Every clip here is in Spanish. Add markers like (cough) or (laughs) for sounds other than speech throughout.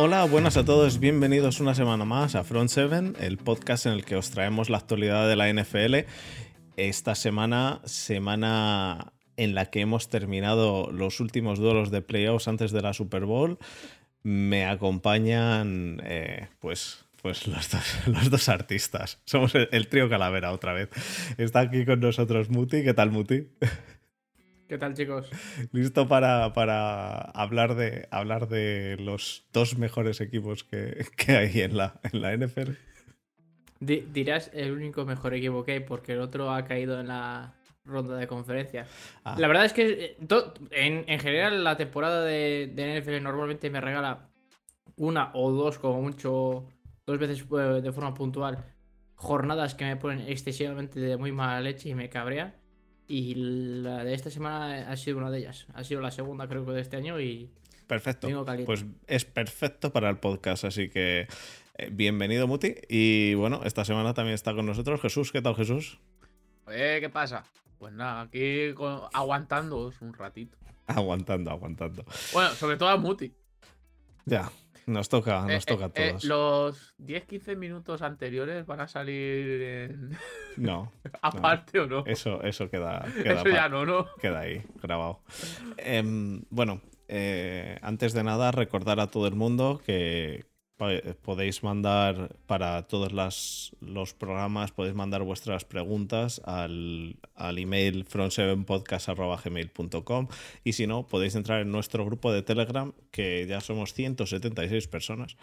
Hola, buenas a todos, bienvenidos una semana más a Front 7, el podcast en el que os traemos la actualidad de la NFL. Esta semana, semana en la que hemos terminado los últimos duelos de playoffs antes de la Super Bowl, me acompañan eh, pues pues los dos, (laughs) artistas. Somos el, el, trío Calavera otra vez. Está aquí con nosotros Muti. ¿Qué tal, Muti? ¿Qué tal, chicos? Listo para, para hablar, de, hablar de los dos mejores equipos que, que hay en la, en la NFL. dirás el único mejor equipo que hay porque el otro ha caído en la ronda de conferencia. Ah. La verdad es que eh, en, en, general la temporada de, de NFL normalmente me regala una o dos, como mucho, dos veces eh, de forma puntual, jornadas que me ponen excesivamente de muy mala leche y me cabrea. Y la de esta semana ha sido una de ellas. Ha sido la segunda, creo que, de este año y. Perfecto. Pues es perfecto para el podcast, así que eh, bienvenido, Muti. Y bueno, esta semana también está con nosotros Jesús. ¿Qué tal, Jesús? Oye, ¿qué pasa? Pues nada, aquí aguantando un ratito. Aguantando, aguantando. Bueno, sobre todo a Muti. Ya, nos toca, nos eh, toca a eh, todos. los 10-15 minutos anteriores van a salir en... (laughs) No. (laughs) Aparte o no. Eso, eso queda, queda. Eso ya no, ¿no? Queda ahí, grabado. Eh, bueno, eh, antes de nada, recordar a todo el mundo que, podéis mandar para todos los programas, podéis mandar vuestras preguntas al, al email front7podcast.gmail.com y si no, podéis entrar en nuestro grupo de Telegram, que ya somos 176 personas,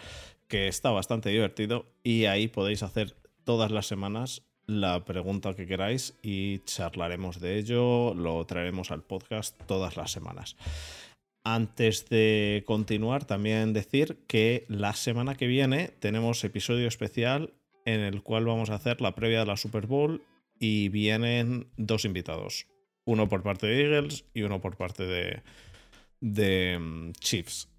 que está bastante divertido y ahí podéis hacer todas las semanas la pregunta que queráis y charlaremos de ello, lo traeremos al podcast todas las semanas. Antes de continuar, también decir que la semana que viene tenemos episodio especial en el cual vamos a hacer la previa de la Super Bowl y vienen dos invitados. Uno por parte de Eagles y uno por parte de, mm, Chiefs.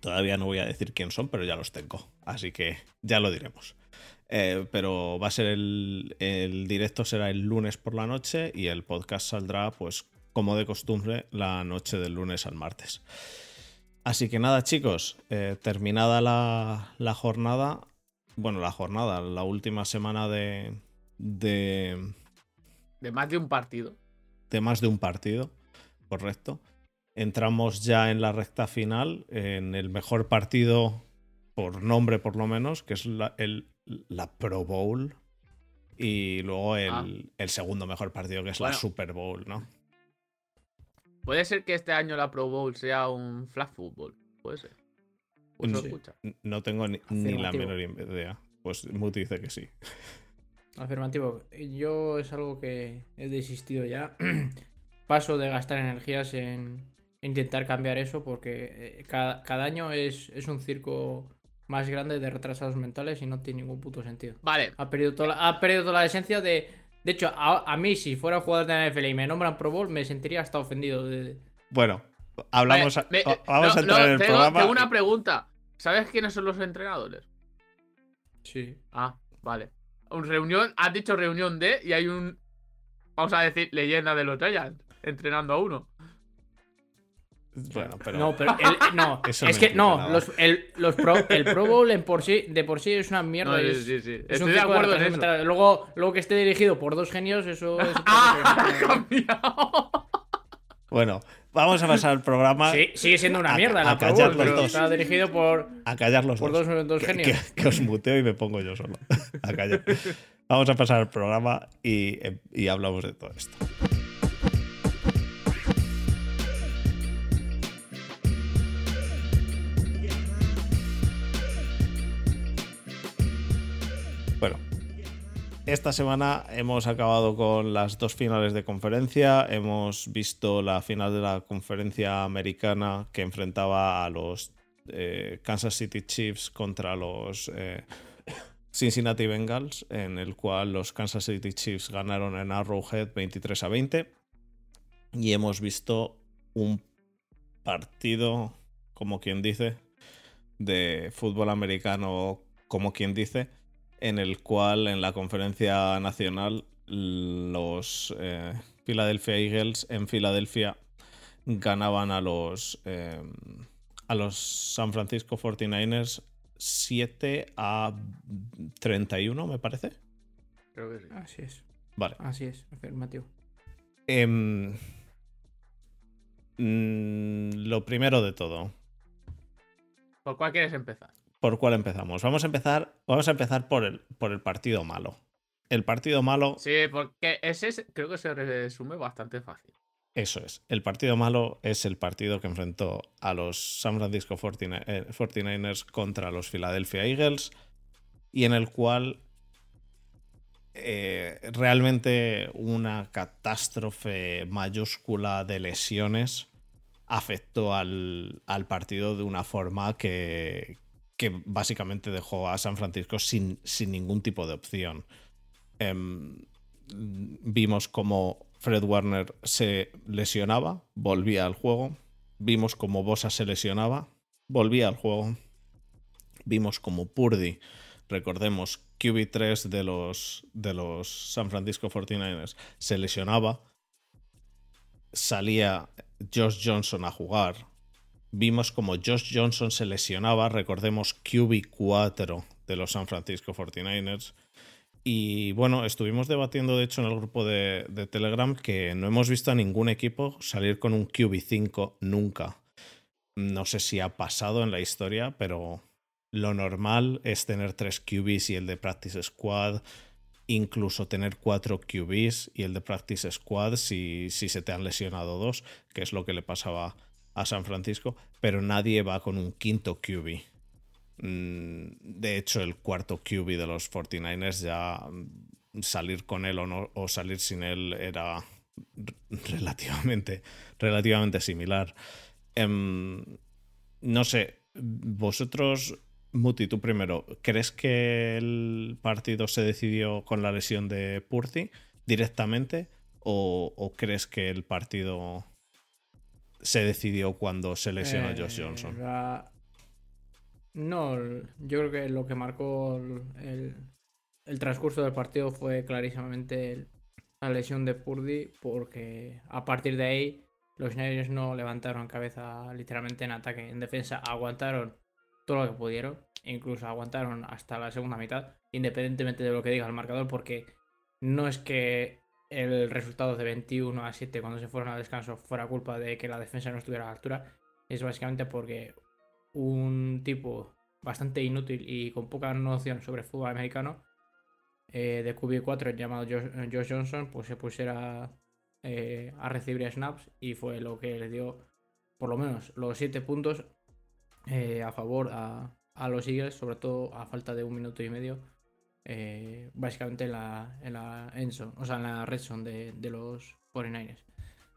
Todavía no voy a decir quién son, pero ya los tengo. Así que ya lo diremos. Eh, pero va a ser el, el directo será el lunes por la noche y el podcast saldrá pues como de costumbre, la noche del lunes al martes. Así que nada, chicos, eh, terminada la, jornada, bueno, la jornada, la última semana de, de... De más de un partido. De más de un partido, correcto. Entramos ya en la recta final, en el mejor partido, por nombre por lo menos, que es la, el, la Pro Bowl. Y luego el, Ah. el segundo mejor partido, que es la. Super Bowl, ¿no? Puede ser que este año la Pro Bowl sea un flag football. Puede ser. Pues escucha. No tengo ni, ni la menor idea. Pues Muti dice que sí. Afirmativo. Yo es algo que he desistido ya. (clears throat) Paso de gastar energías en intentar cambiar eso porque eh, cada, cada año es, es un circo más grande de retrasados mentales y no tiene ningún puto sentido. Vale, Ha perdido toda la, ha perdido toda la esencia de... De hecho, a, a mí si fuera jugador de la NFL y me nombran Pro Bowl me sentiría hasta ofendido. de- Bueno, hablamos. Vale, a- me- vamos no, a entrar no, en el tengo, programa. tengo una pregunta. ¿Sabes quiénes son los entrenadores? Sí. Ah, vale. Un reunión, has dicho reunión de y hay un, vamos a decir, leyenda de los Giants entrenando a uno. Bueno, pero. No, pero el- no, (laughs) Eso es que no, los, el, los pro, el Pro Bowl en por sí, de por sí es una mierda. No, es, sí, sí, es Estoy de en eso. Luego, luego que esté dirigido por dos genios, eso es. (laughs) ¡Ah! ha (laughs) cambiado. Bueno, vamos a pasar al programa. Sí, sigue siendo una A- mierda a la Pro callar Bowl, los pero dos. está dirigido por, A callar los por dos. dos, dos Que- genios. Que, que os muteo y me pongo yo solo. A callar. Vamos a pasar al programa y, y hablamos de todo esto. Esta semana hemos acabado con las dos finales de conferencia. Hemos visto la final de la conferencia americana que enfrentaba a los eh, Kansas City Chiefs contra los eh, (coughs) Cincinnati Bengals, en el cual los Kansas City Chiefs ganaron en Arrowhead 23 a 20. Y hemos visto un partido, como quien dice, de fútbol americano, como quien dice, en el cual en la conferencia nacional los eh, Philadelphia Eagles en Filadelfia ganaban a los eh, a los San Francisco 49ers 7 a 31, me parece. Creo que sí. Así es. Vale. Así es, afirmativo. Em, mm, lo primero de todo, ¿Por cuál quieres empezar? ¿Por cuál empezamos? Vamos a empezar, vamos a empezar por el, por el partido malo. El partido malo, Sí, porque ese es- creo que se resume bastante fácil. eso es. El partido malo es el partido que enfrentó a los San Francisco 49 eh, 49ers contra los Philadelphia Eagles y en el cual eh, realmente una catástrofe mayúscula de lesiones afectó al, al partido de una forma que, que básicamente dejó a San Francisco sin, sin ningún tipo de opción. Em, vimos como Fred Warner se lesionaba, volvía al juego. Vimos como Bosa se lesionaba, volvía al juego. Vimos como Purdy, recordemos, QB3 de los, de los San Francisco 49ers, se lesionaba. Salía Josh Johnson a jugar. Vimos como Josh Johnson se lesionaba, recordemos QB4 de los San Francisco 49ers. Y bueno, estuvimos debatiendo de hecho en el grupo de, Telegram que no hemos visto a ningún equipo salir con un QB5 nunca. No sé si ha pasado en la historia, pero lo normal es tener tres QBs y el de Practice Squad, incluso tener cuatro QBs y el de Practice Squad si, si se te han lesionado dos, que es lo que le pasaba a San Francisco, pero nadie va con un quinto QB. Mm, De hecho, el cuarto QB de los 49ers ya mm, salir con él o, no, o salir sin él era (laughs) relativamente, relativamente similar. Em, no sé, vosotros, Muti, tú primero, ¿crees que el partido se decidió con la lesión de Purdy directamente? ¿O, o crees que el partido se decidió cuando se lesionó Josh Eh, Johnson? la- No, yo creo que lo que marcó el, transcurso del partido fue clarísimamente la lesión de Purdy, porque a partir de ahí los Niners no levantaron cabeza literalmente en ataque. En defensa aguantaron todo lo que pudieron, incluso aguantaron hasta la segunda mitad, independientemente de lo que diga el marcador, porque no es que el resultado de 21 a 7 cuando se fueron al descanso fuera culpa de que la defensa no estuviera a la altura, es básicamente porque un tipo bastante inútil y con poca noción sobre fútbol americano eh, de QB4 llamado Josh, Josh Johnson pues se pusiera eh, a recibir snaps y fue lo que le dio por lo menos los 7 puntos eh, a favor a, a los Eagles, sobre todo a falta de un minuto y medio eh, básicamente en la, en la end zone, o sea, en la red zone de, de los 49ers.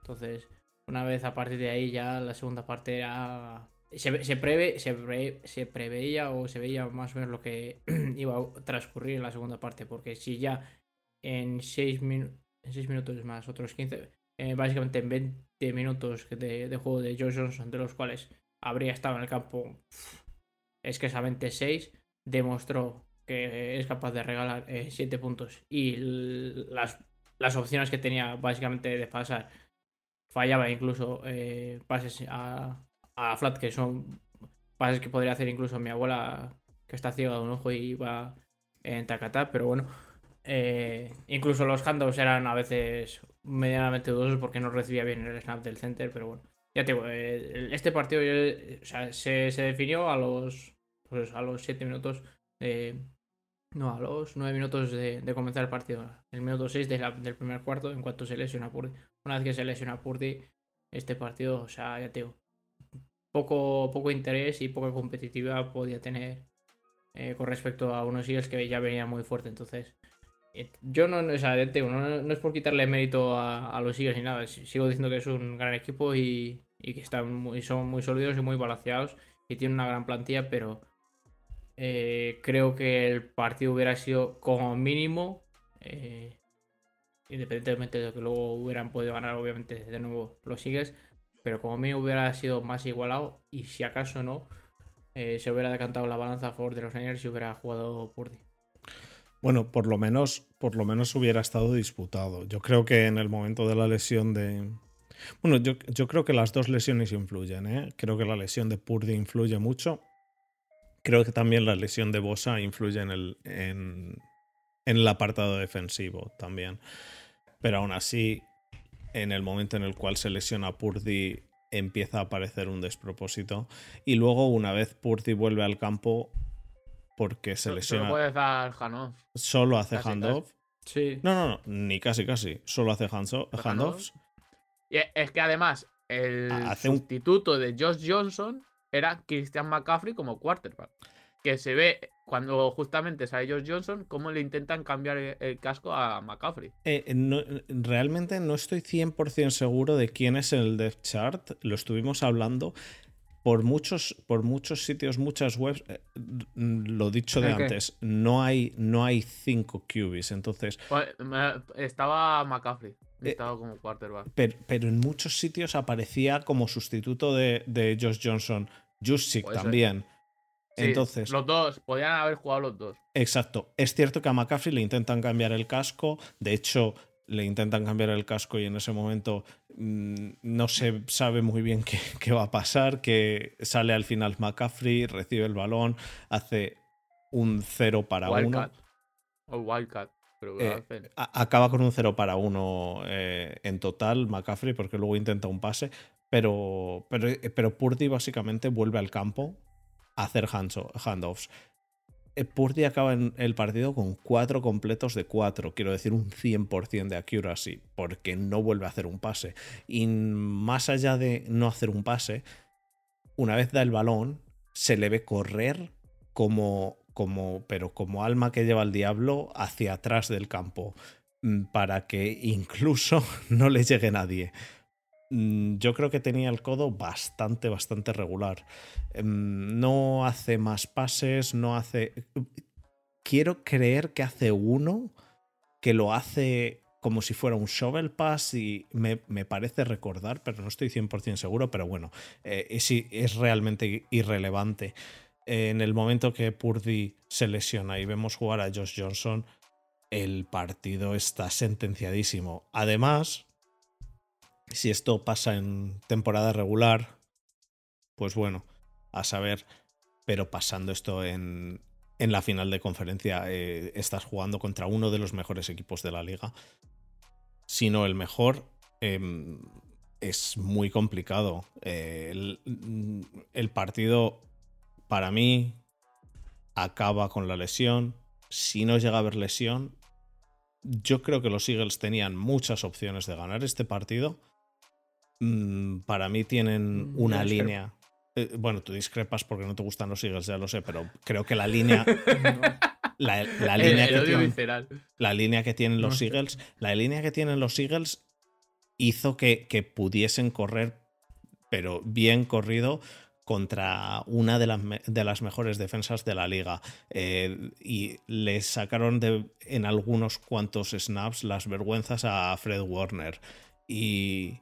Entonces, una vez a partir de ahí ya la segunda parte era... Se, ve- se, pre- se preveía o se veía más o menos lo que (clears throat) iba a transcurrir en la segunda parte, porque si ya en 6 minutos más, otros 15, eh, básicamente en 20 minutos de, de juego de Josh Johnson, de los cuales habría estado en el campo escasamente 6, demostró es capaz de regalar 7 puntos. Y las, las opciones que tenía básicamente de pasar fallaba incluso eh, pases a, a flat que son pases que podría hacer incluso mi abuela que está ciega de un ojo y va en tacatá pero bueno eh, incluso los handoffs eran a veces medianamente dudosos porque no recibía bien el snap del center pero bueno. Ya te digo eh, este partido eh, se, se definió a los pues a los 7 minutos no, a los 9 minutos de, comenzar el partido. El minuto 6 de del primer cuarto, en cuanto se lesiona Purdy. Una vez que se lesiona Purdy, este partido, o sea, ya te poco, poco interés y poca competitividad podía tener eh, con respecto a unos Eagles que ya venía muy fuerte. Entonces, eh, yo no, o sea, ya no, es por quitarle mérito a, los Eagles ni nada. si- Sigo diciendo que es un gran equipo y, y que están muy, son muy sólidos y muy balanceados y tienen una gran plantilla, pero eh, creo que el partido hubiera sido como mínimo, eh, independientemente de que luego hubieran podido ganar, obviamente, de nuevo los Eagles, pero como mínimo hubiera sido más igualado y si acaso no, eh, se hubiera decantado la balanza a favor de los Niners y hubiera jugado Purdy. Bueno, por lo menos, por lo menos hubiera estado disputado. Yo creo que en el momento de la lesión de, Bueno, yo, yo, creo que las dos lesiones influyen. ¿eh? Creo que la lesión de Purdy influye mucho. Creo que también la lesión de Bosa influye en el, en, en el apartado defensivo también. Pero aún así, en el momento en el cual se lesiona Purdy, empieza a aparecer un despropósito. Y luego, una vez Purdy vuelve al campo, porque se lesiona. Solo puede hacer handoff. Solo hace handoff. Sí. No, no, no, ni casi, casi. Solo hace handoffs. Y es que además, el sustituto de Josh Johnson era Christian McCaffrey como quarterback. Que se ve cuando justamente sale Josh Johnson, cómo le intentan cambiar el, casco a McCaffrey. Eh, realmente no estoy 100% seguro de quién es el depth chart. Lo estuvimos hablando por muchos, por muchos sitios, muchas webs, eh, lo dicho de antes, no hay, no hay cinco QBs, entonces... Pues, estaba McCaffrey, eh, estaba como quarterback. Pero, pero, en muchos sitios aparecía como sustituto de, de Josh Johnson, Jusic también. entonces, los dos, podían haber jugado los dos. Exacto. Es cierto que a McCaffrey le intentan cambiar el casco. De hecho, le intentan cambiar el casco y en ese momento mm, no se sabe muy bien qué, (laughs) va a pasar, que sale al final McCaffrey, recibe el balón, hace un 0 para 1. O Wildcat. Eh, acaba con un 0 para 1 eh, en total McCaffrey porque luego intenta un pase, pero, pero, pero Purdy básicamente vuelve al campo a hacer handoffs. Eh, Purdy acaba en el partido con cuatro completos de cuatro, quiero decir un 100% de accuracy, porque no vuelve a hacer un pase. Y más allá de no hacer un pase, una vez da el balón, se le ve correr como, pero como alma que lleva el diablo hacia atrás del campo, mm, para que incluso (laughs) no le llegue nadie. Mm, yo creo que tenía el codo bastante, bastante regular. Em, no hace más pases, no hace... Quiero creer que hace uno que lo hace como si fuera un shovel pass y me, parece recordar, pero no estoy 100% seguro, pero bueno, eh, es, realmente irrelevante. En el momento que Purdy se lesiona y vemos jugar a Josh Johnson, el partido está sentenciadísimo. Además, si esto pasa en temporada regular, pues bueno, a saber. Pero pasando esto en, en la final de conferencia, eh, estás jugando contra uno de los mejores equipos de la liga. Si no el mejor, em, es muy complicado. Eh, el, el partido, para mí, acaba con la lesión. Si no llega a haber lesión, yo creo que los Eagles tenían muchas opciones de ganar este partido Mm, para mí tienen mm, una línea. Eh, bueno, tú discrepas porque no te gustan los Eagles, ya lo sé, pero creo que la línea. (laughs) la, línea que tienen, la línea que tienen los Eagles. La línea que tienen los Eagles hizo que, que pudiesen correr, pero bien corrido, contra una de las, de las, mejores defensas de la liga. Eh, y le sacaron de, en algunos cuantos snaps las vergüenzas a Fred Warner. Y,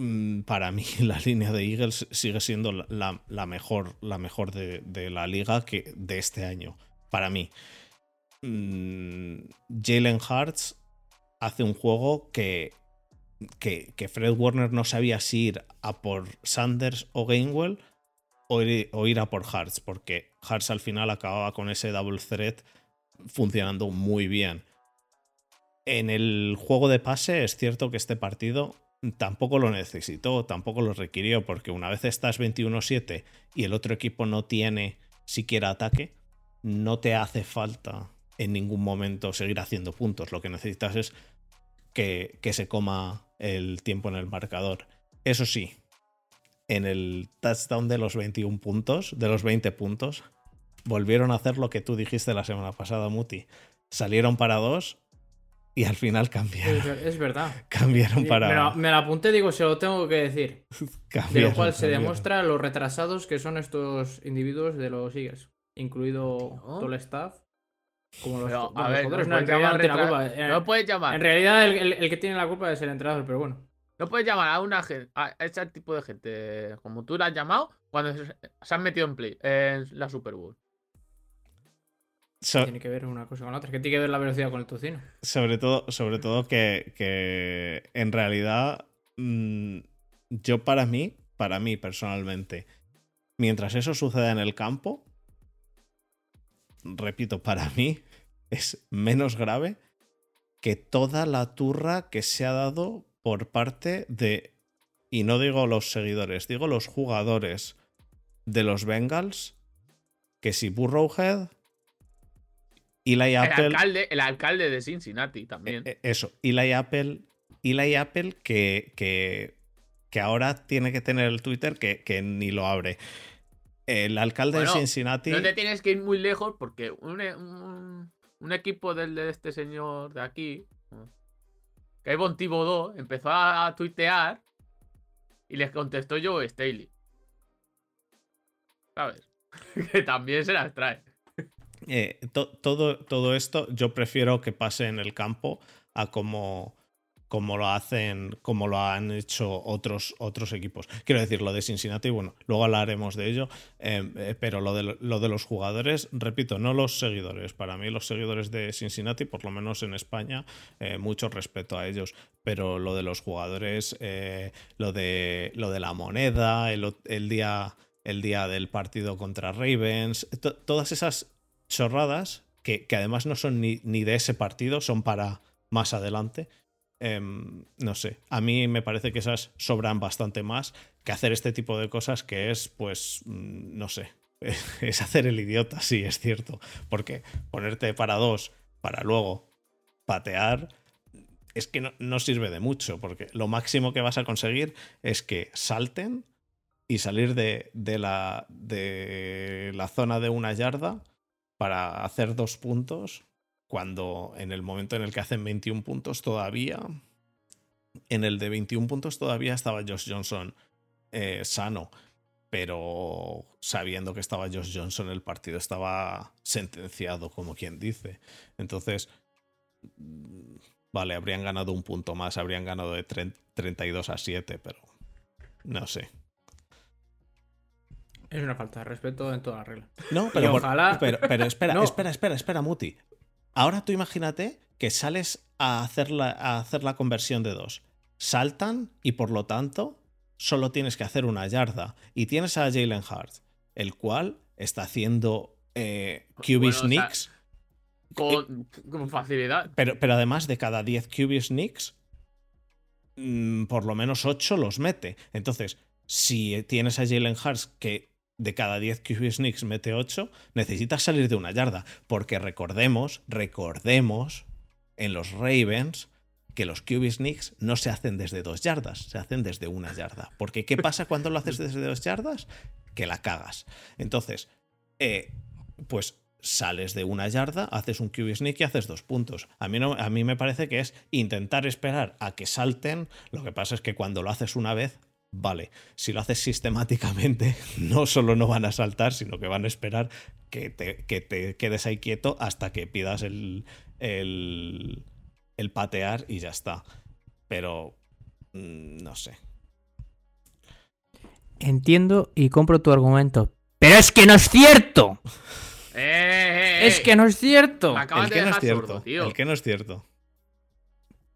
Mm, para mí (laughs) la línea de Eagles sigue siendo la, mejor, la mejor de, la liga que de este año. Para mí. Mm, Jalen Hurts hace un juego que, que, Fred Warner no sabía si ir a por Sanders o Gainwell o ir, a por Hurts, porque Hurts al final acababa con ese double threat funcionando muy bien. En el juego de pase es cierto que este partido tampoco lo necesitó, tampoco lo requirió, porque una vez estás 21-7 y el otro equipo no tiene siquiera ataque, no te hace falta en ningún momento seguir haciendo puntos. Lo que necesitas es que, que se coma el tiempo en el marcador. Eso sí, en el touchdown de los 21 puntos, de los 20 puntos, volvieron a hacer lo que tú dijiste la semana pasada, Muti. Salieron para dos y al final (laughs) cambiaron. Es, verdad. Cambiaron para. Me lo, apunté, digo, se lo tengo que decir. (laughs) de lo cual se demuestra lo retrasados que son estos individuos de los Eagles, incluido todo el staff. Como los, a ver, no, llamar no puedes llamar. En realidad, el, que tiene la culpa es el entrenador, pero bueno. No puedes llamar a una gente, a ese tipo de gente, como tú la has llamado, cuando se han metido en play en la Super Bowl tiene que ver una cosa con la otra. que tiene que ver la velocidad con el tocino? Sobre todo, sobre todo que, que en realidad mm, yo para mí, para mí personalmente, mientras eso suceda en el campo, repito, para mí es menos grave que toda la turra que se ha dado por parte de, y no digo los seguidores, digo los jugadores de los Bengals, que si Burrowhead, Eli Apple... El alcalde, el alcalde de Cincinnati también. Eh, eso, Eli Apple, Eli Apple que, que, que ahora tiene que tener el Twitter que, que ni lo abre. El alcalde de Cincinnati... No te tienes que ir muy lejos porque un un equipo del, de este señor de aquí, que es Thibodeau, empezó a, tuitear y les contestó yo Staley. ¿Sabes? (laughs) que también se las trae. Eh, todo, todo esto yo prefiero que pase en el campo a como como lo hacen, como lo han hecho otros, otros equipos. Quiero decir, lo de Cincinnati, bueno, luego hablaremos de ello, em, eh, pero lo de, lo de los jugadores, repito, no los seguidores. Para mí, los seguidores de Cincinnati, por lo menos en España, eh, mucho respeto a ellos, pero lo de los jugadores, eh, lo, de, lo de la moneda, el, día, el día del partido contra Ravens, todas esas chorradas que, que además no son ni, ni de ese partido, son para más adelante Em, no sé, a mí me parece que esas sobran bastante más que hacer este tipo de cosas que es, pues, mm, no sé, (laughs) es hacer el idiota, sí, es cierto, porque ponerte para dos para luego patear es que no, sirve de mucho, porque lo máximo que vas a conseguir es que salten y salir de, de, la, de la zona de una yarda para hacer dos puntos cuando en el momento en el que hacen 21 puntos todavía, en el de 21 puntos todavía estaba Josh Johnson eh, sano, pero sabiendo que estaba Josh Johnson el partido estaba sentenciado, como quien dice. Entonces, mm, vale, habrían ganado un punto más, habrían ganado de 32 a 7, pero no sé. Es una falta de respeto en toda la regla. No, pero, ojalá... pero, espera, (laughs) espera, espera, espera, Muti. Ahora tú imagínate que sales a hacer la, a hacer la conversión de dos. Saltan y por lo tanto solo tienes que hacer una yarda. Y tienes a Jalen Hart, el cual está haciendo eh, QB sneaks. con, facilidad. Pero, pero, además de cada 10 QB sneaks, mm, por lo menos 8 los mete. Entonces, si tienes a Jalen Hart que de cada 10 QB sneaks mete 8, necesitas salir de una yarda. Porque recordemos, recordemos en los Ravens que los QB sneaks no se hacen desde dos yardas, se hacen desde una yarda. Porque ¿qué pasa cuando lo haces desde dos yardas? Que la cagas. Entonces, eh, pues sales de una yarda, haces un QB sneak y haces dos puntos. A mí, no, a mí me parece que es intentar esperar a que salten. Lo que pasa es que cuando lo haces una vez, Vale, si lo haces sistemáticamente, (laughs) no solo no van a saltar, sino que van a esperar que te, quedes ahí quieto hasta que pidas el, el, patear y ya está. Pero, mm, no sé. Entiendo y compro tu argumento. Pero es que no es cierto. (laughs) Eh, eh, es que no es cierto. El que no es cierto. El que no es cierto.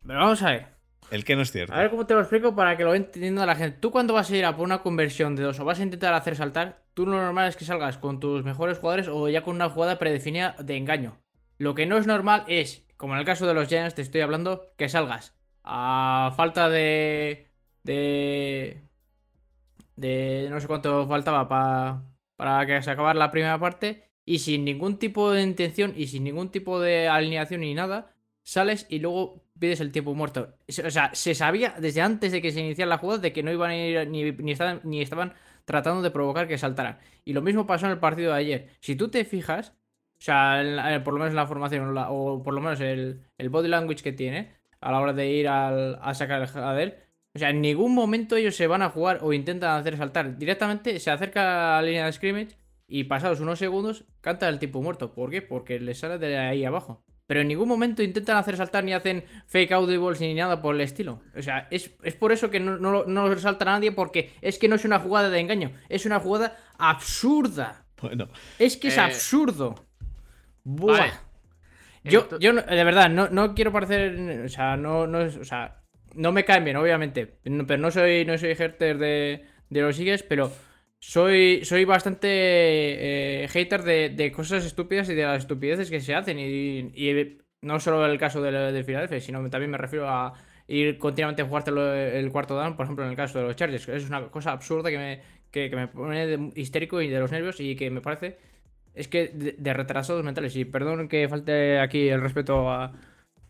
Pero vamos a ver. El que no es cierto. A ver cómo te lo explico para que lo vaya entendiendo la gente. Tú cuando vas a ir a por una conversión de dos o vas a intentar hacer saltar, tú lo normal es que salgas con tus mejores jugadores o ya con una jugada predefinida de engaño. Lo que no es normal es, como en el caso de los Giants te estoy hablando, que salgas a falta de... de... de... no sé cuánto faltaba para, para que se acabara la primera parte y sin ningún tipo de intención y sin ningún tipo de alineación ni nada, sales y luego pides el tiempo muerto. O sea, se sabía desde antes de que se iniciara la jugada de que no iban a ir ni, ni, estaban, ni estaban tratando de provocar que saltaran. Y lo mismo pasó en el partido de ayer. Si tú te fijas, o sea, por lo menos en la formación o por lo menos el, body language que tiene a la hora de ir a sacar el jader, o sea, en ningún momento ellos se van a jugar o intentan hacer saltar. Directamente se acerca a la línea de scrimmage y pasados unos segundos canta el tiempo muerto. ¿Por qué? Porque le sale de ahí abajo pero en ningún momento intentan hacer saltar ni hacen fake audibles ni nada por el estilo. O sea, es, por eso que no, no, no salta a nadie, porque es que no es una jugada de engaño, es una jugada absurda. Bueno. Es que es eh, absurdo. Buah. Yo, yo de verdad, no, no quiero parecer. O sea, no, no es. O sea, no me caen bien, obviamente. Pero no soy, no soy hater de, de los Eagles, pero soy, soy bastante eh, hater de, cosas estúpidas y de las estupideces que se hacen. Y, no solo el caso de, de Philadelphia, sino también me refiero a ir continuamente a jugarte el cuarto down, por ejemplo, en el caso de los Chargers. Es una cosa absurda que me, que, me pone histérico y de los nervios y que me parece. Es que de, retrasados mentales. Y perdón que falte aquí el respeto a,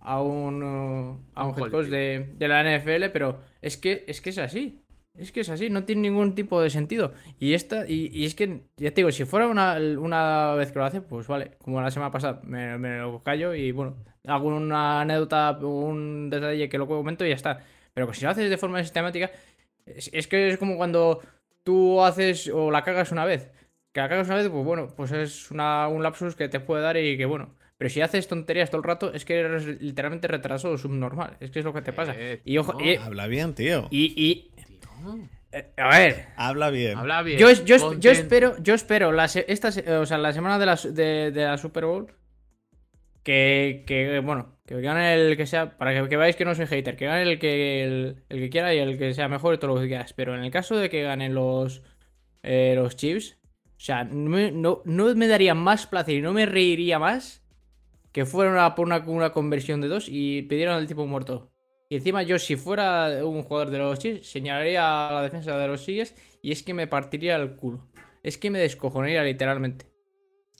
a un, a un head coach de, de, la NFL, pero es que, es que es así. Es que es así, no tiene ningún tipo de sentido. Y esta, y, es que, ya te digo, si fuera una, una, vez que lo hace, pues vale, como la semana pasada me, me lo callo y bueno, hago una anécdota, un detalle que luego comento y ya está. Pero que si lo haces de forma sistemática, es, que es como cuando tú haces o la cagas una vez. Que la cagas una vez, pues bueno, pues es una, un lapsus que te puede dar y que bueno. Pero si haces tonterías todo el rato, es que eres literalmente retrasado subnormal. Es que es lo que te pasa. Eh, y ojo, habla bien, tío. Y, a ver. Habla bien. Habla bien. Yo, espero, yo espero la, esta, o sea, la semana de la, de, la Super Bowl que, que, bueno, que gane el que sea, para que, veáis que no soy hater, que gane el que, el, que quiera y el que sea mejor y todo lo que quieras. Pero en el caso de que ganen los, eh, los Chiefs, o sea, no, me daría más placer y no me reiría más que fuera una, una, conversión de dos y pidieran el tipo muerto. Y encima yo, si fuera un jugador de los Chiefs, señalaría a la defensa de los Chiefs y es que me partiría el culo. Es que me descojonaría literalmente.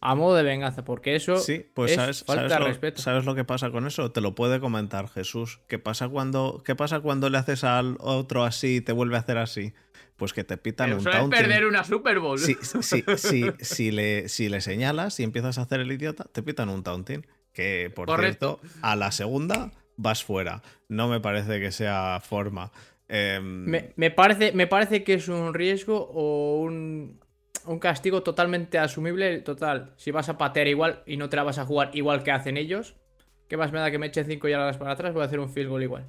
A modo de venganza, porque eso sí, pues sabes, falta lo, respeto. ¿Sabes lo que pasa con eso? Te lo puede comentar Jesús. ¿Qué pasa cuando, qué pasa cuando le haces al otro así y te vuelve a hacer así? Pues que te pitan un taunting. perder una Super Bowl. Sí, (laughs) sí, sí, si, le, si le señalas y empiezas a hacer el idiota, te pitan un taunting. Que, por cierto, a la segunda vas fuera. No me parece que sea forma. Em, me, parece, me parece que es un riesgo o un, un castigo totalmente asumible. Total, si vas a patear igual y no te la vas a jugar igual que hacen ellos, ¿qué más me da que me echen 5 yardas para atrás? Voy a hacer un field goal igual.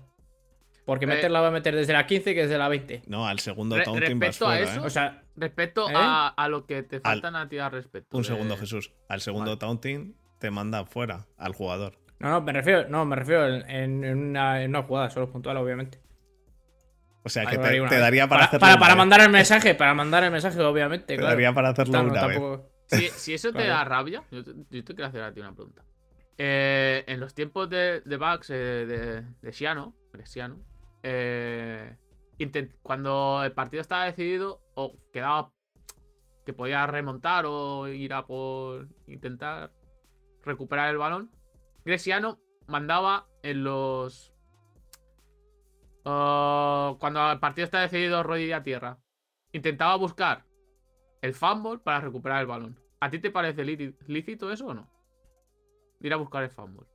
Porque meterla meterla va a meter desde la 15 que desde la 20. No, al segundo taunting vas fuera, a eso, ¿eh? o sea, respecto ¿Eh? a, lo que te faltan a ti al respecto. Un segundo, Jesús. Al segundo taunting te manda fuera al jugador. No, no, me refiero, no, me refiero en, una, jugada, solo puntual, obviamente. O sea, que te, daría para, hacerlo. Para, mandar el (laughs) mensaje, para mandar el mensaje, obviamente. Te daría para hacerlo una vez. Si, eso te da rabia, yo te, quiero hacer a ti una pregunta. Eh, en los tiempos de, de Bugs, eh, de, de Siano, eh, cuando el partido estaba decidido, o quedaba que podía remontar o ir a por intentar recuperar el balón, Gresiano mandaba en los. Uh, cuando el partido está decidido, rodilla a tierra. Intentaba buscar el fumble para recuperar el balón. ¿A ti te parece lícito eso o no? Ir a buscar el fumble.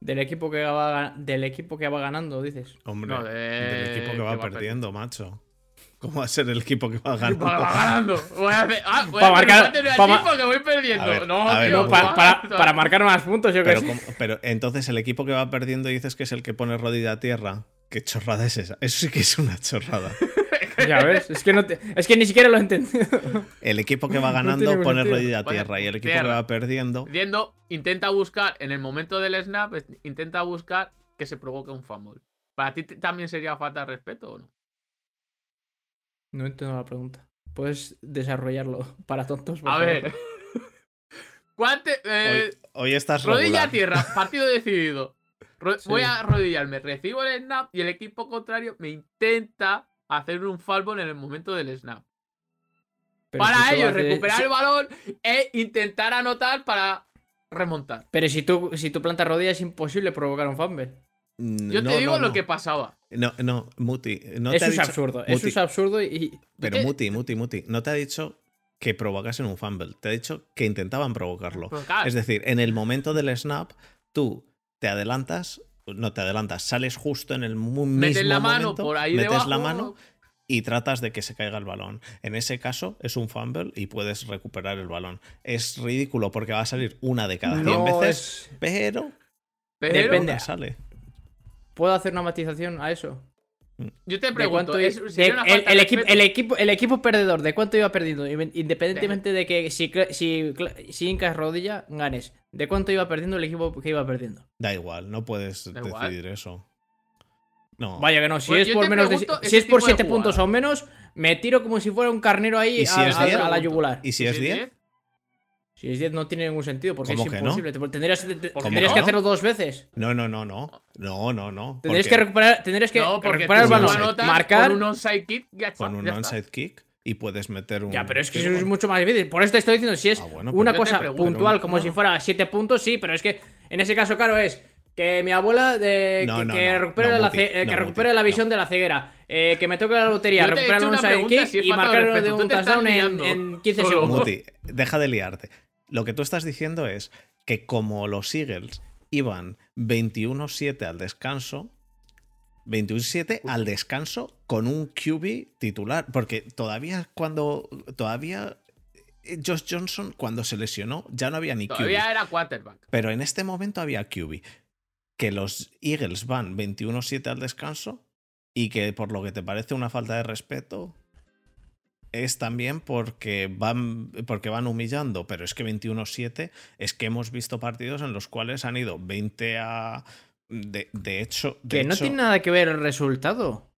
Del equipo que va, del equipo que va ganando, dices. Hombre, del equipo que va, perdiendo, macho. ¿Cómo va a ser el equipo que va ganando? Va (laughs) ganando. Voy a hacer. Ah, voy para a marcar. Para que voy perdiendo. no, para, marcar más puntos, yo pero, que pero entonces el equipo que va perdiendo dices que es el que pone rodilla a tierra. ¿Qué chorrada es esa? Eso sí que es una chorrada. (laughs) ya ves, es que, no es que ni siquiera lo he entendido. El equipo que (laughs) va ganando pone rodilla a tierra y el equipo que va perdiendo. Perdiendo, intenta buscar en el momento del snap, intenta buscar que se provoque un fumble. ¿Para ti también sería falta de respeto o no? No entiendo la pregunta. Puedes desarrollarlo (laughs) para tontos. a ver. (laughs) ¿Cuánto, eh, hoy, estás Rodilla a tierra, (laughs) partido decidido. Voy a arrodillarme, recibo el snap y el equipo contrario me intenta hacer un fumble en el momento del snap. para ellos, recuperar el balón e intentar anotar para remontar. Pero si tú, si tú plantas rodilla es imposible provocar un fumble. Yo te digo lo que pasaba. No, no, Muti. No eso es absurdo. Eso es absurdo y. Pero Muti, Muti, Muti. No te ha dicho que provocasen un fumble. Te ha dicho que intentaban provocarlo. Es decir, en el momento del snap, tú te adelantas, no te adelantas, sales justo en el mismo metes la mano por ahí metes la mano y tratas de que se caiga el balón. En ese caso es un fumble y puedes recuperar el balón. Es ridículo porque va a salir una de cada 100 veces, pero, pero depende. sale. ¿Puedo hacer una matización a eso? Yo te pregunto, el, equipo, el, equipo, el equipo perdedor, ¿de cuánto iba perdiendo? Independientemente de que si, si, si incas rodilla, ganes. ¿De cuánto iba perdiendo el equipo que iba perdiendo? Da igual, no puedes decidir eso. Vaya que no, si pues es por menos si es por 7 puntos o menos, me tiro como si fuera un carnero ahí a, la yugular. ¿Y si es 10? Si es 10 no tiene ningún sentido porque es imposible. Tendrías, tendrías que hacerlo dos veces. No, no, no, no. No, no, no. Tendrías que recuperar, tendrías que recuperar el balón. Marcar con un onside kick. con un onside kick y puedes meter un. Ya, pero es que eso es mucho más difícil. Por eso te estoy diciendo, si es ah, pues una cosa puntual, como si fuera 7 puntos, sí, pero es que en ese caso, claro, es que mi abuela de, que, recupere, la, que recupere la visión de la ceguera. Eh, que me toque la lotería, recuperar un sidekick y marcar de un touchdown en, en, 15 segundos. Muti, deja de liarte. Lo que tú estás diciendo es que como los Eagles iban 21-7 al descanso, 21-7 al descanso con un QB titular. Porque todavía cuando. Todavía. Eh, Josh Johnson, cuando se lesionó, ya no había ni QB. Todavía era quarterback. Pero en este momento había QB que los Eagles van 21-7 al descanso y que por lo que te parece una falta de respeto es también porque van, porque van humillando, pero es que 21-7 es que hemos visto partidos en los cuales han ido 20 a... De, hecho... que no tiene nada que ver el resultado.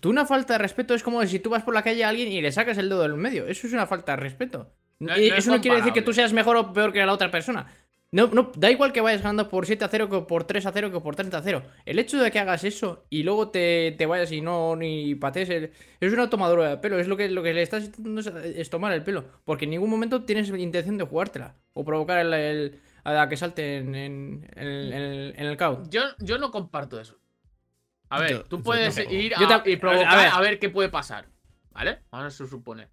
Tú una falta de respeto es como si tú vas por la calle a alguien y le sacas el dedo del medio. Eso es una falta de respeto. Eso no quiere decir que tú seas mejor o peor que la otra persona. No, no, da igual que vayas ganando por 7 a 0 que por 3 a 0 que por 30 a 0. El hecho de que hagas eso y luego te, vayas y no ni pates es una tomadura de pelo. Es lo que, lo que le estás intentando es, tomar el pelo. Porque en ningún momento tienes intención de jugártela. O provocar el, a que salte en, en, el, count. Yo, yo no comparto eso. A ver, tú puedes ir a, y provocar a ver. qué puede pasar. ¿Vale? Vamos a suponer.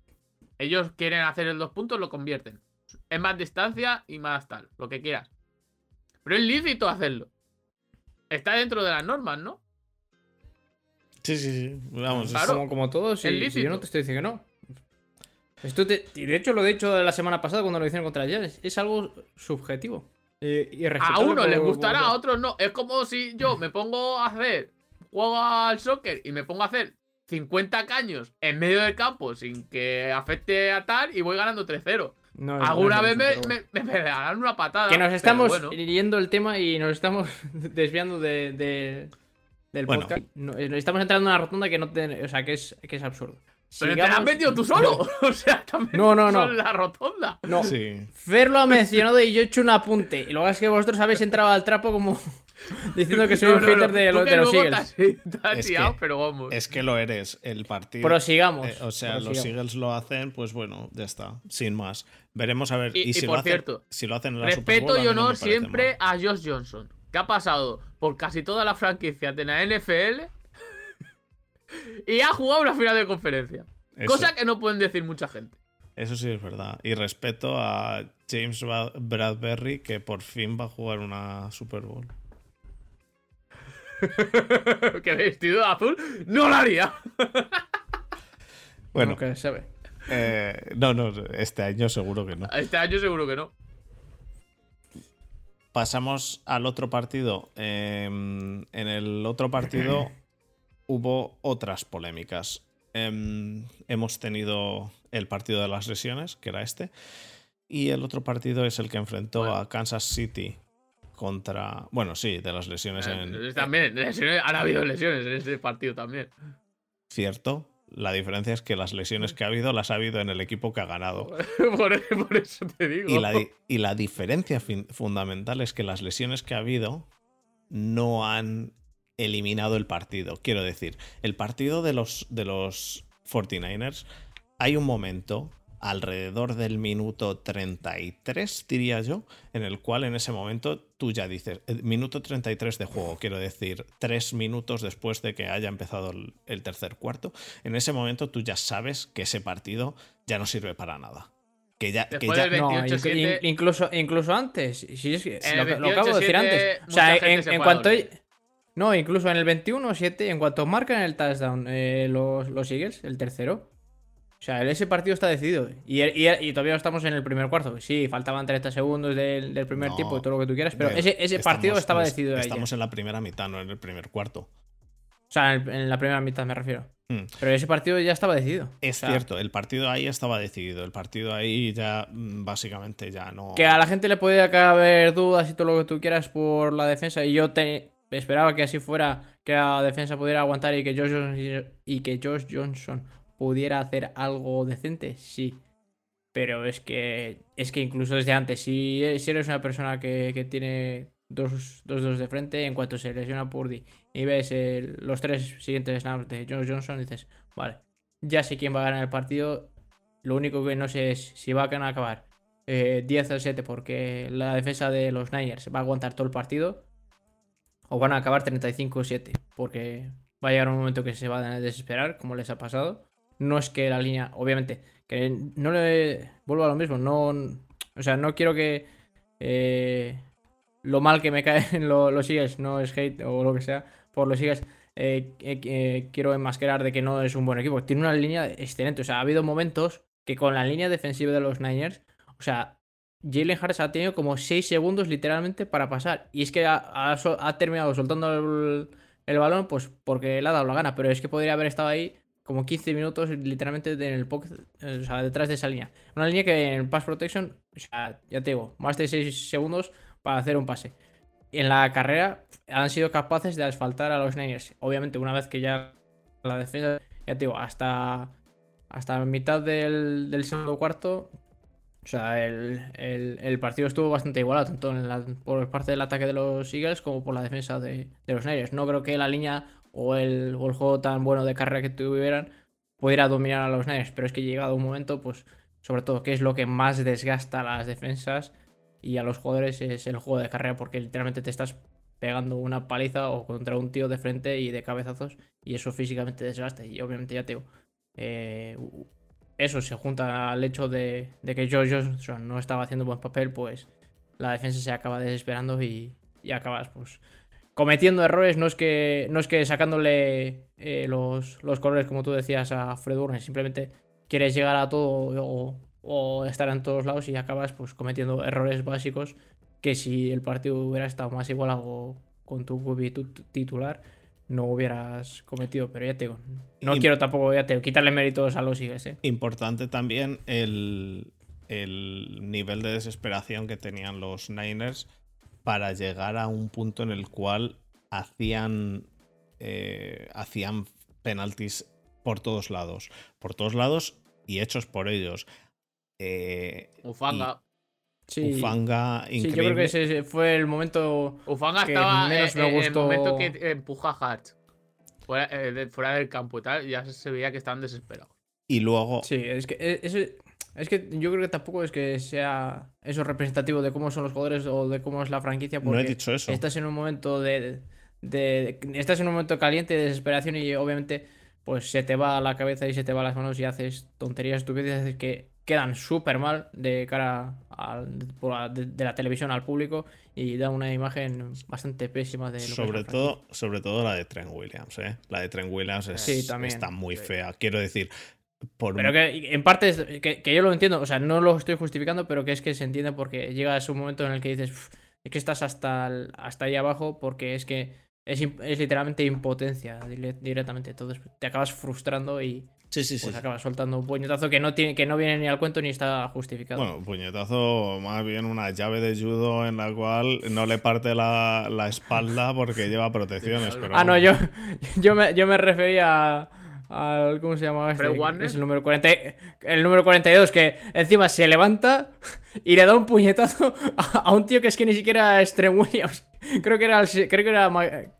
Ellos quieren hacer el dos puntos, lo convierten. Es más distancia y más tal, lo que quieras. Pero es lícito hacerlo. Está dentro de las normas, ¿no? Sí, sí, sí. Vamos, como, como todo, sí, yo no te estoy diciendo que no. Esto y de hecho lo he dicho la semana pasada cuando lo hicieron contra el Es algo subjetivo. y a uno le gustará, a otros no. Es como si yo (laughs) me pongo a hacer, juego al soccer y me pongo a hacer 50 caños en medio del campo sin que afecte a tal y voy ganando 3-0. Alguna vez me, me, darán una patada. Que nos estamos yendo el tema y nos estamos (laughs) desviando de, del podcast. Eh, estamos entrando en una rotonda que no o sea, que es, que es absurdo. Pero te la has metido tú solo. (laughs) o sea, también no, no, no. en la rotonda. No. Fer lo ha (laughs) mencionado y yo he hecho un apunte. Y luego es que vosotros habéis entrado al trapo como diciendo que soy un hater de, de los Eagles. es, que, pero vamos. es que lo eres. El partido. Prosigamos. Eh, o sea, los Eagles lo hacen, pues bueno, ya está. Sin más. Veremos a ver. Y, si, por lo cierto, hacen, si lo hacen en la respeto y honor siempre a Josh Johnson. Que ha pasado por casi toda la franquicia de la NFL (laughs) y ha jugado una final de conferencia. Cosa que no pueden decir mucha gente. Eso sí es verdad. Y respeto a James Bradbury, que por fin va a jugar una Super Bowl. (laughs) que vestido azul no lo haría. bueno, que sabe. Eh, no, no, este año seguro que no. Este año seguro que no. Pasamos al otro partido. Em, en el otro partido (clears throat) hubo otras polémicas. Em, hemos tenido el partido de las lesiones, que era este, y el otro partido es el que enfrentó a Kansas City contra. Bueno, sí, de las lesiones eh, en. También, han habido lesiones en ese partido también. Cierto. La diferencia es que las lesiones que ha habido las ha habido en el equipo que ha ganado. (laughs) por, eso te digo. Y la, y la diferencia fundamental es que las lesiones que ha habido no han eliminado el partido. Quiero decir, el partido de los, de los 49ers, hay un momento alrededor del minuto 33, diría yo, en el cual en ese momento tú ya dices, eh, minuto 33 de juego, quiero decir, tres minutos después de que haya empezado el, tercer cuarto, en ese momento tú ya sabes que ese partido ya no sirve para nada. Que ya, que ya... incluso, incluso antes, si es lo, acabo de decir antes. O sea, en, cuanto... No, incluso en el 21-7, en cuanto marcan el touchdown eh, los, los Eagles, el tercero, o sea, ese partido está decidido. Y, y, todavía estamos en el primer cuarto. Sí, faltaban 30 segundos del, primer tiempo y todo lo que tú quieras, pero ese, ese partido estaba decidido. Estamos en la primera mitad, no en el primer cuarto. O sea, en, la primera mitad me refiero. Hmm. Pero ese partido ya estaba decidido. Es cierto, el partido ahí estaba decidido. El partido ahí ya mm, básicamente ya no. Que a la gente le puede caber dudas y todo lo que tú quieras por la defensa. Y yo te, esperaba que así fuera, que la defensa pudiera aguantar y que Josh Johnson, y que Josh Johnson pudiera hacer algo decente, sí. Pero es que es que incluso desde antes, si, si eres una persona que, tiene dos, dos, de frente, en cuanto se lesiona Purdy y ves los tres siguientes snaps de Josh Johnson, dices, vale, ya sé quién va a ganar el partido. Lo único que no sé es si va a acabar eh, 10 al 7 porque la defensa de los Niners va a aguantar todo el partido. O van a acabar 35-7 porque va a llegar un momento que se van a desesperar, como les ha pasado. No es que la línea, obviamente, que no le vuelvo a lo mismo, no, o sea, no quiero que eh, lo mal que me (laughs) caen los Eagles no es hate o lo que sea por los Eagles. Eh, eh, quiero enmascarar de que no es un buen equipo. Tiene una línea excelente. O sea, ha habido momentos que con la línea defensiva de los Niners, o sea, Jalen Harris ha tenido como 6 segundos literalmente para pasar. Y es que ha, terminado soltando el, el, balón, pues porque le ha dado la gana. Pero es que podría haber estado ahí como 15 minutos literalmente en el pocket, o sea, detrás de esa línea. Una línea que en pass protection, o sea, ya te digo, más de 6 segundos para hacer un pase. En la carrera han sido capaces de asfaltar a los Niners. Obviamente, una vez que ya la defensa, ya te digo, hasta, hasta mitad del, segundo cuarto, o sea, el, partido estuvo bastante igualado, tanto por parte del ataque de los Eagles como por la defensa de, de los Niners. No creo que la línea o el, juego tan bueno de carrera que tuvieran pudiera dominar a los Niners, pero es que llegado un momento, pues sobre todo, que es lo que más desgasta a las defensas y a los jugadores es el juego de carrera, porque literalmente te estás pegando una paliza o contra un tío de frente y de cabezazos, y eso físicamente desgasta. Y obviamente ya te digo, eh, eso se junta al hecho de, que George Johnson no estaba haciendo buen papel, pues la defensa se acaba desesperando y, y acabas pues cometiendo errores, no es que, no es que sacándole eh, los, los, colores, como tú decías, a Fred simplemente quieres llegar a todo o, estar en todos lados y acabas pues cometiendo errores básicos que si el partido hubiera estado más igualado con tu titular, no hubieras cometido, pero ya te digo, no quiero tampoco ya te quitarle méritos a los Eagles. ¿eh? Importante también el, el nivel de desesperación que tenían los Niners para llegar a un punto en el cual hacían, eh, hacían penaltis por todos lados. Por todos lados y hechos por ellos. Eh, Ufanga. Sí. Ufanga increíble. Sí, yo creo que ese fue el momento. Ufanga estaba menos me gustó. el momento que empuja a Hart fuera, eh, fuera, del campo y tal, ya se veía que estaban desesperados. Y luego. Sí, es que ese, es que yo creo que tampoco es que sea eso representativo de cómo son los jugadores o de cómo es la franquicia. Porque no he dicho eso. Estás en un momento de, Estás en un momento caliente de desesperación y obviamente pues se te va a la cabeza y se te va a las manos y haces tonterías estúpidas que quedan súper mal de cara de, la televisión al público y da una imagen bastante pésima de sobre todo sobre todo la de Trent Williams ¿eh? la de Trent Williams está muy fea quiero decir pero que en parte, que, que, yo lo entiendo, o sea, no lo estoy justificando, pero que es que se entiende porque llega ese momento en el que dices, es que estás hasta, hasta ahí abajo porque es que es, es literalmente impotencia directamente. Entonces te acabas frustrando y sí, sí, pues sí. acabas soltando un puñetazo que no, tiene, que no viene ni al cuento ni está justificado. Bueno, puñetazo, más bien una llave de judo en la cual no le parte la, la espalda porque lleva (laughs) protecciones. Pero ah, no, yo, yo, me, yo me refería a al. ¿Cómo se llama este? Es el número, 40, el número 42, que encima se levanta y le da un puñetazo a, un tío que es que ni siquiera es Trent Williams. (laughs) Creo que era, creo que era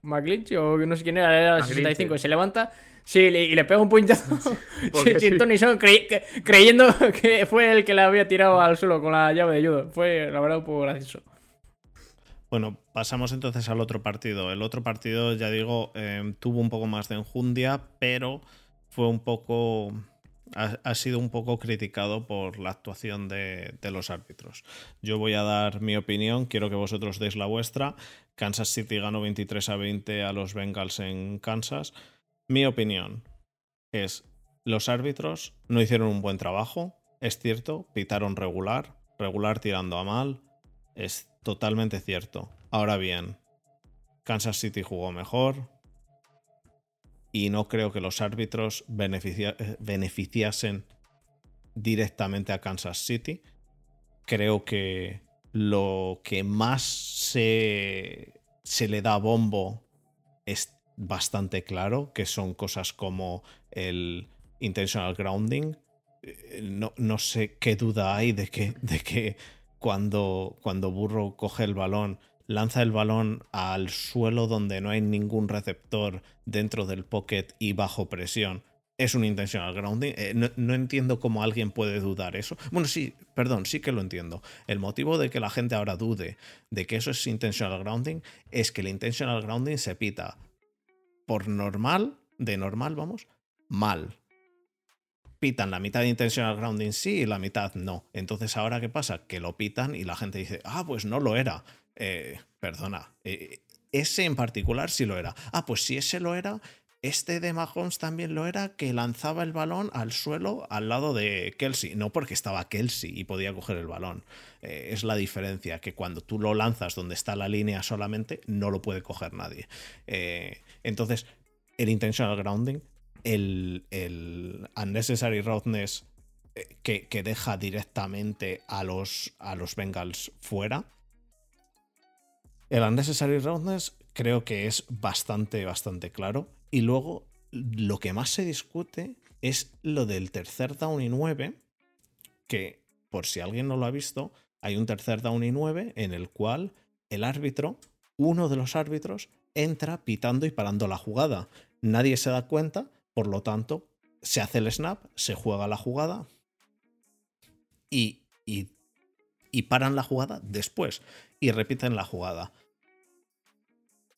McLinch o no sé quién era, era el 65. Y se levanta. Sí, y le pega un puñetazo. Sí, (laughs) Tony Son, creyendo (laughs) que fue el que le había tirado al suelo con la llave de judo. Fue, la verdad, un poco gracioso. Bueno, pasamos entonces al otro partido. El otro partido, ya digo, eh, tuvo un poco más de enjundia, pero fue un poco. Ha, sido un poco criticado por la actuación de, los árbitros. Yo voy a dar mi opinión, quiero que vosotros deis la vuestra. Kansas City ganó 23 a 20 a los Bengals en Kansas. Mi opinión es: los árbitros no hicieron un buen trabajo, es cierto, pitaron regular, regular tirando a mal, es totalmente cierto. Ahora bien, Kansas City jugó mejor, y no creo que los árbitros beneficiasen directamente a Kansas City. Creo que lo que más se, se le da bombo es bastante claro, que son cosas como el intentional grounding. Eh, no, no sé qué duda hay de que, de que cuando, cuando Burro coge el balón, lanza el balón al suelo donde no hay ningún receptor dentro del pocket y bajo presión. Es un intentional grounding. Eh, no, entiendo cómo alguien puede dudar eso. Bueno, sí, perdón, sí que lo entiendo. El motivo de que la gente ahora dude de que eso es intentional grounding es que el intentional grounding se pita por normal, de normal, vamos, mal pitan la mitad de intentional grounding sí y la mitad no. Entonces, ¿ahora qué pasa? Que lo pitan y la gente dice, ah, pues no lo era. Eh, perdona, eh, ese en particular sí lo era. Ah, pues si ese lo era, este de Mahomes también lo era, que lanzaba el balón al suelo al lado de Kelsey. No porque estaba Kelsey y podía coger el balón. Eh, es la diferencia, que cuando tú lo lanzas donde está la línea solamente, no lo puede coger nadie. entonces, el intentional grounding el, unnecessary roughness eh, que, deja directamente a los, a los Bengals fuera. El unnecessary roughness creo que es bastante, bastante claro. Y luego lo que más se discute es lo del tercer down y 9, que por si alguien no lo ha visto, hay un tercer down y 9 en el cual el árbitro, uno de los árbitros, entra pitando y parando la jugada. Nadie se da cuenta por lo tanto, se hace el snap, se juega la jugada y, y, paran la jugada después y repiten la jugada.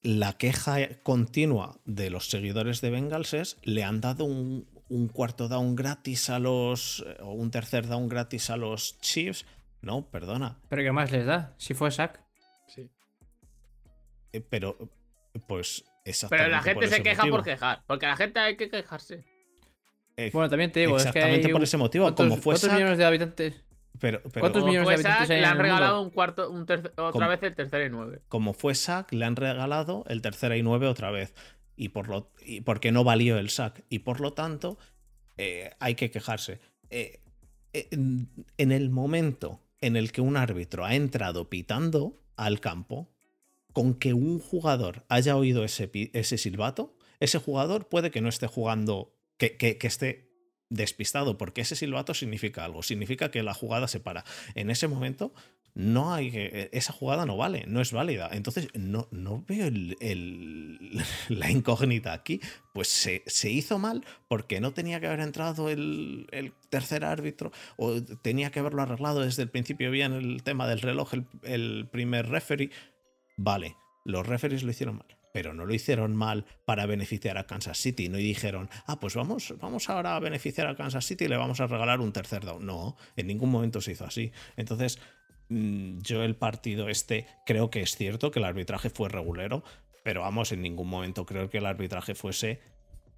La queja continua de los seguidores de Bengals es le han dado un, cuarto down gratis a los. o un tercer down gratis a los Chiefs. No, perdona. ¿Pero qué más les da? Si fue sack. Sí. Eh, pero, pues pero la gente se queja por quejar, porque la gente hay que quejarse. bueno, también te digo, exactamente es que por ese motivo. como fue ¿Cuántos millones de habitantes? Pero, ¿Cuántos millones de habitantes le han regalado un cuarto, un otra vez el tercer y nueve. Como fue SAC, le han regalado el tercer y nueve otra vez. Y, por lo, y porque no valió el SAC. Y por lo tanto, eh, hay que quejarse. Eh, eh, en el momento en el que un árbitro ha entrado pitando al campo, con que un jugador haya oído ese, silbato, ese jugador puede que no esté jugando, que, esté despistado, porque ese silbato significa algo, significa que la jugada se para. En ese momento, no hay e, esa jugada no vale, no es válida. Entonces, no, veo (laughs) la incógnita aquí. Pues se, hizo mal porque no tenía que haber entrado el, tercer árbitro o tenía que haberlo arreglado desde el principio bien el tema del reloj, el, el primer referee. Vale, los referees lo hicieron mal, pero no lo hicieron mal para beneficiar a Kansas City. No y dijeron, ah, pues vamos, vamos ahora a beneficiar a Kansas City y le vamos a regalar un tercer down. No, en ningún momento se hizo así. Entonces, mm, yo el partido este creo que es cierto que el arbitraje fue regulero, pero vamos, en ningún momento creo que el arbitraje fuese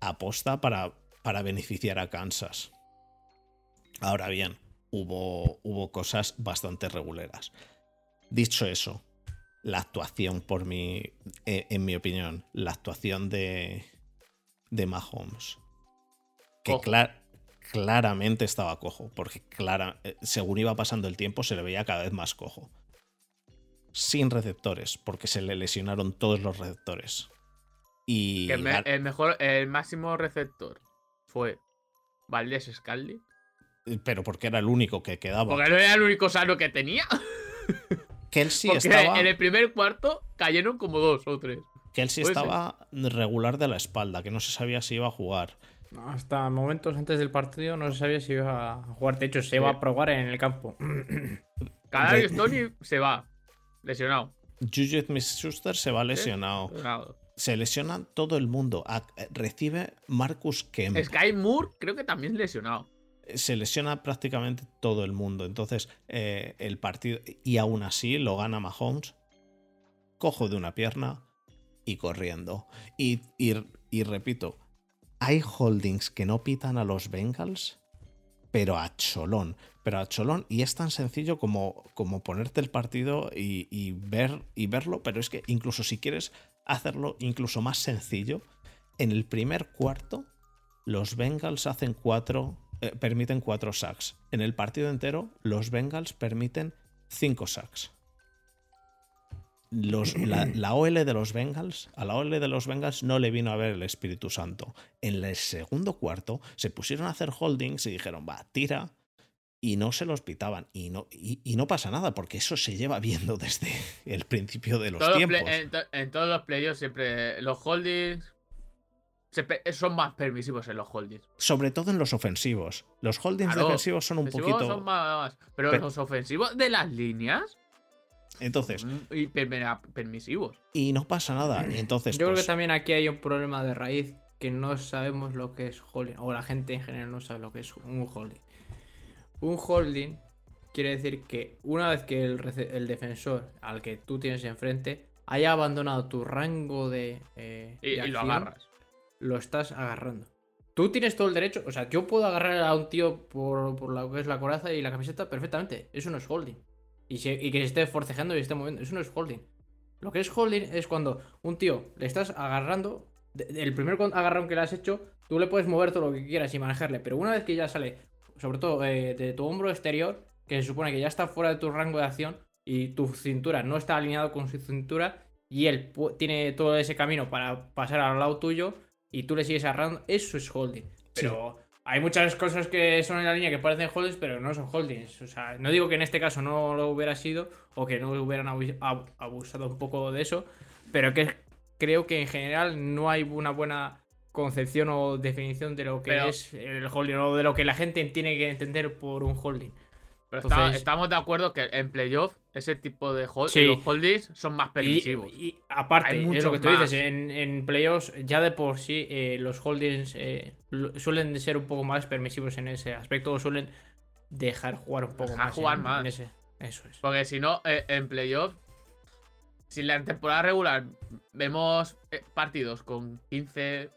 aposta para, para beneficiar a Kansas. Ahora bien, hubo, hubo cosas bastante reguleras. Dicho eso, la actuación, por mi, eh, en mi opinión, la actuación de, de Mahomes, que claramente estaba cojo, porque clara, eh, según iba pasando el tiempo se le veía cada vez más cojo. Sin receptores, porque se le lesionaron todos los receptores. Y el, mejor, el máximo receptor fue Valdés Scaldi. Eh, pero porque era el único que quedaba. Porque no era el único sano que tenía. (laughs) Kelsey estaba. En el primer cuarto cayeron como dos o tres. Kelsey estaba regular de la espalda, que no se sabía si iba a jugar. Hasta momentos antes del partido no se sabía si iba a jugar. De hecho, se iba a probar en el campo. (clears throat) Cada Stoney se va, lesionado. Juju Smith-Schuster se va lesionado. Se lesiona todo el mundo. Recibe Marcus Kemp. Sky Moore creo que también lesionado se lesiona prácticamente todo el mundo. Entonces, eh, el partido, y aún así lo gana Mahomes, cojo de una pierna y corriendo. Y, y, repito, hay holdings que no pitan a los Bengals, pero a cholón. Pero a cholón, y es tan sencillo como, como ponerte el partido y, y, ver, y verlo, pero es que incluso si quieres hacerlo incluso más sencillo, en el primer cuarto, los Bengals hacen cuatro eh, permiten 4 sacks. En el partido entero, los Bengals permiten 5 sacks. los, la, OL de los Bengals, a la OL de los Bengals no le vino a ver el Espíritu Santo. En el segundo cuarto se pusieron a hacer holdings y dijeron, va, tira. Y no se los pitaban. Y no, y, no pasa nada, porque eso se lleva viendo desde el principio de los tiempos. en, todos los playoffs siempre los holdings son más permisivos en los holdings. Sobre todo en los ofensivos. Los holdings defensivos son un poquito. Son más, pero, pero, los ofensivos de las líneas entonces. Y permisivos. Y no pasa nada. Entonces, Yo creo que pues también aquí hay un problema de raíz que no sabemos lo que es holding. O la gente en general no sabe lo que es un holding. Un holding quiere decir que una vez que el, defensor al que tú tienes enfrente haya abandonado tu rango de. Eh, y, lo agarras. Lo estás agarrando. Tú tienes todo el derecho. O sea, yo puedo agarrar a un tío por, por lo que es la coraza y la camiseta perfectamente. Eso no es holding y, que se esté forcejando y esté moviendo. Eso no es holding. Lo que es holding es cuando un tío le estás agarrando. El primer agarrón que le has hecho, tú le puedes mover todo lo que quieras y manejarle. Pero una vez que ya sale, sobre todo eh, de tu hombro exterior, que se supone que ya está fuera de tu rango de acción y tu cintura no está alineado con su cintura y él tiene todo ese camino para pasar al lado tuyo y tú le sigues agarrando, eso es holding. Pero hay muchas cosas que son en la línea que parecen holdings, pero no son holdings. O sea, no digo que en este caso no lo hubiera sido o que no hubieran abusado un poco de eso, pero que creo que en general no hay una buena concepción o definición de lo que es el holding o de lo que la gente tiene que entender por un holding. Pero estamos de acuerdo que en playoff ese tipo de holdings son más permisivos. Y, aparte, es lo que tú dices, en, en, playoffs ya de por sí eh, los holdings eh, suelen ser un poco más permisivos en ese aspecto, o suelen dejar jugar un poco más. jugar más. ese. Eso es. Porque si no, eh, en playoff, si en la temporada regular vemos partidos con 15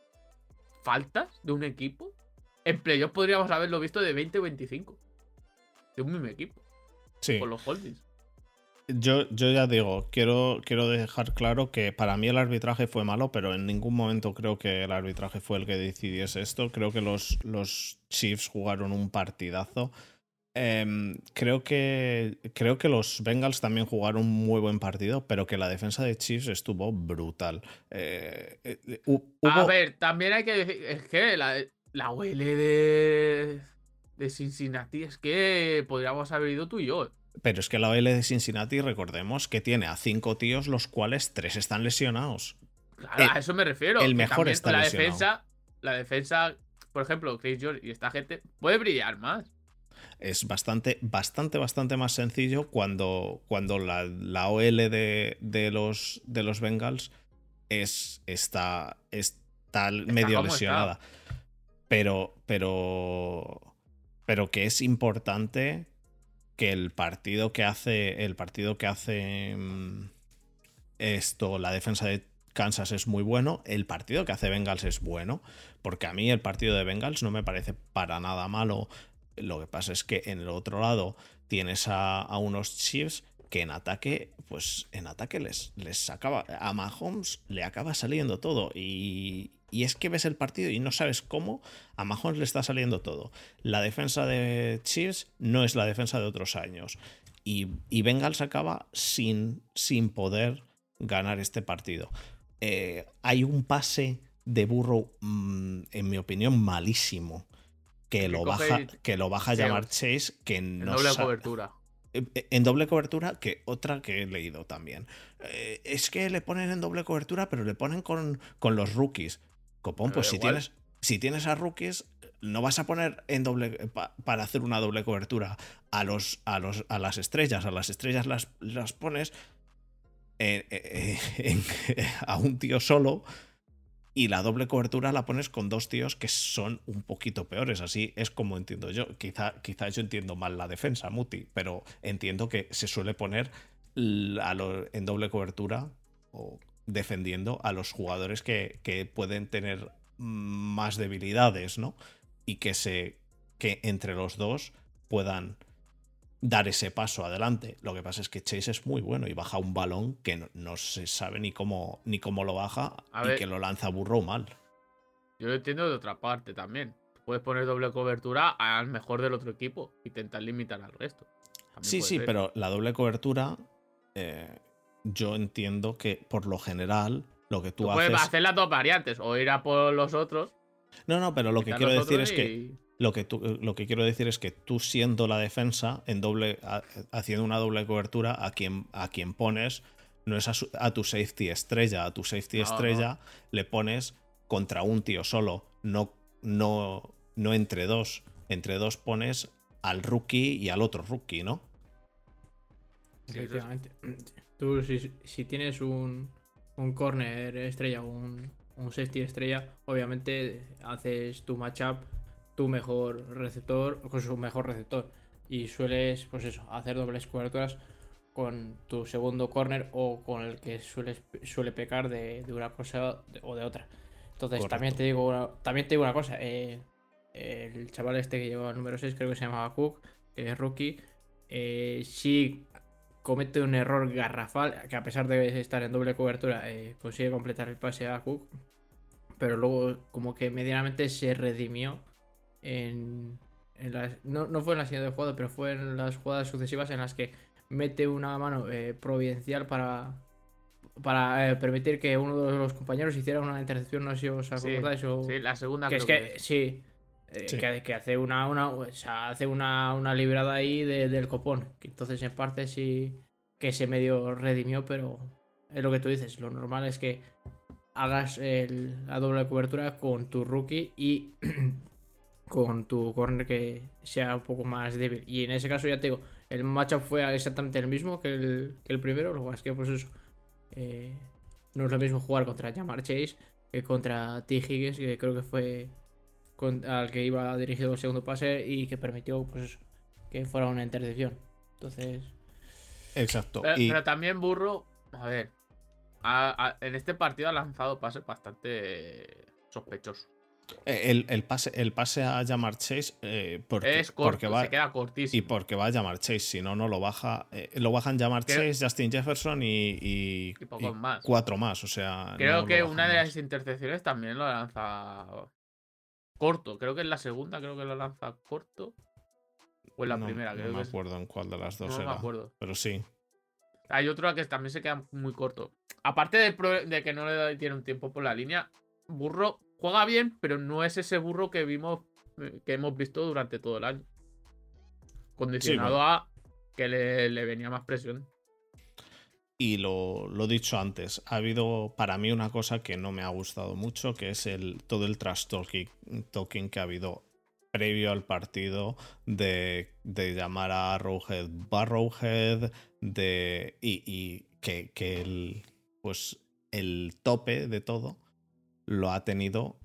faltas de un equipo, en playoff podríamos haberlo visto de 20 o 25 de un mismo equipo. Sí. Con los holdings. Yo, yo ya digo, quiero, quiero dejar claro que para mí el arbitraje fue malo, pero en ningún momento creo que el arbitraje fue el que decidiese esto. Creo que los, los Chiefs jugaron un partidazo. Em, creo, que, creo que los Bengals también jugaron un muy buen partido, pero que la defensa de Chiefs estuvo brutal. Eh, eh, A ver, también hay que decir, es que la, la UL de, de Cincinnati es que podríamos haber ido tú y yo. Pero es que la OL de Cincinnati, recordemos que tiene a cinco tíos, los cuales tres están lesionados. Claro, a eso me refiero. El mejor está la Defensa, la defensa, por ejemplo, Chris George y esta gente, puede brillar más. Es bastante, bastante, bastante más sencillo cuando, cuando la, OL de, de, los, de los Bengals es, está, está medio lesionada. Pero, pero pero que es importante que el partido que hace el partido que hace mm, esto la defensa de Kansas es muy bueno, el partido que hace Bengals es bueno, porque a mí el partido de Bengals no me parece para nada malo. Lo que pasa es que en el otro lado tienes a, unos Chiefs que en ataque, pues en ataque les, les acaba, a Mahomes le acaba saliendo todo y, y es que ves el partido y no sabes cómo a Mahomes le está saliendo todo. La defensa de Chiefs no es la defensa de otros años. Y, y Bengals acaba sin, sin poder ganar este partido. Eh, hay un pase de burro, mm, en mi opinión, malísimo. Que, lo, baja, que lo baja a llamar Chase, que no. Doble cobertura. Eh, eh, en doble cobertura, que otra que he leído también. es que le ponen en doble cobertura, pero le ponen con, con los rookies. Copón, pues si tienes, si tienes a rookies, no vas a poner en doble para hacer una doble cobertura a los, a los a las estrellas, a las estrellas las, las pones (laughs) a un tío solo y la doble cobertura la pones con dos tíos que son un poquito peores. Así es como entiendo yo. Quizá, quizá yo entiendo mal la defensa, Muti, pero entiendo que se suele poner en doble cobertura o defendiendo a los jugadores que, pueden tener más debilidades, ¿no? Y que se. que entre los dos puedan dar ese paso adelante. Lo que pasa es que Chase es muy bueno y baja un balón que no, se sabe ni cómo, ni cómo lo baja y que lo lanza burro mal. Yo lo entiendo de otra parte también. Puedes poner doble cobertura al mejor del otro equipo, intentar limitar al resto. sí, sí, pero la doble cobertura eh, yo entiendo que por lo general lo que tú, tú haces. Puedes hacer las dos variantes, o ir a por los otros. No, no, pero lo que quiero decir es que. Lo que, tú, lo que quiero decir es que tú siendo la defensa, en doble, haciendo una doble cobertura, a quien, a quien pones no es a, tu safety estrella. A tu safety estrella le pones contra un tío solo, no, no, no entre dos. Entre dos pones al rookie y al otro rookie, ¿no? Efectivamente. (clears throat) Tú, si, tienes un, un corner estrella o un, un safety estrella, obviamente haces tu matchup, tu mejor receptor con su mejor receptor. Y sueles, pues eso, hacer dobles coberturas con tu segundo corner o con el que sueles, suele pecar de, una cosa o de otra. Entonces, también te digo una, también te digo una cosa. Eh, el chaval este que lleva el número 6, creo que se llamaba Cook, que es rookie. Eh, si comete un error garrafal, que a pesar de estar en doble cobertura, eh, consigue completar el pase a Cook, pero luego como que medianamente se redimió en, las... No, fue en la siguiente jugada, pero fue en las jugadas sucesivas en las que mete una mano eh, providencial para, para eh, permitir que uno de los compañeros hiciera una intercepción, no sé si os acordáis sí, la segunda que es que, sí, Que, hace una, una, hace una, una librada ahí del copón. Que entonces en parte sí que se medio redimió, pero es lo que tú dices. Lo normal es que hagas la doble cobertura con tu rookie y (clears throat) con tu corner que sea un poco más débil. Y en ese caso ya te digo, el matchup fue exactamente el mismo que el, que el primero. Lo que es que pues eso. Eh, no es lo mismo jugar contra Jamar Chase que contra T. Higgins, que creo que fue al que iba dirigido el segundo pase y que permitió pues que fuera una intercepción. Entonces. Exacto. Pero, también Burro, a ver, en este partido ha lanzado pases bastante sospechosos. Eh, el, pase, el pase a llamar Chase eh, porque, porque va, se queda cortísimo. Y porque va a llamar Chase, si no, no lo baja. Eh, lo bajan llamar Chase, Justin Jefferson y, cuatro más. O sea. Creo que una de las intercepciones también lo lanza corto. Creo que es la segunda, creo que lo lanza corto. O en la primera, creo No me acuerdo en cuál de las dos no, era. me acuerdo. Pero sí. Hay otro que también se queda muy corto. Aparte de, de que no le tiene un tiempo por la línea, Burro juega bien, pero no es ese burro que vimos, eh, que hemos visto durante todo el año. Condicionado a que le, venía más presión. Y lo, lo, dicho antes, ha habido para mí una cosa que no me ha gustado mucho, que es el, todo el trash talking, que ha habido previo al partido de, llamar a Arrowhead Barrowhead, de, y, y que, que el, pues, el tope de todo lo ha tenido,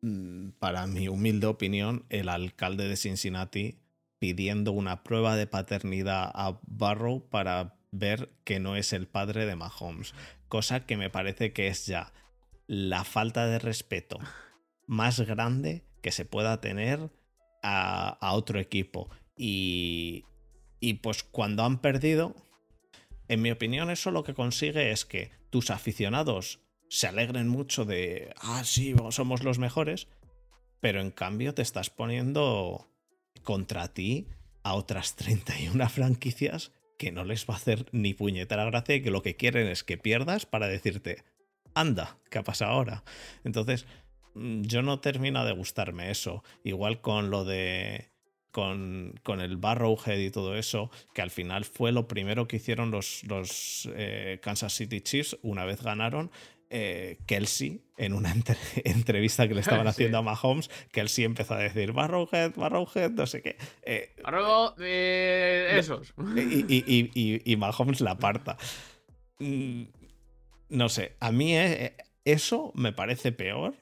mm, para mi humilde opinión, el alcalde de Cincinnati pidiendo una prueba de paternidad a Barrow para ver que no es el padre de Mahomes. Cosa que me parece que es ya la falta de respeto más grande que se pueda tener a, otro equipo. Y, y pues cuando han perdido, en mi opinión eso lo que consigue es que tus aficionados se alegren mucho de, ah, sí, somos los mejores, pero en cambio te estás poniendo contra ti a otras 31 franquicias que no les va a hacer ni puñetera gracia y que lo que quieren es que pierdas para decirte, anda, ¿qué ha pasado ahora? Entonces, mm, yo no termina de gustarme eso. Igual con lo de. Con, con, el Barrowhead y todo eso, que al final fue lo primero que hicieron los, los eh, Kansas City Chiefs una vez ganaron, eh, Kelsey, en una (laughs) entrevista que le estaban haciendo a Mahomes, Kelsey empezó a decir Barrowhead, Barrowhead, no sé qué. Eh, eh esos. Y, Mahomes la aparta. Mm, no sé, a mí eh, eso me parece peor,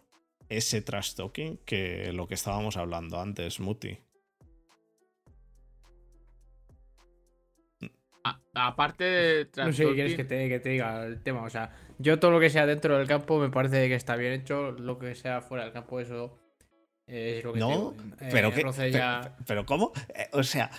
ese trash talking, que lo que estábamos hablando antes, Muti. Aparte de No sé qué quieres que te, que te diga el tema, o sea yo todo lo que sea dentro del campo me parece que está bien hecho. Lo que sea fuera del campo, eso es lo que No, eh, pero, que, pero, ¿cómo? Eh, o sea,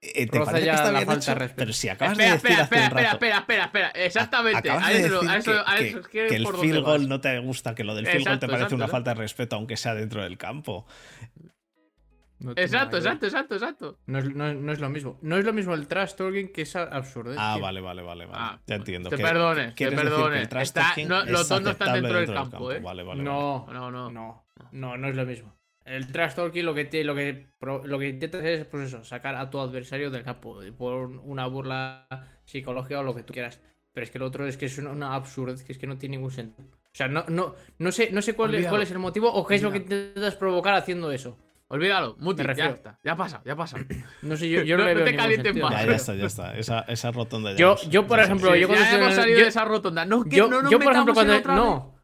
eh, ¿te parece que está bien hecho? Pero si acabas espera, de decir espera, hace espera, un rato, espera, espera, espera, exactamente. A, eso, a eso, a eso, que, que, el field goal no te gusta, que lo del field goal te parece una falta de respeto, aunque sea dentro del campo. Exacto, exacto, exacto, exacto. No es, no, es, lo mismo. No es lo mismo el trash talking que es absurdo. Ah, vale, vale, vale, vale. Ah, ya entiendo. Te perdones, te perdones. los dos no están dentro, del campo, ¿eh? Vale, vale, no, no, no, no, no, no es lo mismo. El trash talking lo que, lo que, lo que intenta hacer es, pues eso, sacar a tu adversario del campo por una burla psicológica o lo que tú quieras. Pero es que el otro es que es una, absurdez que es que no tiene ningún sentido. O sea, no, no, no sé, no sé cuál, cuál es el motivo o qué es lo que intentas provocar haciendo eso. Olvídalo, Muti, ya está. Ya pasa, ya pasa. No sé, yo, yo no, le veo te calientes más. Ya, ya está, ya está. Esa, esa rotonda ya. Yo, yo por ejemplo, yo cuando ya hemos salido de esa rotonda. No, que yo, no nos yo por ejemplo, cuando. No.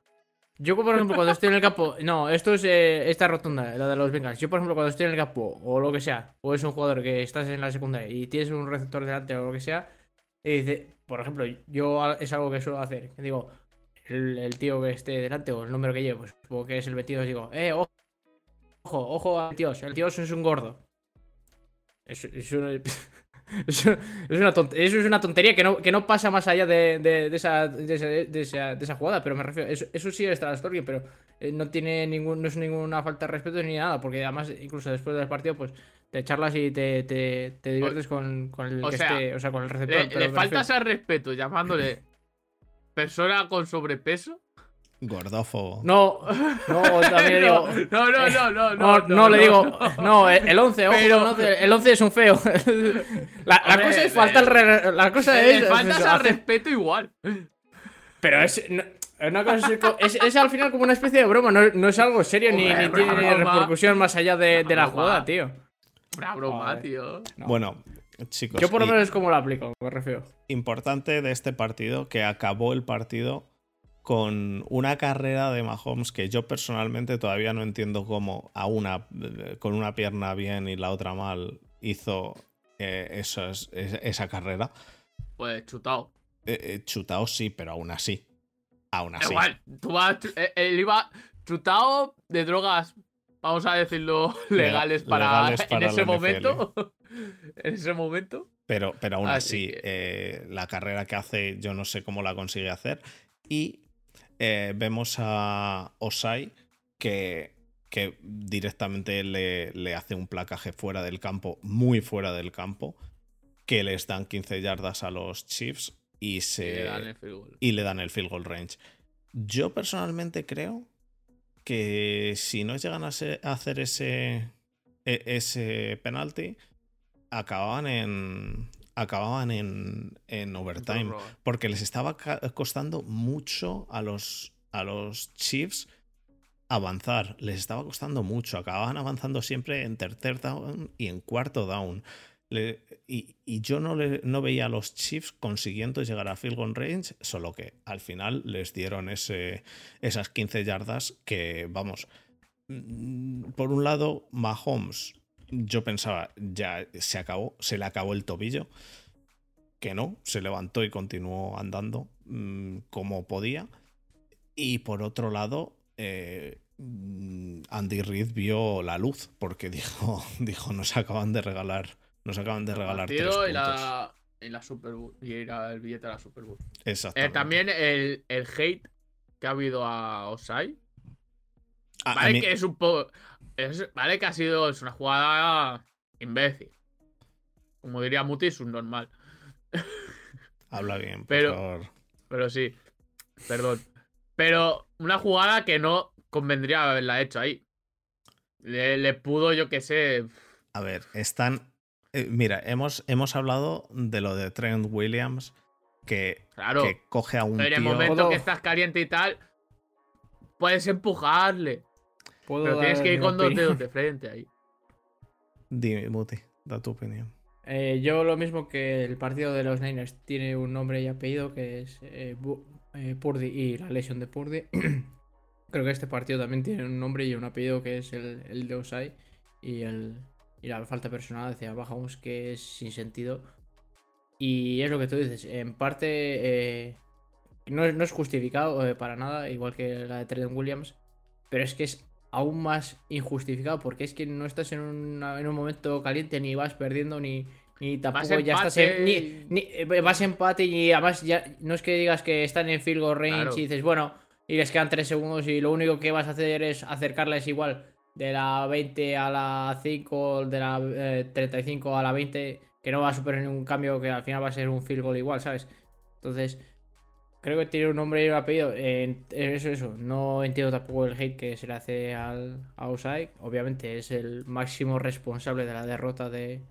Yo, por ejemplo, cuando estoy en el campo. No, esto es eh, esta rotonda, la de los Bengals. Yo, por ejemplo, cuando estoy en el campo, o lo que sea, o es un jugador que estás en la secundaria y tienes un receptor delante o lo que sea, y dice, por ejemplo, yo es algo que suelo hacer. Digo, el, tío que esté delante o el número que llevo, pues, supongo que es el 22, digo, eh, ojo, ojo al tío, el tío es un gordo. Es, es, (laughs) Eso, es una tontería, eso es una tontería que no, que no pasa más allá de, de, esa, de, esa, de, esa, jugada, pero me refiero, eso, eso sí es story pero eh, no tiene ningún, no es ninguna falta de respeto ni nada, porque además incluso después del partido, pues te charlas y te, te, te diviertes con, con el que esté, o sea, con el receptor. Le, le faltas al respeto llamándole persona con sobrepeso Gordófobo. No, no, también digo. (laughs) No, no, no, no. No, no, le digo. No, el 11, ojo, el 11 es un feo. (laughs) La, cosa es falta el. La cosa es. Faltas al respeto igual. Pero es. Una cosa es, es, al final como una especie de broma, no, no es algo serio ni, ni, tiene repercusión más allá de, de la jugada, tío. Una broma, tío. Bueno, chicos. Yo por lo menos es como lo aplico, me refiero. Importante de este partido, que acabó el partido con una carrera de Mahomes que yo personalmente todavía no entiendo cómo a una con una pierna bien y la otra mal hizo eh, esa carrera. Pues chutado. Eh, eh, chutado sí, pero aún así. Aún así. Igual, tú vas, él iba chutado de drogas, vamos a decirlo, (laughs) legales para, (laughs) en ese momento. (laughs) en ese momento. Pero, pero aún así, la carrera que hace, yo no sé cómo la consigue hacer. Y eh, vemos a Osai que, que directamente le, hace un placaje fuera del campo, muy fuera del campo, que les dan 15 yardas a los Chiefs y, se, y le dan el field goal, range. Yo personalmente creo que si no llegan a, hacer ese, e, ese penalti, acababan en, acababan en, en overtime. Porque les estaba costando mucho a los, a los Chiefs avanzar. Les estaba costando mucho. Acababan avanzando siempre en tercer down y en cuarto down. y, yo no, le, no, veía a los Chiefs consiguiendo llegar a field goal range, solo que al final les dieron ese, esas 15 yardas que, vamos, mm, por un lado, Mahomes yo pensaba, ya se acabó, se le acabó el tobillo. Que no, se levantó y continuó andando mm, como podía. Y por otro lado, eh, Andy Reid vio la luz porque (laughs) dijo, dijo nos acaban de regalar, nos acaban de regalar tres puntos. Y la, la Super Bowl, y el billete a la Super Bowl. Exacto. también el, el, hate que ha habido a Osai. vale, que es un poco vale que ha sido es una jugada imbécil. Como diría Muti, es un normal. (laughs) Habla bien, por pero, favor. Pero sí, perdón. Pero una jugada que no convendría haberla hecho ahí. Le, pudo, yo que sé. A ver, están. Eh, mira, hemos, hemos hablado de lo de Trent Williams, que, que coge a un. Pero en el momento que estás caliente y tal, puedes empujarle. Pero tienes que ir con dos dedos de frente ahí. (laughs) Dime, Muti, da tu opinión. Eh, yo lo mismo que el partido de los Niners tiene un nombre y apellido que es eh, eh, Purdy y la lesión de Purdy. (clears throat) Creo que este partido también tiene un nombre y un apellido que es el, de Osai y, el, y la falta personal hacia Bajamos que es sin sentido. Y es lo que tú dices, en parte no, no, es justificado para nada, igual que la de Trent Williams, pero es que es aún más injustificado porque es que no estás en, en un momento caliente ni vas perdiendo ni, ni tampoco ya estás en, ni, eh, vas empate y además ya no es que digas que están en field goal range y dices bueno y les quedan tres segundos y lo único que vas a hacer es acercarles igual de la 20 a la 5, de la 35 eh, a la 20, que no va a superar ningún cambio, que al final va a ser un field goal igual, ¿sabes? Entonces, creo que tiene un nombre y un apellido. eso, eso. No entiendo tampoco el hate que se le hace al a Obviamente es el máximo responsable de la derrota de,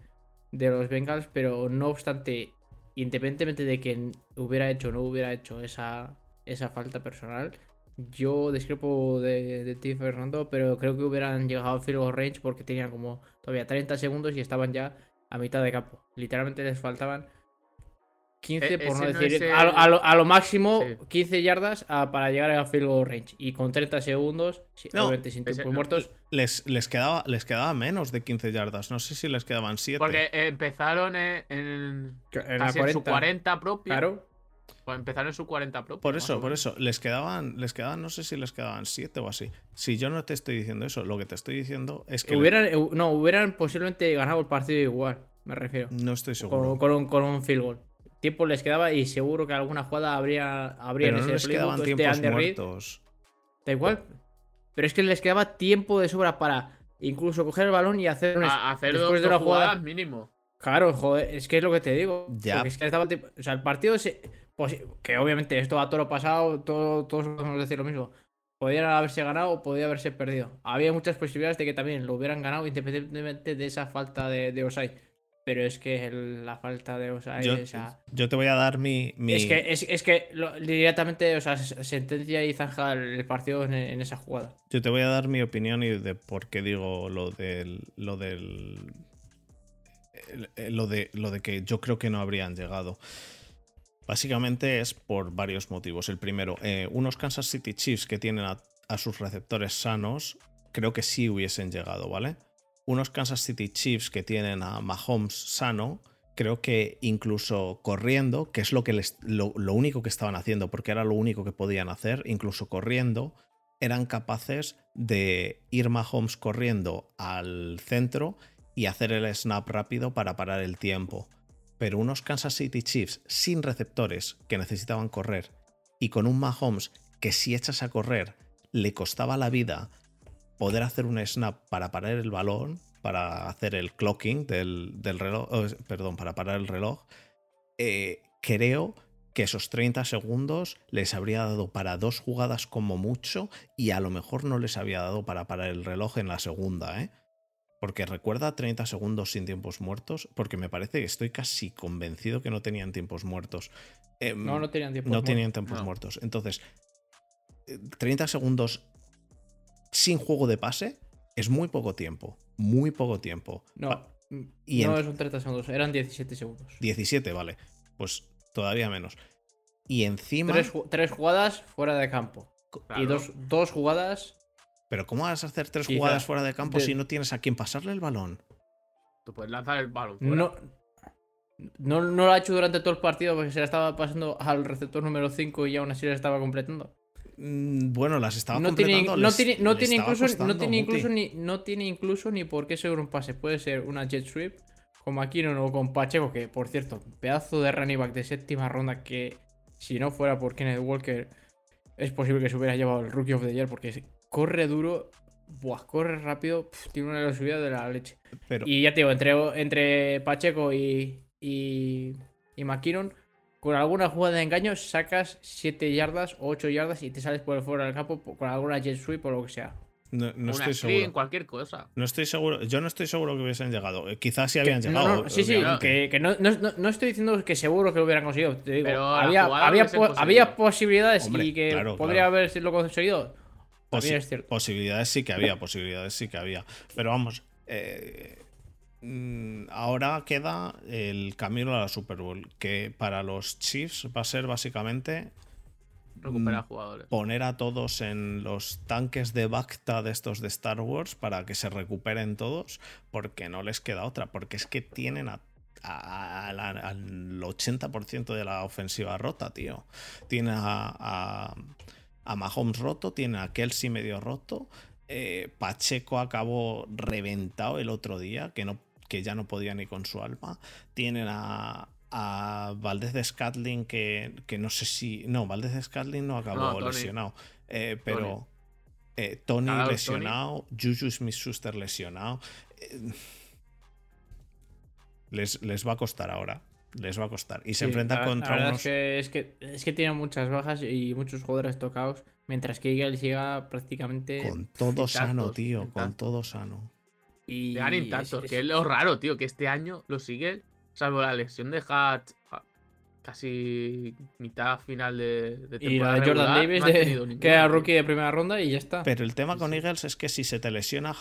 de los Bengals, pero no obstante, independientemente de que hubiera hecho o no hubiera hecho esa, esa falta personal, yo discrepo de, de ti, Fernando, pero creo que hubieran llegado al field range porque tenían como todavía 30 segundos y estaban ya a mitad de campo. Literalmente les faltaban 15, e, por no decir. a, lo, máximo 15 yardas para llegar al field goal range. Y con 30 segundos, obviamente sin tiempos muertos. Les, les, quedaba, les quedaba menos de 15 yardas. No sé si les quedaban 7. Porque empezaron en, en, en, su 40 propio. Claro. Pues empezaron en su 40 propio. Por eso, por eso. Les quedaban, les quedaban, no sé si les quedaban 7 o así. Si yo no te estoy diciendo eso, lo que te estoy diciendo es que. Hubieran, No, hubieran posiblemente ganado el partido igual, me refiero. No estoy seguro. Con, un, con un field goal tiempo les quedaba y seguro que alguna jugada habría, habría en ese les quedaban este tiempos muertos. Da igual. Pero es que les quedaba tiempo de sobra para incluso coger el balón y hacer, un, hacer después de una jugada mínimo. Claro, joder, es que es lo que te digo. Ya. Es que estaba, o sea, el partido se, pues, que obviamente esto a todo lo pasado, todo, todos podemos decir lo mismo. Podrían haberse ganado o podría haberse perdido. Había muchas posibilidades de que también lo hubieran ganado independientemente de esa falta de, de pero es que la falta de. Yo, yo te voy a dar mi. Es que, es, que directamente, o sea, sentencia y zanja el partido en, esa jugada. Yo te voy a dar mi opinión y de por qué digo lo del. Lo del. Lo de, lo de que yo creo que no habrían llegado. Básicamente es por varios motivos. El primero, eh, unos Kansas City Chiefs que tienen a sus receptores sanos, creo que sí hubiesen llegado, ¿vale? Unos Kansas City Chiefs que tienen a Mahomes sano, creo que incluso corriendo, que es lo, que les, lo, único que estaban haciendo, porque era lo único que podían hacer, incluso corriendo, eran capaces de ir Mahomes corriendo al centro y hacer el snap rápido para parar el tiempo. Pero unos Kansas City Chiefs sin receptores que necesitaban correr y con un Mahomes que si echas a correr le costaba la vida poder hacer un snap para parar el balón, para hacer el clocking del, reloj, perdón, para parar el reloj, eh, creo que esos 30 segundos les habría dado para dos jugadas como mucho y a lo mejor no les había dado para parar el reloj en la segunda, ¿eh? Porque recuerda 30 segundos sin tiempos muertos, porque me parece que estoy casi convencido que no tenían tiempos muertos. Em, no, no tenían tiempos no muertos. Tenían tiempos muertos. Entonces, 30 segundos sin juego de pase es muy poco tiempo. Muy poco tiempo. No, y no son 30 segundos, eran 17 segundos. 17, vale. Pues todavía menos. Y encima. Tres, jugadas fuera de campo. Y dos, dos, jugadas. Pero ¿cómo vas a hacer tres jugadas fuera de campo si no tienes a quién pasarle el balón? Tú puedes lanzar el balón. No, no, no, lo ha hecho durante todo el partido porque se la estaba pasando al receptor número 5 y aún así la estaba completando. Mm, bueno, las estaba no completando. Tiene, no, tiene, no tiene incluso, no tiene incluso ni, no tiene incluso ni por qué ser un pase. Puede ser una jet sweep como aquí no o con Pacheco, que por cierto, pedazo de running back de séptima ronda que si no fuera por Kenneth Walker es posible que se hubiera llevado el Rookie of the Year porque corre duro, buah, corre rápido, tiene una velocidad de la leche. Y ya te digo, entre, entre Pacheco y, y, y McKinnon con alguna jugada de engaño sacas 7 yardas o 8 yardas y te sales por el fuera del campo con alguna jet sweep o lo que sea. No, no estoy seguro. cualquier cosa. No estoy seguro. Yo no estoy seguro que hubiesen llegado. Eh, quizás sí habían llegado. sí, sí, que, no, estoy diciendo que seguro que lo hubieran conseguido. Te digo, Pero había, había, posibilidades y que podría haberlo conseguido. es cierto. Posibilidades sí que había, posibilidades sí que había. Pero vamos, eh, ahora queda el camino a la Super Bowl, que para los Chiefs va a ser básicamente recuperar mm, jugadores. Poner a todos en los tanques de Bacta de estos de Star Wars para que se recuperen todos, porque no les queda otra, porque es que tienen al 80% de la ofensiva rota, tío. Tiene a, a Mahomes roto, tiene a Kelsey medio roto. Eh, Pacheco acabó reventado el otro día, que no que ya no podía ni con su alma. Tienen a, a Valdez de Scatling, que, que, no sé si. No, Valdez de Scatling no acabó lesionado. Eh, pero. eh, Tony lesionado, Juju Smith-Schuster lesionado. Eh, les, les va a costar ahora les va a costar. Y se enfrenta contra unos. Es que, es que, tiene muchas bajas y muchos jugadores tocados. Mientras que Eagles llega prácticamente. Con todo sano, tío. Con todo sano. Y. intactos, que es lo raro, tío. Que este año los Eagles, salvo la lesión de Hart casi mitad final de, de temporada. Y la de Jordan Davis, que era rookie de primera ronda y ya está. Pero el tema con Eagles es que si se te lesiona.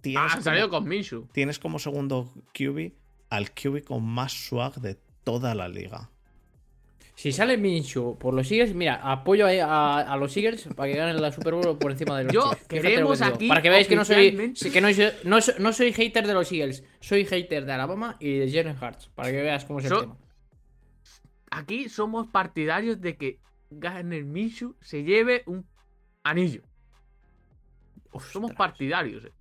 Tienes ah, salido con Minshew. Tienes como segundo QB al QB con más swag de toda la liga. Si sale Minshew por los Eagles, mira, apoyo a, los Eagles para que ganen la Super Bowl por encima de los Yo queremos aquí Para que veáis que no soy, que no, soy hater de los Eagles, soy hater de Alabama y de Jalen Hurts, para que veas cómo es el tema. Aquí somos partidarios de que Garner Minshew se lleve un anillo. Somos partidarios. Eh.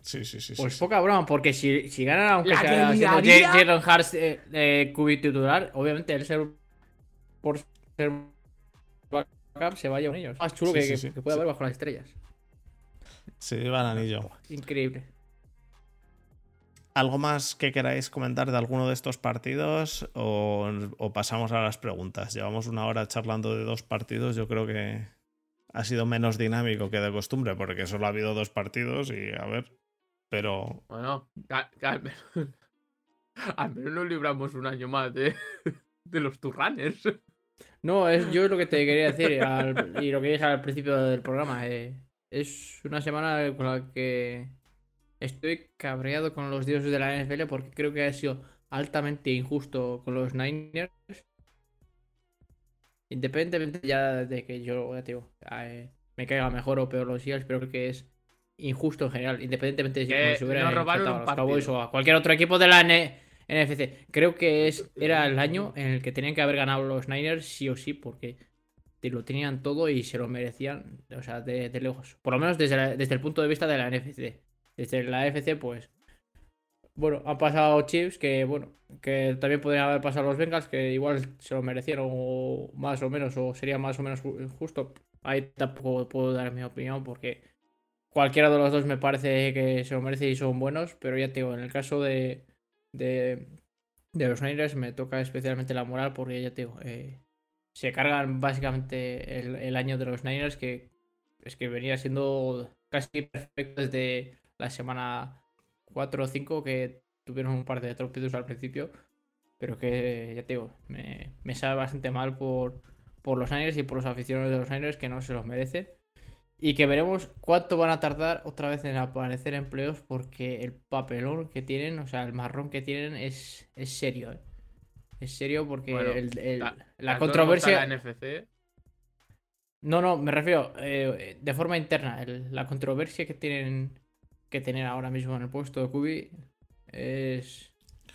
Sí, sí, sí. Pues poca broma, porque si, si ganan aunque sea Jalen Hurts eh, eh titular, obviamente él ser por ser backup se vaya con ellos. Más chulo que, puede haber bajo las estrellas. Se lleva el anillo. Increíble. ¿Algo más que queráis comentar de alguno de estos partidos o, o, pasamos a las preguntas? Llevamos una hora charlando de dos partidos, yo creo que ha sido menos dinámico que de costumbre porque solo ha habido dos partidos y a ver, pero. Bueno, (laughs) al menos, nos libramos un año más de, (laughs) de los Turrunners. No, es yo lo que te quería decir y lo que dije al principio del programa. Eh, es una semana con la que estoy cabreado con los dioses de la NFL porque creo que ha sido altamente injusto con los Niners. Independientemente ya de que yo, digo, eh, me caiga mejor o peor los Eagles, pero creo que es injusto en general, independientemente de si, se hubiera robaron a los o a cualquier otro equipo de la NFC. Creo que es, era el año en el que tenían que haber ganado los Niners sí o sí, porque lo tenían todo y se lo merecían, o sea, de, lejos. Por lo menos desde, desde el punto de vista de la NFC. Desde la NFC, pues. Bueno, han pasado Chiefs que, bueno, que también podrían haber pasado los Bengals, que igual se lo merecieron, o más o menos, o sería más o menos justo. Ahí tampoco puedo dar mi opinión porque Cualquiera de los dos me parece que se lo merece y son buenos, pero ya te digo, en el caso de, de, los Niners me toca especialmente la moral porque ya te digo, eh, se cargan básicamente el, año de los Niners que es que venía siendo casi perfecto desde la semana 4 o 5 que tuvieron un par de tropiezos al principio, pero que ya te digo, me, me sabe bastante mal por, por los Niners y por los aficionados de los Niners que no se los merecen. Y que veremos cuánto van a tardar otra vez en aparecer empleos porque el papelón que tienen, o sea, el marrón que tienen es, es serio. ¿eh? Es serio porque el, la, controversia... NFC? No, no, me refiero eh, de forma interna. la controversia que tienen que tener ahora mismo en el puesto de Kubi es,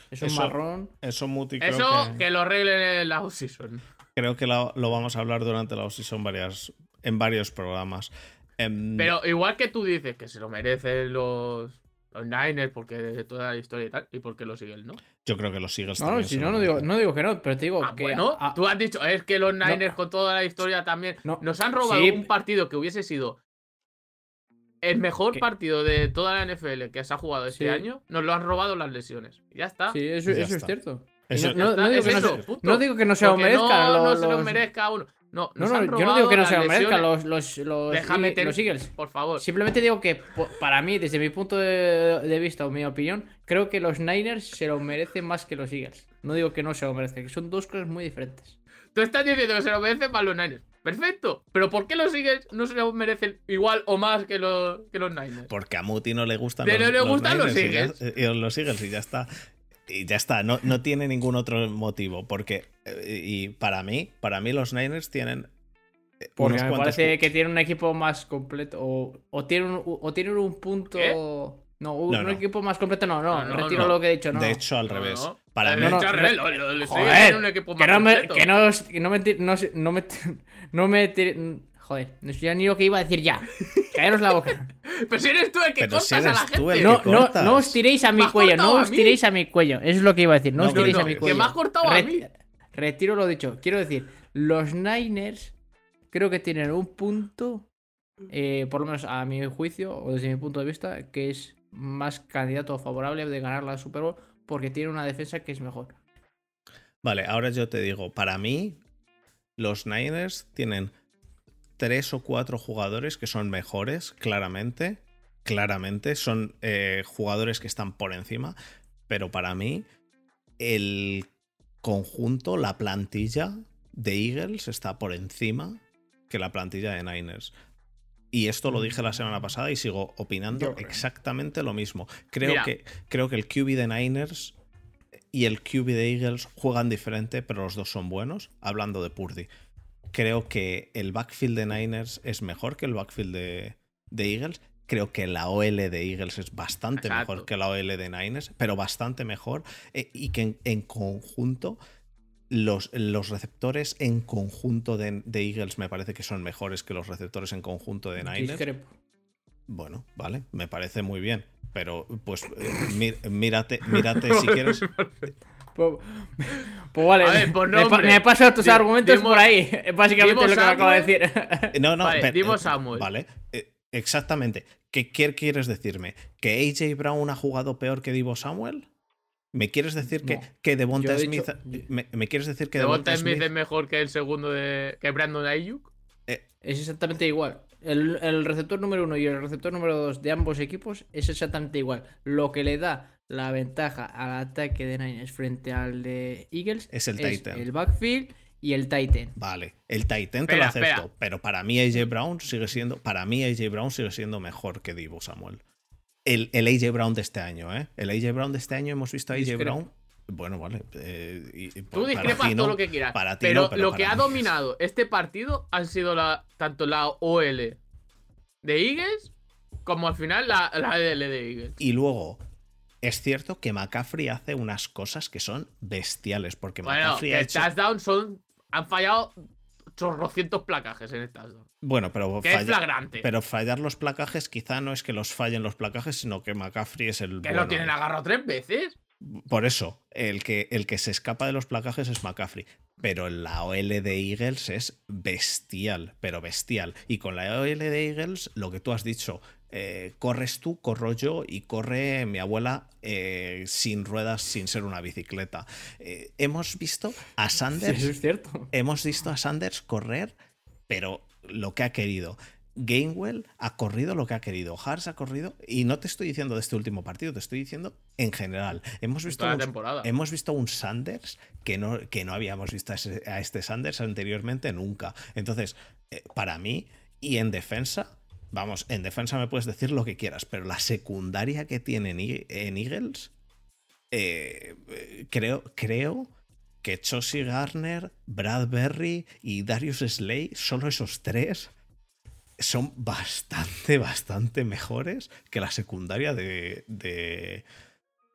es un marrón. Eso, Muti, eso que... lo arreglen en la off-season. Creo que lo, lo, vamos a hablar durante la off-season varias, en varios programas. Em, Pero igual que tú dices que se lo merecen los, los Niners porque de toda la historia y tal, y porque los Eagles, ¿no? Yo creo que los Eagles no, también. No, no, digo, no digo que no, pero te digo ah, que. Bueno, tú has dicho, es que los Niners con toda la historia también nos han robado un partido que hubiese sido el mejor partido de toda la NFL que se ha jugado este año, nos lo han robado las lesiones. Ya está. Sí, eso, eso es cierto. no, digo que no, digo que no se lo merezca. No, se lo merezca uno. No, no, no yo no digo que no se lo merezcan los, los, los, Déjame los Eagles. Por favor. Simplemente digo que para mí, desde mi punto de, vista o mi opinión, creo que los Niners se lo merecen más que los Eagles. No digo que no se lo merezcan, que son dos cosas muy diferentes. Tú estás diciendo que se lo merecen más los Niners. Perfecto. Pero ¿por qué los Eagles no se lo merecen igual o más que los, que los Niners? Porque a Muti no le gustan los, no le gustan los Eagles. Y, los Eagles y ya está y ya está, no, no, tiene ningún otro motivo. Porque, eh, y para mí, para mí los Niners tienen porque me parece que tiene un equipo más completo. O, o tienen, un, o tienen un punto. No, un, equipo más completo no, no, retiro lo que he dicho, no. De hecho, al revés. Para mí. Joder, un equipo más que no me, que no, no me, no, (laughs) no me, no me, Joder, no sé ni lo que iba a decir ya. (laughs) Caeros la boca. Pero si eres tú el que cortas a la gente. No, no, no os tiréis a mi cuello, no os tiréis a mi cuello. Eso es lo que iba a decir, no, os tiréis a mi cuello. Que me has cortado a mí. Retiro lo dicho. Quiero decir, los Niners creo que tienen un punto eh, por lo menos a mi juicio o desde mi punto de vista, que es más candidato favorable de ganar la Super Bowl porque tiene una defensa que es mejor. Vale, ahora yo te digo, para mí, los Niners tienen tres o cuatro jugadores que son mejores, claramente. Claramente, son eh, jugadores que están por encima. Pero para mí, el conjunto, la plantilla de Eagles está por encima que la plantilla de Niners. Y esto lo dije la semana pasada y sigo opinando exactamente lo mismo. Creo que, creo que el QB de Niners y el QB de Eagles juegan diferente, pero los dos son buenos. Hablando de Purdy. Creo que el backfield de Niners es mejor que el backfield de, Eagles. Creo que la OL de Eagles es bastante mejor que la OL de Niners, pero bastante mejor. Eh, y que en conjunto los, los receptores en conjunto de, Eagles me parece que son mejores que los receptores en conjunto de Niners. Bueno, vale, me parece muy bien. Pero, pues, eh, mírate, mírate si quieres. (laughs) Pues, pues, vale, me, he pasado tus argumentos por ahí. (laughs) Básicamente lo que me acabo de decir. No, no, vale, pero, Samuel. Vale, eh, exactamente. ¿Qué, ¿Qué, quieres decirme? ¿Que AJ Brown ha jugado peor que Divo Samuel? ¿Me quieres decir que, que Devonta Smith. me, quieres decir que Devonta, Smith, es mejor que el segundo de. que Brandon Ayuk? Eh, es exactamente igual. El, receptor número uno y el receptor número dos de ambos equipos es exactamente igual. Lo que le da la ventaja al ataque de Niners frente al de Eagles es el Titan. El backfield y el Titan. Vale, el Titan te lo acepto, pero para mí AJ Brown sigue siendo. Para mí AJ Brown sigue siendo mejor que Divo Samuel el, el, AJ Brown de este año, ¿eh? El AJ Brown de este año hemos visto a AJ Brown. Bueno, vale. Eh, Tú discrepas todo lo que quieras. pero, lo que ha dominado este partido han sido la, tanto la OL de Eagles como al final la, la de Eagles. Y luego, es cierto que McCaffrey hace unas cosas que son bestiales. Porque bueno, McCaffrey ha hecho... touchdown son. Han fallado chorrocientos placajes en estas dos. Bueno, pero, es flagrante. pero fallar los placajes quizá no es que los fallen los placajes, sino que McCaffrey es el. ¿Que lo tienen agarrado tres veces? Por eso, el que, el que se escapa de los placajes es McCaffrey. Pero la OL de Eagles es bestial, pero bestial. Y con la OL de Eagles, lo que tú has dicho, eh, corres tú, corro yo y corre mi abuela eh, sin ruedas, sin ser una bicicleta. Eh, hemos visto a Sanders. es cierto. Hemos visto a Sanders correr, pero lo que ha querido. Gainwell ha corrido lo que ha querido, Hars ha corrido, y no te estoy diciendo de este último partido, te estoy diciendo en general. Hemos visto, un, hemos visto un Sanders que no, que no habíamos visto a, este Sanders anteriormente nunca. Entonces, para mí, y en defensa, vamos, en defensa me puedes decir lo que quieras, pero la secundaria que tienen en Eagles, eh, creo, creo que Chosy Garner, Brad Berry y Darius Slay, solo esos tres, son bastante, bastante mejores que la secundaria de, de,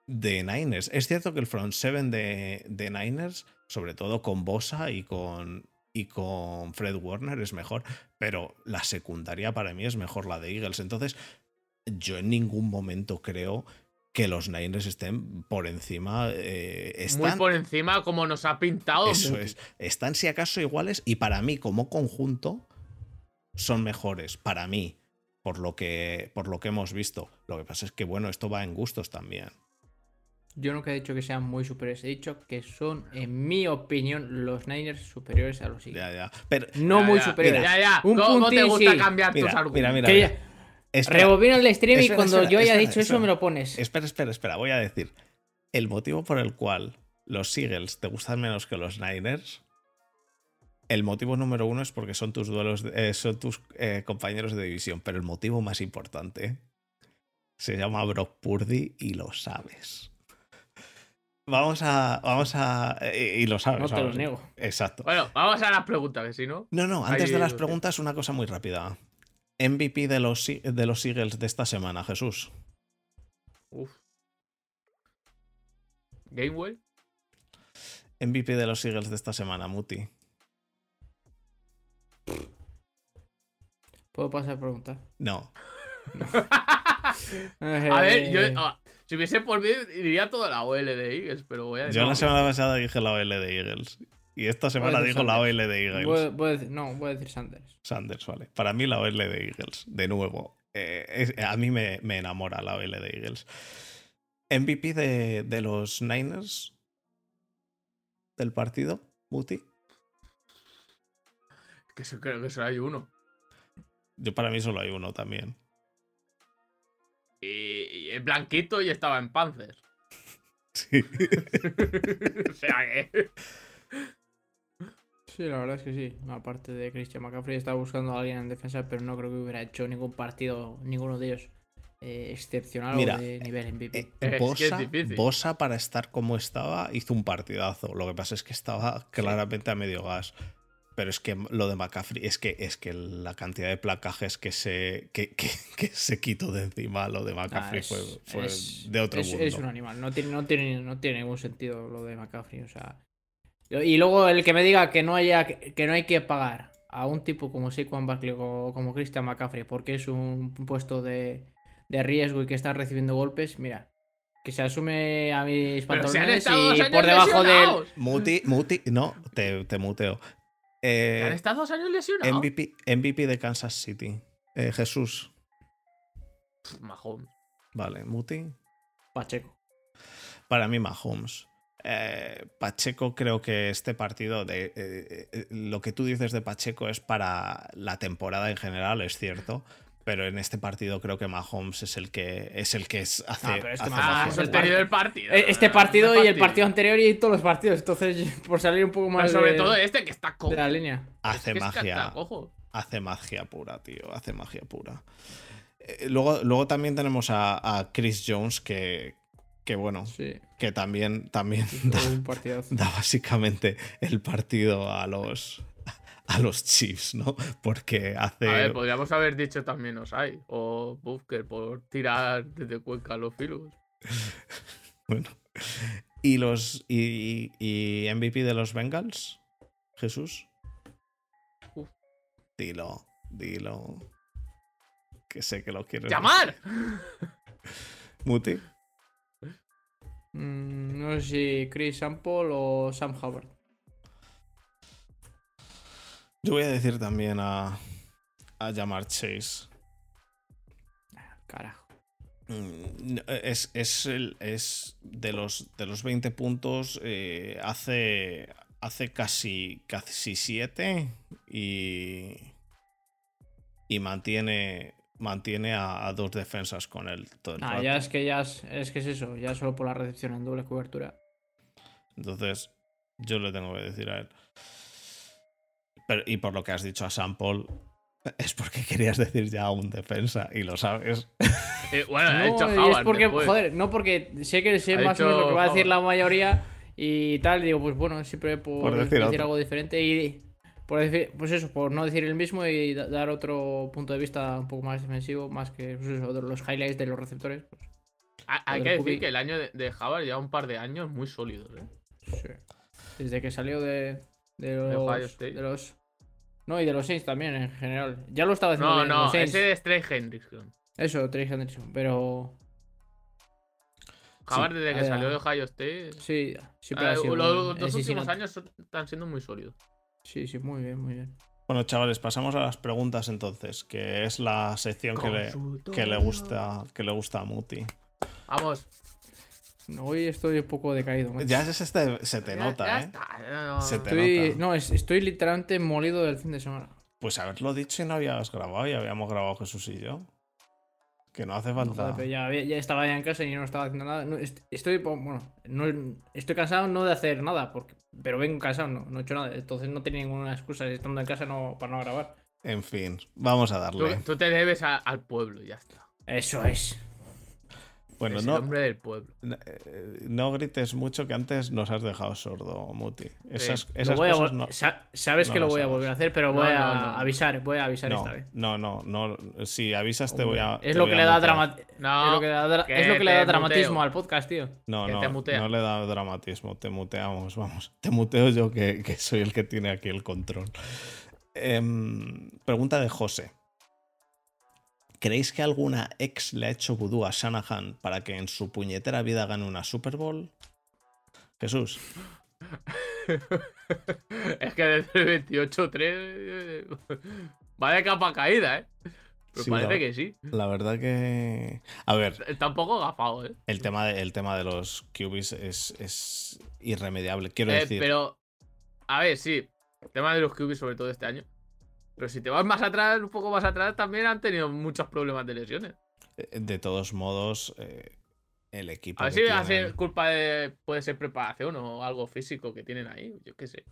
de Niners. Es cierto que el front seven de, de Niners, sobre todo con Bosa y con, y con Fred Warner es mejor, pero la secundaria para mí es mejor la de Eagles. Entonces, yo en ningún momento creo que los Niners estén por encima. Eh, están, Muy por encima, como nos ha pintado. Eso es. Están, si acaso, iguales y para mí, como conjunto, son mejores. Para mí, por lo que, por lo que hemos visto. Lo que pasa es que, bueno, esto va en gustos también. Yo nunca he dicho que sean muy superiores. He dicho que son, en mi opinión, los Niners superiores a los Eagles. Ya, ya. Pero, no muy superiores. ya, ya. Un ¿Cómo te gusta cambiar tus argumentos? Mira, mira. Rebobina el stream y cuando yo haya dicho eso me lo pones. Espera, espera, espera. Voy a decir. El motivo por el cual los Eagles te gustan menos que los Niners. El motivo número uno es porque son tus duelos, eh, son tus eh, compañeros de división. Pero el motivo más importante se llama Brock Purdy y lo sabes. Vamos a. Vamos a. Y lo sabes. No te lo niego. Exacto. Bueno, vamos a las preguntas, que si no. No, no, antes de las preguntas, una cosa muy rápida. MVP de los, de los Eagles de esta semana, Jesús. Uf. Gamewell. MVP de los Eagles de esta semana, Muti. ¿Puedo pasar a preguntar? No. (laughs) (laughs) a ver, yo. Ah, si hubiese por mí, diría toda la OL de Eagles, pero voy a Yo la semana pasada dije la OL de Eagles. Y esta semana digo la OL de Eagles. no, voy a decir Sanders. Sanders, vale. Para mí la OL de Eagles, de nuevo. Eh, a mí me, enamora la OL de Eagles. MVP de, de los Niners del partido, Muti. Que creo que solo hay uno. Yo para mí solo hay uno también. Y, es blanquito y estaba en Panzer. Sí. (laughs) o sea que. Sí, la verdad es que sí. Aparte de Christian McCaffrey, estaba buscando a alguien en defensa, pero no creo que hubiera hecho ningún partido, ninguno de ellos, eh, excepcional o de nivel MVP. Eh, Bosa, para estar como estaba, hizo un partidazo. Lo que pasa es que estaba claramente a medio gas. Pero es que lo de McCaffrey, es que, es que la cantidad de placajes que se, que, (laughs) se quitó de encima lo de McCaffrey fue, de otro mundo. Es un animal, no tiene, no, tiene, no tiene ningún sentido lo de McCaffrey. O sea, y luego el que me diga que no, haya, que no hay que pagar a un tipo como Saquon Barkley o como Christian McCaffrey porque es un puesto de, de riesgo y que está recibiendo golpes, mira, que se asume a mis pantalones y por debajo del. Muti, Muti, no, te, te muteo. Eh, ¿Han estado dos años lesionados? MVP, MVP de Kansas City. Eh, Jesús. Mahomes. Vale, Muti. Pacheco. Para mí, Mahomes. Eh, Pacheco creo que este partido de lo que tú dices de Pacheco es para la temporada en general, es cierto. Pero en este partido creo que Mahomes es el que es el que hace. Ah, pero este hace el partido partido. Eh, este partido y el partido anterior y todos los partidos. Entonces, (laughs) por salir un poco más. sobre todo este que está de la línea. Hace magia. hace magia pura, tío. Hace magia pura. Eh, luego, luego también tenemos a, Chris Jones, que, que bueno, que también, también (laughs) da básicamente el partido a los, (laughs) a los Chiefs, ¿no? Porque hace. A ver, podríamos haber dicho también Osai o Bufker por tirar desde Cuenca los filos. (laughs) bueno. ¿Y los. Y, y, MVP de los Bengals? Jesús. Dilo, dilo. Que sé que lo quiero. ¡Llamar! (laughs) Muti. Mm, no sé si Chris Sample o Sam Howard. Yo voy a decir también a, a llamar Chase. Carajo. Mm, es, es, es de, los, de los 20 puntos, eh, hace, hace casi, casi 7 y, y mantiene, mantiene a, dos defensas con él todo el ah, ya es que ya es, es, que es eso, ya solo por la recepción en doble cobertura. Entonces, yo le tengo que decir a él y por lo que has dicho a Sample, (laughs) es porque querías decir ya un defensa y lo sabes. (laughs) Eh, bueno, no, hecho Howard, es porque, joder, no porque sé que sé más o menos lo que va a decir la mayoría y tal, digo, pues bueno, siempre por, decir, algo diferente y por decir, pues eso, por no decir el mismo y dar otro punto de vista un poco más defensivo, más que pues eso, los highlights de los receptores. Pues, hay que decir que el año de, de Howard lleva un par de años muy sólidos, ¿eh? Sí. Desde que salió de, de los, de los, No, y de los Saints también en general. Ya lo estaba haciendo. No, no, ese es Trey Hendrickson. Eso, Trey Hendrickson, pero. Javar desde que salió de Ohio State. Sí, siempre ha sido Los dos últimos años están siendo muy sólidos. Sí, sí, muy bien, muy bien. Bueno, chavales, pasamos a las preguntas entonces, que es la sección que le, que le, gusta que le gusta a Muti. Vamos. Hoy estoy un poco decaído. Ya se, te nota, ¿eh? Se te estoy, nota. No, estoy literalmente molido del fin de semana. Pues haberlo dicho y no habías grabado, y habíamos grabado Jesús y yo. Que no hace falta. ya, estaba ya en casa y no estaba haciendo nada. estoy, bueno, no, estoy cansado no de hacer nada, porque, pero vengo cansado, no, he hecho nada. Entonces no tenía ninguna excusa estando en casa no, para no grabar. En fin, vamos a darle. Tú, te debes al pueblo y ya está. Eso es. Bueno, no, nombre del pueblo. Eh, no, grites mucho que antes nos has dejado sordo, Muti. Esas, Sabes que lo voy a volver a hacer, pero voy a avisar, voy a avisar esta vez. No, no, no. Si avisas te voy a. Es lo, que le da es lo que le da, dramatismo al podcast, tío. No, no, no le da dramatismo, te muteamos, vamos. Te muteo yo que, soy el que tiene aquí el control. Em, pregunta de José. ¿Creéis que alguna ex le ha hecho vudú a Shanahan para que en su puñetera vida gane una Super Bowl? Jesús. (laughs) es que desde el 28-3 va de capa caída, ¿eh? Pero parece que sí. La verdad que. A ver. Está un poco gafado, ¿eh? El tema de, el tema de los QBs es, es irremediable. Quiero eh, decir. Pero. A ver, sí. El tema de los QBs, sobre todo este año. Pero si te vas más atrás, un poco más atrás, también han tenido muchos problemas de lesiones. Eh, de todos modos, eh, el equipo. A ver si hace culpa de. Puede ser preparación o algo físico que tienen ahí. Yo qué sé.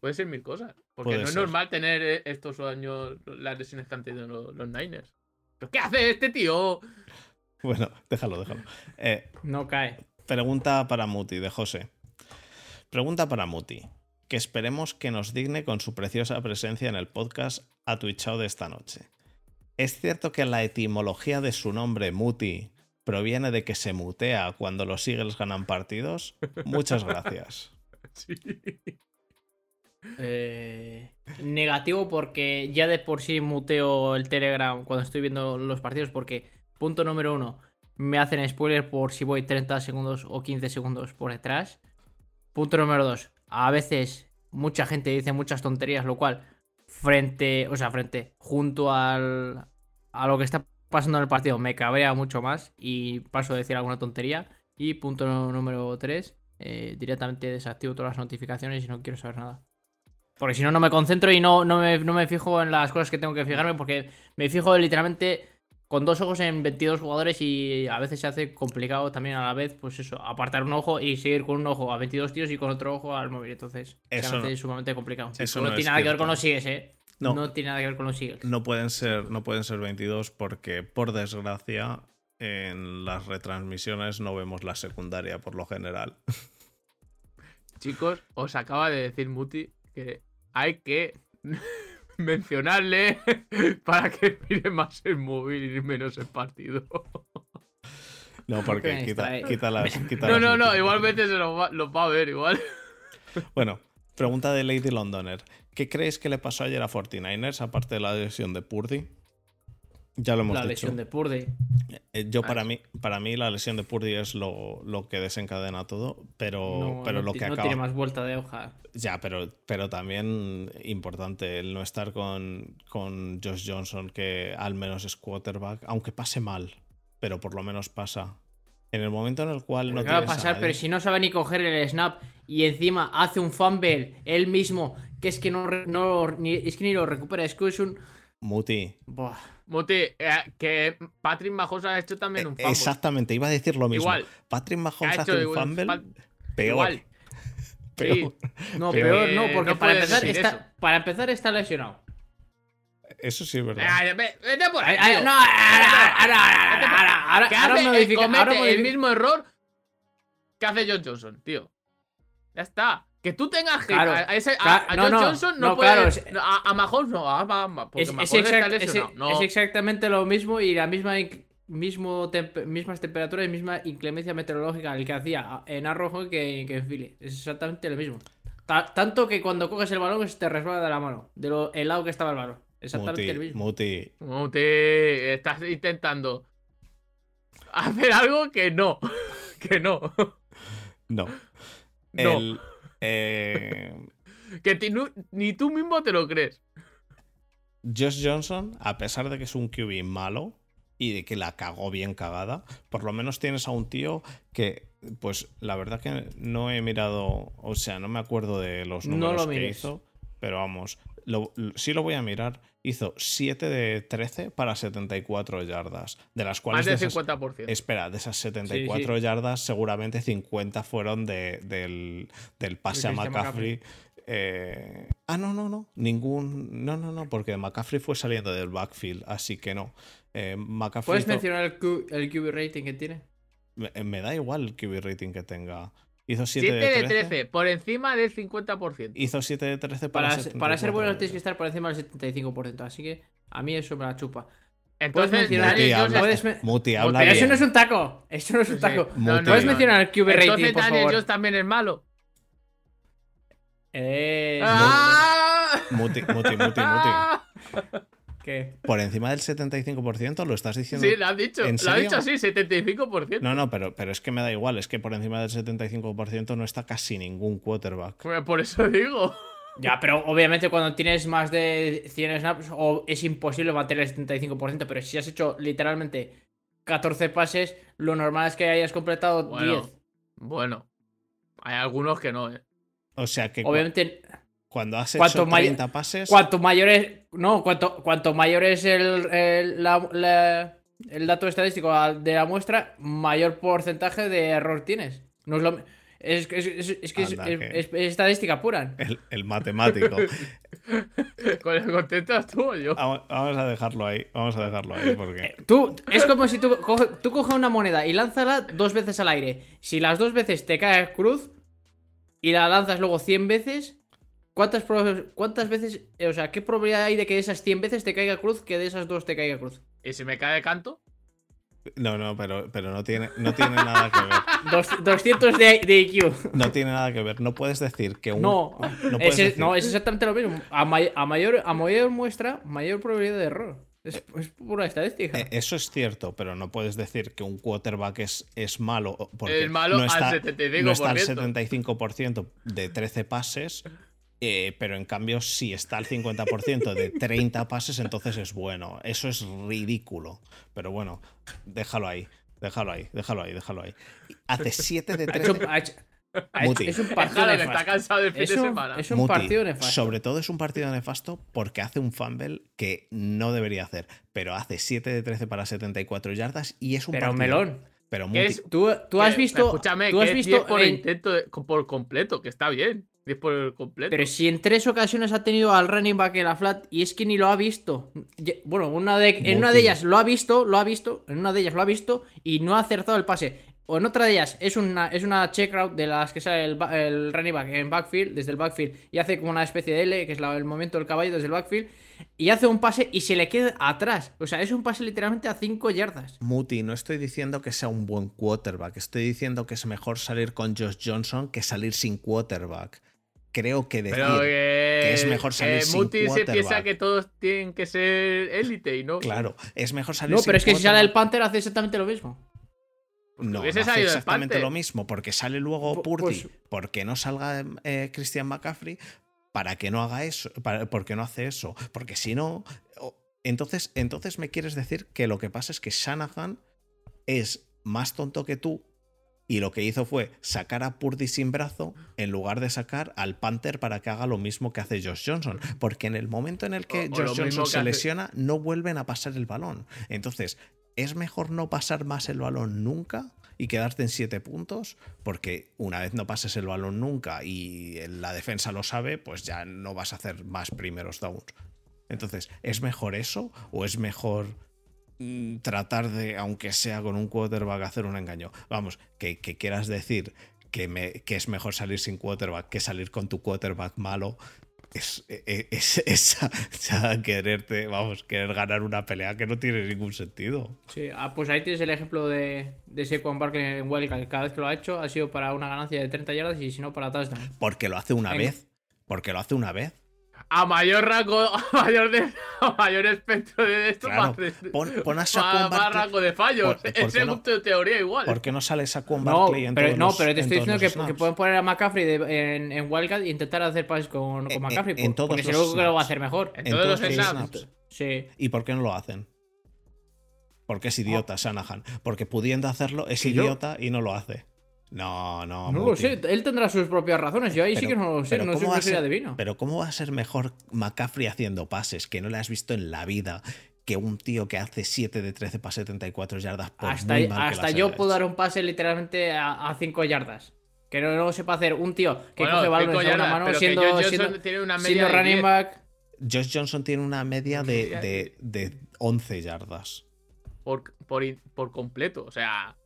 Puede ser mil cosas. Porque no es normal tener eh, estos años las lesiones que han tenido los, Niners. ¿Pero qué hace este tío? (laughs) Bueno, déjalo, déjalo. no cae. Pregunta para Muti, de José. Pregunta para Muti. Que esperemos que nos digne con su preciosa presencia en el podcast a Twitchao de esta noche. ¿Es cierto que la etimología de su nombre, Muti, proviene de que se mutea cuando los Eagles ganan partidos? Muchas gracias. (laughs) Sí. Eh, negativo porque ya de por sí muteo el Telegram cuando estoy viendo los partidos porque, punto número uno, me hacen spoiler por si voy 30 segundos o 15 segundos por detrás. Punto número dos, a veces mucha gente dice muchas tonterías, lo cual frente, o sea, frente, junto al, a lo que está pasando en el partido, me cabrea mucho más y paso a decir alguna tontería. Y punto número 3, eh, directamente desactivo todas las notificaciones y no quiero saber nada. Porque si no, no me concentro y no, no, me, no me fijo en las cosas que tengo que fijarme porque me fijo literalmente con dos ojos en 22 jugadores y a veces se hace complicado también a la vez, pues eso, apartar un ojo y seguir con un ojo a 22 tíos y con otro ojo al móvil. Entonces, eso se hace sumamente complicado. Eso no, tiene nada que ver con los sigues, ¿eh? No, tiene nada que ver con los Eagles. No pueden ser, no pueden ser 22 porque, por desgracia, en las retransmisiones no vemos la secundaria por lo general. (laughs) Chicos, os acaba de decir Muti que hay que mencionarle (laughs) para que mire más el móvil y menos el partido. (laughs) No, porque quita, (laughs) las, No, no, no, igualmente se lo va, va a ver, igual. Bueno, pregunta de Lady Londoner. ¿Qué crees que le pasó ayer a 49ers, aparte de la lesión de Purdy? Ya lo hemos La lesión de Purdy. Eh, yo, para mí, para mí, la lesión de Purdy es lo, que desencadena todo, pero, pero lo que acaba. No tiene más vuelta de hoja. Ya, pero, pero también importante el no estar con, con Josh Johnson, que al menos es quarterback, aunque pase mal, pero por lo menos pasa. En el momento en el cual no tiene. va a pasar? pero si no sabe ni coger el snap y encima hace un fumble él mismo, que es que no, no ni, es que ni lo recupera, es que es un. Muti. Muti, eh, que Patrick Mahomes ha hecho también un fumble. Exactamente, iba a decir lo mismo. Igual. Patrick Mahomes hace un fumble. Peor. Peor. No, peor no, porque para, empezar está, para empezar está lesionado. Eso sí es verdad. Vete por ahí. No, ahora, ahora, el mismo error que hace John Johnson, tío. Ya está. Que tú tengas que a, ese, a, John Johnson no, puede. a, Mahomes no. A, es, es, exactamente lo mismo y la misma mismo mismas temperaturas y misma inclemencia meteorológica el que hacía en Arrojo que, que en Philly. Es exactamente lo mismo. tanto que cuando coges el balón se te resbala de la mano, de lo helado que estaba el balón. Exactamente el mismo. Muti. Muti, estás intentando hacer algo que no. (laughs) que no. No. No. Eh, (laughs) que ni tú mismo te lo crees. Josh Johnson, a pesar de que es un QB malo y de que la cagó bien cagada, por lo menos tienes a un tío que, pues la verdad que no he mirado, o sea, no me acuerdo de los números que hizo, pero vamos, sí lo voy a mirar. Hizo 7 de 13 para 74 yardas, de las cuales... Más del 50%. espera, de esas 74 yardas, seguramente 50 fueron de, del, del, pase a McCaffrey. Eh, ah, no, no, no. Ningún. No, no, no, porque McCaffrey fue saliendo del backfield, así que no. Eh, ¿Puedes mencionar el, QB rating que tiene? me, da igual el QB rating que tenga. Hizo 7, de 13. 13. por encima del 50%. Hizo 7 de 13 para, para, para ser bueno tienes que estar por encima del 75%, así que a mí eso me la chupa. Entonces, mencionar Muti, habla, puedes Muti, habla Pero eso no es un taco. Eso no es un taco. No, puedes mencionar el QB rating, Entonces, por Daniel favor. Jones también es malo. Eh. ¡Ah! Muti, Muti, Muti, Muti. (laughs) Por encima del 75% lo estás diciendo. Sí, lo has dicho. Lo has dicho así, 75%. No, no, pero, pero es que me da igual. Es que por encima del 75% no está casi ningún quarterback. Pues por eso digo. (laughs) Ya, pero obviamente cuando tienes más de 100 snaps es imposible mantener el 75%, pero si has hecho literalmente 14 pases, lo normal es que hayas completado 10. Bueno, hay algunos que no, ¿eh? O sea que obviamente cuando has hecho 30 pases. Cuanto mayor es, no, cuanto, cuanto mayor es el, el, el dato estadístico de la muestra, mayor porcentaje de error tienes. No es lo es, es, es, que es, estadística pura. El, matemático. (laughs) Con el contento tú yo. Vamos, a dejarlo ahí. Vamos a dejarlo ahí porque. Eh, tú, es como si tú, tú coges una moneda y lánzala dos veces al aire. Si las dos veces te cae cruz y la lanzas luego 100 veces, ¿cuántas, ¿cuántas veces. O sea, ¿qué probabilidad hay de que de esas 100 veces te caiga cruz que de esas dos te caiga cruz? ¿Y si me cae de canto? No, no, pero, pero no, tiene, no tiene nada que ver. (laughs) 200 de, de, IQ. No tiene nada que ver. No puedes decir que un. No, no, es, exactamente lo mismo. A, mayor, a mayor muestra, mayor probabilidad de error. Es, pura estadística. Eh, eso es cierto, pero no puedes decir que un quarterback es, es malo. Porque es malo no está, al 75%. No está al 75% de 13 pases eh, pero en cambio, si está al 50% de 30 pases, entonces es bueno. Eso es ridículo. Pero bueno, déjalo ahí. Déjalo ahí, déjalo ahí, déjalo ahí. Hace 7 de (laughs) 13. es un partido nefasto. Es un, partido nefasto. Sobre todo es un partido nefasto porque hace un fumble que no debería hacer. Pero hace 7 de 13 para 74 yardas y es un pero partido. melón. Pero ¿Tú, tú has visto. Escúchame, tú has visto por intento por completo, que está bien por completo. Pero si en tres ocasiones ha tenido al running back en la flat y es que ni lo ha visto. Bueno, una de, en una de ellas lo ha visto, lo ha visto, en una de ellas lo ha visto y no ha acertado el pase. O en otra de ellas es una, es una check route de las que sale el, running back en backfield, desde el backfield, y hace como una especie de L, que es el momento del caballo desde el backfield, y hace un pase y se le queda atrás. O sea, es un pase literalmente a 5 yardas. Muti, no estoy diciendo que sea un buen quarterback, estoy diciendo que es mejor salir con Josh Johnson que salir sin quarterback creo que decir que, es mejor salir sin Muti se piensa que todos tienen que ser élite y no. Claro, es mejor salir No, pero es que si sale el Panther hace exactamente lo mismo. No, no hace exactamente lo mismo, porque sale luego Purdy, pues porque no salga eh, Christian McCaffrey, para que no haga eso, para, porque no hace eso, porque si no, entonces, entonces me quieres decir que lo que pasa es que Shanahan es más tonto que tú y lo que hizo fue sacar a Purdy sin brazo en lugar de sacar al Panther para que haga lo mismo que hace Josh Johnson. Porque en el momento en el que Josh Johnson se lesiona, no vuelven a pasar el balón. Entonces, ¿es mejor no pasar más el balón nunca? y quedarte en siete puntos, porque una vez no pases el balón nunca y la defensa lo sabe, pues ya no vas a hacer más primeros downs. Entonces, ¿es mejor eso o es mejor tratar de, aunque sea con un quarterback, hacer un engaño. Vamos, que, quieras decir que, me, que, es mejor salir sin quarterback que salir con tu quarterback malo. Es, e, e, es, (laughs) esa, quererte, vamos, querer ganar una pelea que no tiene ningún sentido. Sí, ah, pues ahí tienes el ejemplo de, de Saquon Barkley en Wildcard. Cada vez que lo ha hecho ha sido para una ganancia de 30 yardas y si no para touchdown. Porque lo hace una vez. Porque lo hace una vez a mayor rango, (laughs) a mayor, de, a mayor espectro de esto, más, pon, pon a (laughs) más, rango de fallos. (laughs) Ese no, punto de teoría igual. ¿Por qué no sale Saquon Barkley no, en pero, todos No, pero te estoy diciendo que, que, pueden poner a McCaffrey en, en Wildcat e intentar hacer pases con, con McCaffrey. En, todos porque seguro que lo va a hacer mejor. En, todos, los snaps. Sí. ¿Y por qué no lo hacen? Porque es idiota, oh. Shanahan. Porque pudiendo hacerlo, es idiota y no lo hace. No, no. No lo sé, él tendrá sus propias razones. Yo ahí sí que no lo sé, no soy ser, adivino. Pero ¿cómo va a ser mejor McCaffrey haciendo pases que no le has visto en la vida? Que un tío que hace 7 de 13 para 74 yardas por Hasta, muy hasta yo puedo dar un pase literalmente a, 5 yardas. Que no lo sepa hacer un tío que coge balones de una mano siendo, siendo, tiene una media running back. Josh Johnson tiene una media de, de, de 11 yardas. Por, por, por completo. O sea,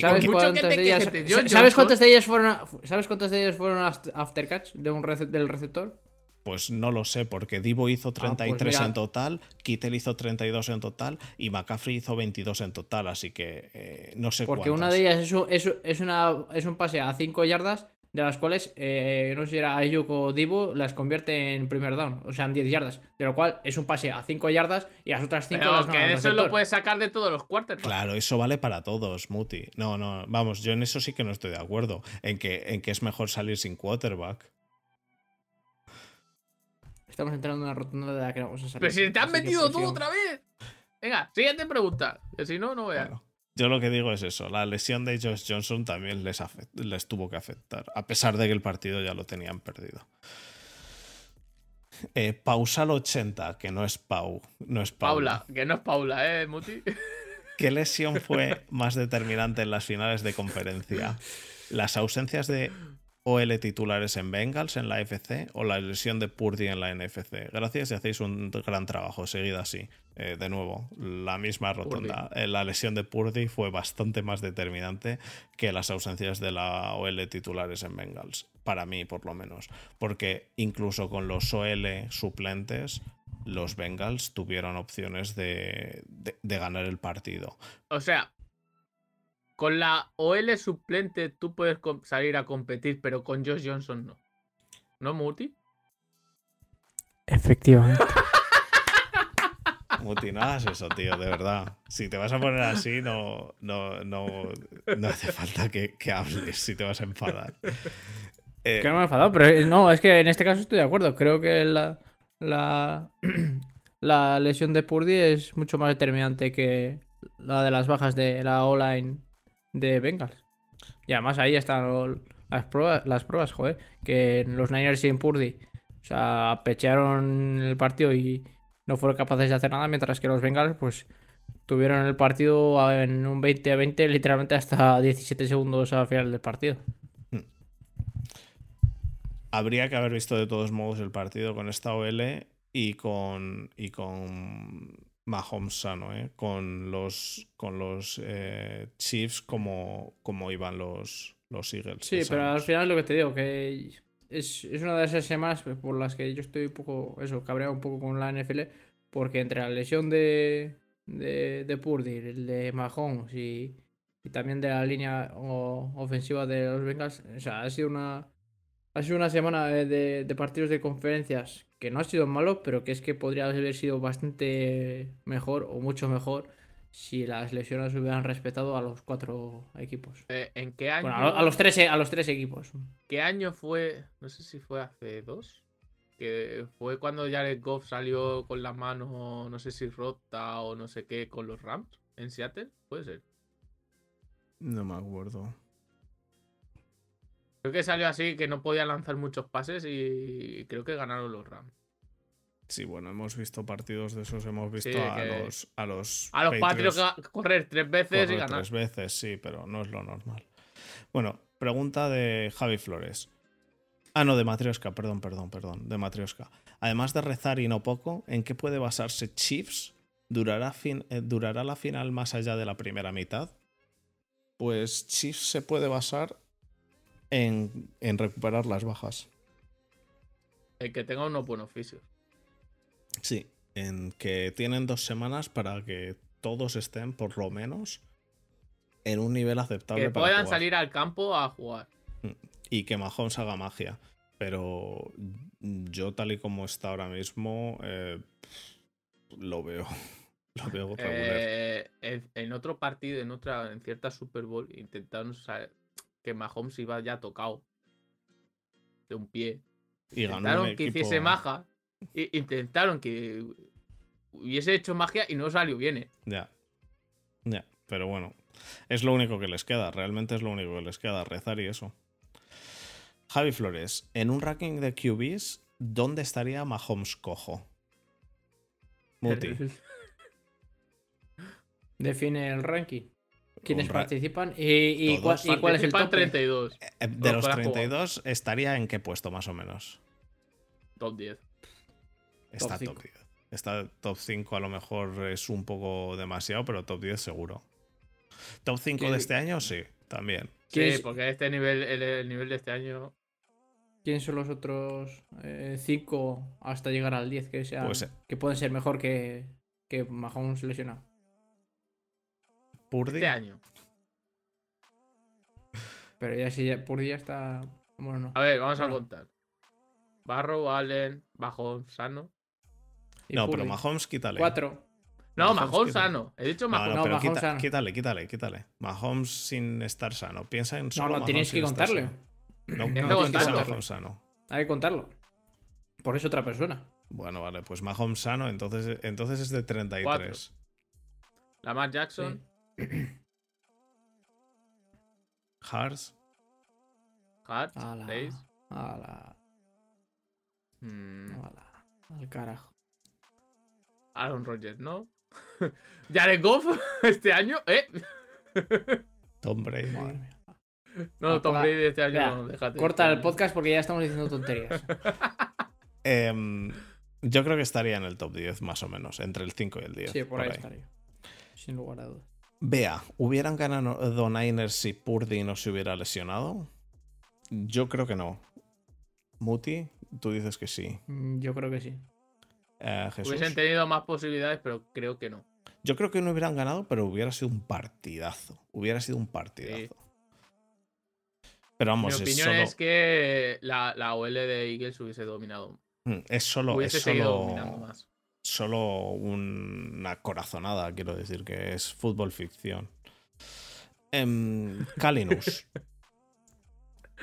¿Sabes cuántas, de ellas, ¿Sabes cuántas de ellas fueron ¿Sabes cuántas de ellas fueron aftercatch de un del receptor? Pues no lo sé, porque Divo hizo 33 ah, pues en total, Kittel hizo 32 en total y McCaffrey hizo 22 en total, así que eh, no sé Porque una de ellas es, es, una, es un pase a 5 yardas, de las cuales, eh, no sé si era Ayuk o Divo, las convierte en primer down, o sea, en 10 yardas. De lo cual es un pase a 5 yardas y las otras 5 las que eso lo puedes sacar de todos los quarterbacks. Claro, eso vale para todos, Muti. No, no, vamos, yo en eso sí que no estoy de acuerdo. En que, en que es mejor salir sin quarterback. Estamos entrando en una rotonda de la que vamos a salir. Pero si te has metido tú otra vez. Venga, siguiente pregunta. Que si no, no veas. Yo lo que digo es eso. La lesión de Josh Johnson también les, les tuvo que afectar. A pesar de que el partido ya lo tenían perdido. Eh, Pausal 80, que no es Pau. No es Paula. que no es Paula, ¿eh, Muti? (laughs) ¿Qué lesión fue más determinante en las finales de conferencia? ¿Las ausencias de OL titulares en Bengals en la FC o la lesión de Purdy en la NFC. Gracias y hacéis un gran trabajo. Seguid así. Eh, de nuevo, la misma rotonda. Eh, la lesión de Purdy fue bastante más determinante que las ausencias de la OL titulares en Bengals. Para mí, por lo menos. Porque incluso con los OL suplentes, los Bengals tuvieron opciones de, de ganar el partido. O sea, con la OL suplente tú puedes salir a competir, pero con Josh Johnson no. ¿No, Muti? Efectivamente. (laughs) Muti, no hagas eso, tío, de verdad. Si te vas a poner así, no, no, no, no hace falta que, hables si te vas a enfadar. Eh, que no me he enfadado, pero no, es que en este caso estoy de acuerdo. Creo que la, la, (clears throat) la lesión de Purdy es mucho más determinante que la de las bajas de la O-line de Bengals. Y además ahí están las pruebas, las pruebas, que los Niners sin Purdy, o sea, pechearon el partido y no fueron capaces de hacer nada, mientras que los Bengals, pues, tuvieron el partido en un 20 a 20, literalmente hasta 17 segundos al final del partido. Hmm. Habría que haber visto de todos modos el partido con esta OL y con, y con Mahomes sano, ¿eh? con los, con los eh, Chiefs como, como iban los, los Eagles. Sí, pero al final lo que te digo, que es, una de esas semanas por las que yo estoy un poco, eso, cabreado un poco con la NFL, porque entre la lesión de, de, de Purdy, el de Mahomes y, y también de la línea ofensiva de los Bengals, o sea, ha sido una, ha sido una semana de, de partidos de conferencias que no ha sido malo, pero que es que podría haber sido bastante mejor o mucho mejor si las lesiones hubieran respetado a los cuatro equipos. Eh, ¿En qué año? a, los tres, a los tres equipos. ¿Qué año fue? No sé si fue hace dos. Que fue cuando Jared Goff salió con la mano, no sé si rota o no sé qué, con los Rams en Seattle. Puede ser. No me acuerdo. Creo que salió así, que no podía lanzar muchos pases y creo que ganaron los Rams. Sí, bueno, hemos visto partidos de esos, hemos visto a, los, a los. A los Patriots correr tres veces y ganar. Tres veces, sí, pero no es lo normal. Bueno, pregunta de Javi Flores. Ah, no, de Matrioska, perdón, perdón, perdón, de Matrioska. Además de rezar y no poco, ¿en qué puede basarse Chiefs? ¿Durará, fin, eh, ¿Durará la final más allá de la primera mitad? Pues Chiefs se puede basar en, recuperar las bajas. El que tenga unos buenos oficios. Sí, en que tienen dos semanas para que todos estén por lo menos en un nivel aceptable. Que puedan salir al campo a jugar. Mm, y que Mahomes haga magia. Pero yo tal y como está ahora mismo, eh, lo veo. (laughs) Lo veo eh, en, otro partido, en otra, en cierta Super Bowl, intentaron que Mahomes iba ya tocado de un pie. Y intentaron que hiciese maja. Intentaron que hubiese hecho magia y no salió bien. ¿eh? Ya. Ya. Pero bueno. Es lo único que les queda. Realmente es lo único que les queda. Rezar y eso. Javi Flores. En un ranking de QBs, ¿dónde estaría Mahomes cojo? Muti. (laughs) Define el ranking. ¿Quiénes participan? ¿Y, cuál, es el top? 32. Eh, de los 32, ¿estaría en qué puesto más o menos? Top 10. Está top, 10. Está top 5 a lo mejor es un poco demasiado, pero top 10 seguro. ¿Top 5 de este año? Sí, también. Sí, porque este nivel, el, nivel de este año. ¿Quiénes son los otros 5 eh, hasta llegar al 10 que, sean, pues, eh, que pueden ser mejor que, que Mahomes lesionado? Purdy. Este año. Pero ya si Purdy ya está. A ver, vamos a contar. Barro, Allen, Mahomes, Sano. no, pero Mahomes quítale. Cuatro. No, Mahomes, sano. He dicho Mahomes. No, pero sano. Quítale, quítale, quítale. Mahomes sin estar sano. Piensa en solo No, no, tienes que contarle. No, no, no tienes que Mahomes sano. Hay que contarlo. Por eso otra persona. Bueno, vale, pues Mahomes sano, entonces, entonces es de 33. La Lamar Jackson. (clears throat) Hearts. Hearts. Days. Ala. Mm. Ala. Al carajo. Aaron Rodgers, ¿no? (laughs) Jared Goff (laughs) este año, ¿eh? (laughs) Tom Brady. No, Tom Brady este año déjate. Corta el podcast porque ya estamos diciendo tonterías. Em, yo creo que estaría en el top 10, más o menos, entre el 5 y el 10. Sí, por, ahí, estaría. Sin lugar a dudas. Vea, ¿hubieran ganado Niners si Purdy no se hubiera lesionado? Yo creo que no. Muti, tú dices que sí. Mm, yo creo que sí. Eh, Hubiesen tenido más posibilidades, pero creo que no. Yo creo que no hubieran ganado, pero hubiera sido un partidazo. Hubiera sido un partidazo. Pero vamos, Mi opinión es, que la, la, OL de Eagles hubiese dominado. Mm, es solo. es solo, más. Solo una corazonada, quiero decir, que es fútbol ficción. Em, Calinus.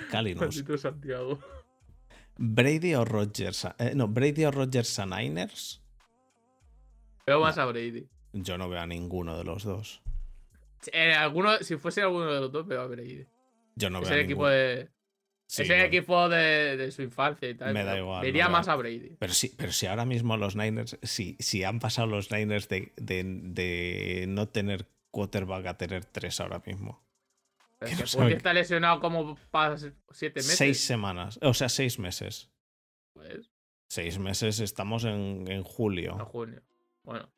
Calinus. (laughs) Santiago. Brady o Rogers. Eh, no, Brady o Rogers a Niners. Veo más a Brady. Yo no veo a ninguno de los dos. Eh, alguno, si fuese alguno de los dos, veo a Brady. Yo no veo es el equipo de. Es el equipo de, su infancia y tal. Me da igual. Vería más a Brady. Pero sí, pero si ahora mismo los Niners, si, si han pasado los Niners de, de no tener quarterback a tener tres ahora mismo. Está lesionado como para siete meses. Seis semanas, o sea, seis meses. Pues. Seis meses, estamos en, en julio. En junio. Bueno.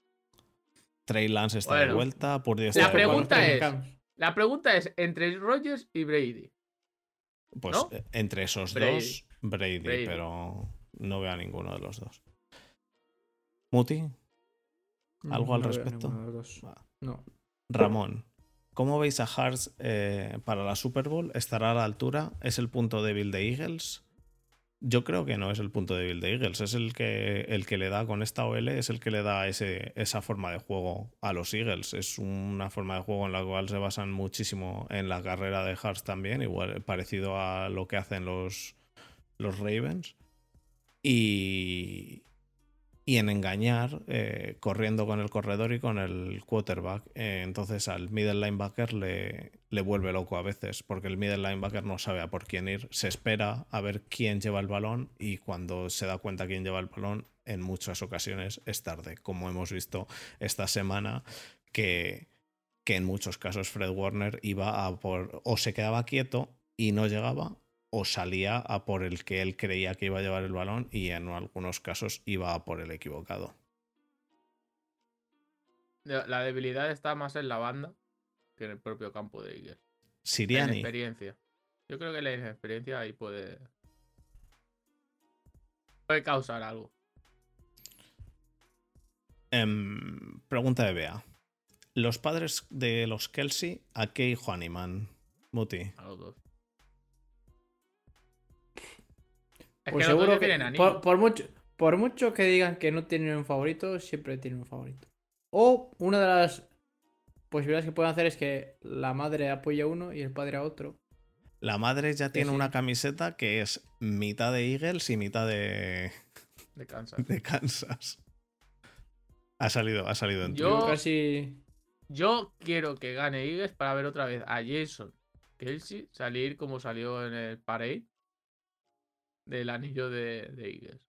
Trey Lance está de vuelta. Por la pregunta es: La pregunta es entre Rogers y Brady. Pues eh, entre esos dos, Brady, pero no veo a ninguno de los dos. Muti, ¿algo al respecto? No. Ramón. ¿Cómo veis a Hearts eh, para la Super Bowl? ¿Estará a la altura? ¿Es el punto débil de Eagles? Yo creo que no es el punto débil de Eagles, es el que, el que le da con esta OL, es el que le da ese, esa forma de juego a los Eagles. Es una forma de juego en la cual se basan muchísimo en la carrera de Hearts también, igual parecido a lo que hacen los, los Ravens. Y, y en engañar eh, corriendo con el corredor y con el quarterback. Eh, entonces al middle linebacker le, le, vuelve loco a veces, porque el middle linebacker no sabe a por quién ir, se espera a ver quién lleva el balón y cuando se da cuenta quién lleva el balón, en muchas ocasiones es tarde, como hemos visto esta semana que, que en muchos casos Fred Warner iba a por o se quedaba quieto y no llegaba o salía a por el que él creía que iba a llevar el balón y en algunos casos iba a por el equivocado. La debilidad está más en la banda que en el propio campo de Eagles. Siriani. experiencia. Yo creo que la experiencia ahí puede. puede causar algo. Em, pregunta de Bea. Los padres de los Kelsey, ¿a qué hijo animan? Muti. A los dos. Pues seguro que por, mucho, por mucho que digan que no tienen un favorito, siempre tienen un favorito. O una de las posibilidades que pueden hacer es que la madre apoye a uno y el padre a otro. La madre ya tiene una camiseta que es mitad de Eagles y mitad de. (laughs) De Kansas. De Kansas. Ha salido, ha salido en Yo casi. Yo quiero que gane Eagles para ver otra vez a Jason Kelsey salir como salió en el parade del anillo de, Eagles.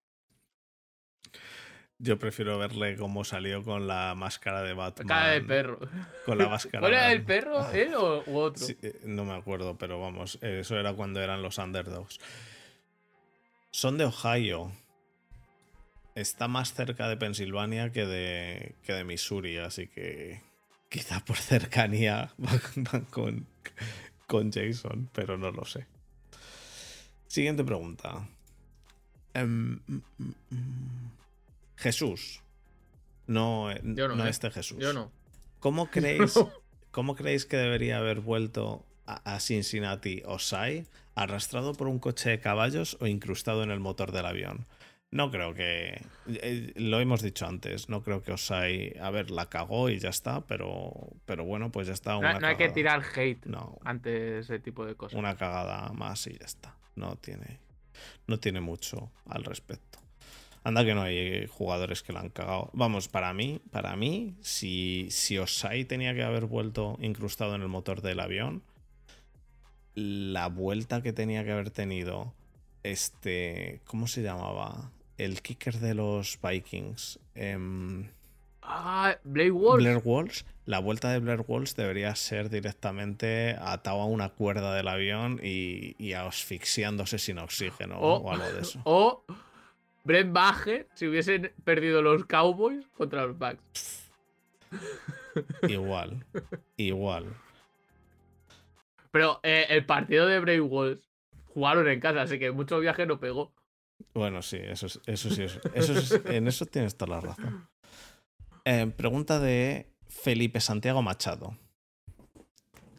Yo prefiero verle cómo salió con la máscara de Batman. Cara de perro. Con la máscara. ¿Cuál era el perro? ¿Él o otro? Eh, no me acuerdo, pero vamos, eso era cuando eran los underdogs. Son de Ohio. Está más cerca de Pensilvania que de, que de Missouri, así que quizá por cercanía (laughs) van con, con Jason, pero no lo sé. Siguiente pregunta. Em, mm, mm, mm. Jesús. No, eh, no, ¿eh? este Jesús. Yo no. ¿Cómo (laughs) creéis, ¿cómo creéis que debería haber vuelto a, Cincinnati Osai? ¿Arrastrado por un coche de caballos o incrustado en el motor del avión? No creo que. Eh, lo hemos dicho antes. No creo que Osai. A ver, la cagó y ya está, pero, pero bueno, pues ya está. Una no, hay que tirar hate no, ante ese tipo de cosas. Una cagada más y ya está. No tiene, no tiene mucho al respecto. Anda que no hay jugadores que la han cagado. Vamos, para mí, para mí, si, si Osai tenía que haber vuelto incrustado en el motor del avión, la vuelta que tenía que haber tenido este. ¿Cómo se llamaba? el kicker de los Vikings. Eh, ah, Blair Walsh. La vuelta de Blair Walsh debería ser directamente atado a una cuerda del avión y, asfixiándose sin oxígeno o, algo de eso. (laughs) O Brent Baje si hubiesen perdido los Cowboys contra los Bucks. (laughs) Igual, igual. Pero eh, el partido de Brave Walsh jugaron en casa, así que mucho viaje no pegó. Bueno, sí, eso, eso sí, eso, en eso tienes toda la razón. Eh, pregunta de Felipe Santiago Machado.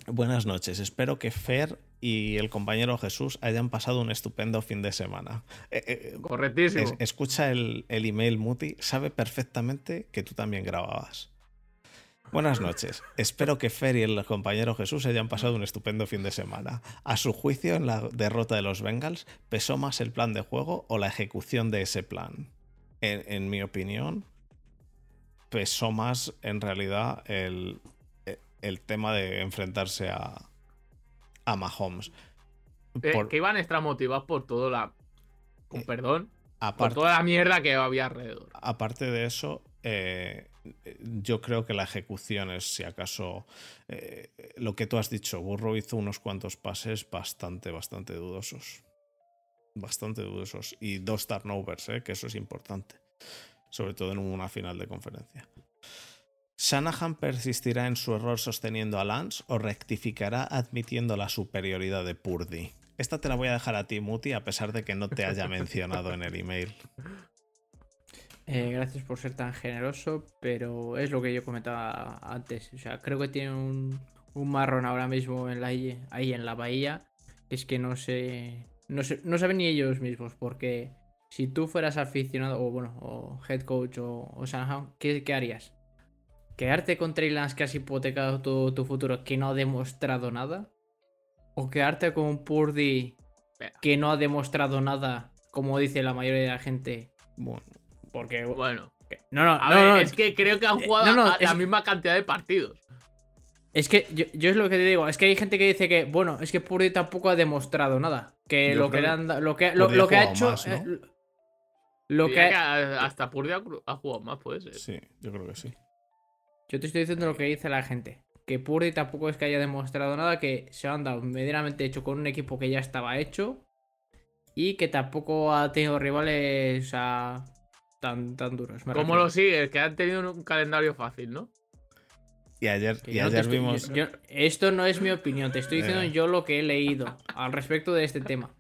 Buenas noches, espero que Fer y el compañero Jesús hayan pasado un estupendo fin de semana. Eh, eh, Correctísimo. escucha el, el email Muti, sabe perfectamente que tú también grababas. Buenas noches. Espero que Fer y el compañero Jesús hayan pasado un estupendo fin de semana. A su juicio, en la derrota de los Bengals, ¿pesó más el plan de juego o la ejecución de ese plan? En, mi opinión, pesó más en realidad el, tema de enfrentarse a, a Mahomes. Eh, que iban extra motivados por todo la. Con eh, perdón. por toda la mierda que había alrededor. Aparte de eso, eh, yo creo que la ejecución es, si acaso, lo que tú has dicho, Burro hizo unos cuantos pases bastante, bastante dudosos. Bastante dudosos. Y dos turnovers, que eso es importante. Sobre todo en una final de conferencia. ¿Shanahan persistirá en su error sosteniendo a Lance o rectificará admitiendo la superioridad de Purdy? Esta te la voy a dejar a ti, Muti, a pesar de que no te haya mencionado en el email. Eh, gracias por ser tan generoso, pero es lo que yo comentaba antes. O sea, creo que tiene un, marrón ahora mismo en la, ahí en la bahía. es que no sé, no no saben ni ellos mismos, porque si tú fueras aficionado, o bueno, o head coach o, o ¿qué, harías? ¿Quedarte con Trey Lance que has hipotecado todo tu futuro que no ha demostrado nada? ¿O quedarte con Purdy que no ha demostrado nada, como dice la mayoría de la gente? Bueno, porque, bueno. No, no, no, es que creo que han eh, jugado la misma cantidad de partidos. Es que yo, es lo que te digo, es que hay gente que dice que, bueno, es que Purdy tampoco ha demostrado nada. Que lo que, lo que, lo, que ha hecho. Lo que hasta Purdy ha, jugado más, puede ser. Sí, yo creo que sí. Yo te estoy diciendo lo que dice la gente. Que Purdy tampoco es que haya demostrado nada, que se ha andado medianamente hecho con un equipo que ya estaba hecho. Y que tampoco ha tenido rivales. O sea, tan, tan duros. ¿Cómo lo sigues? Que han tenido un calendario fácil, ¿no? Y ayer, y ayer vimos. esto no es mi opinión, te estoy diciendo eh. yo lo que he leído al respecto de este tema.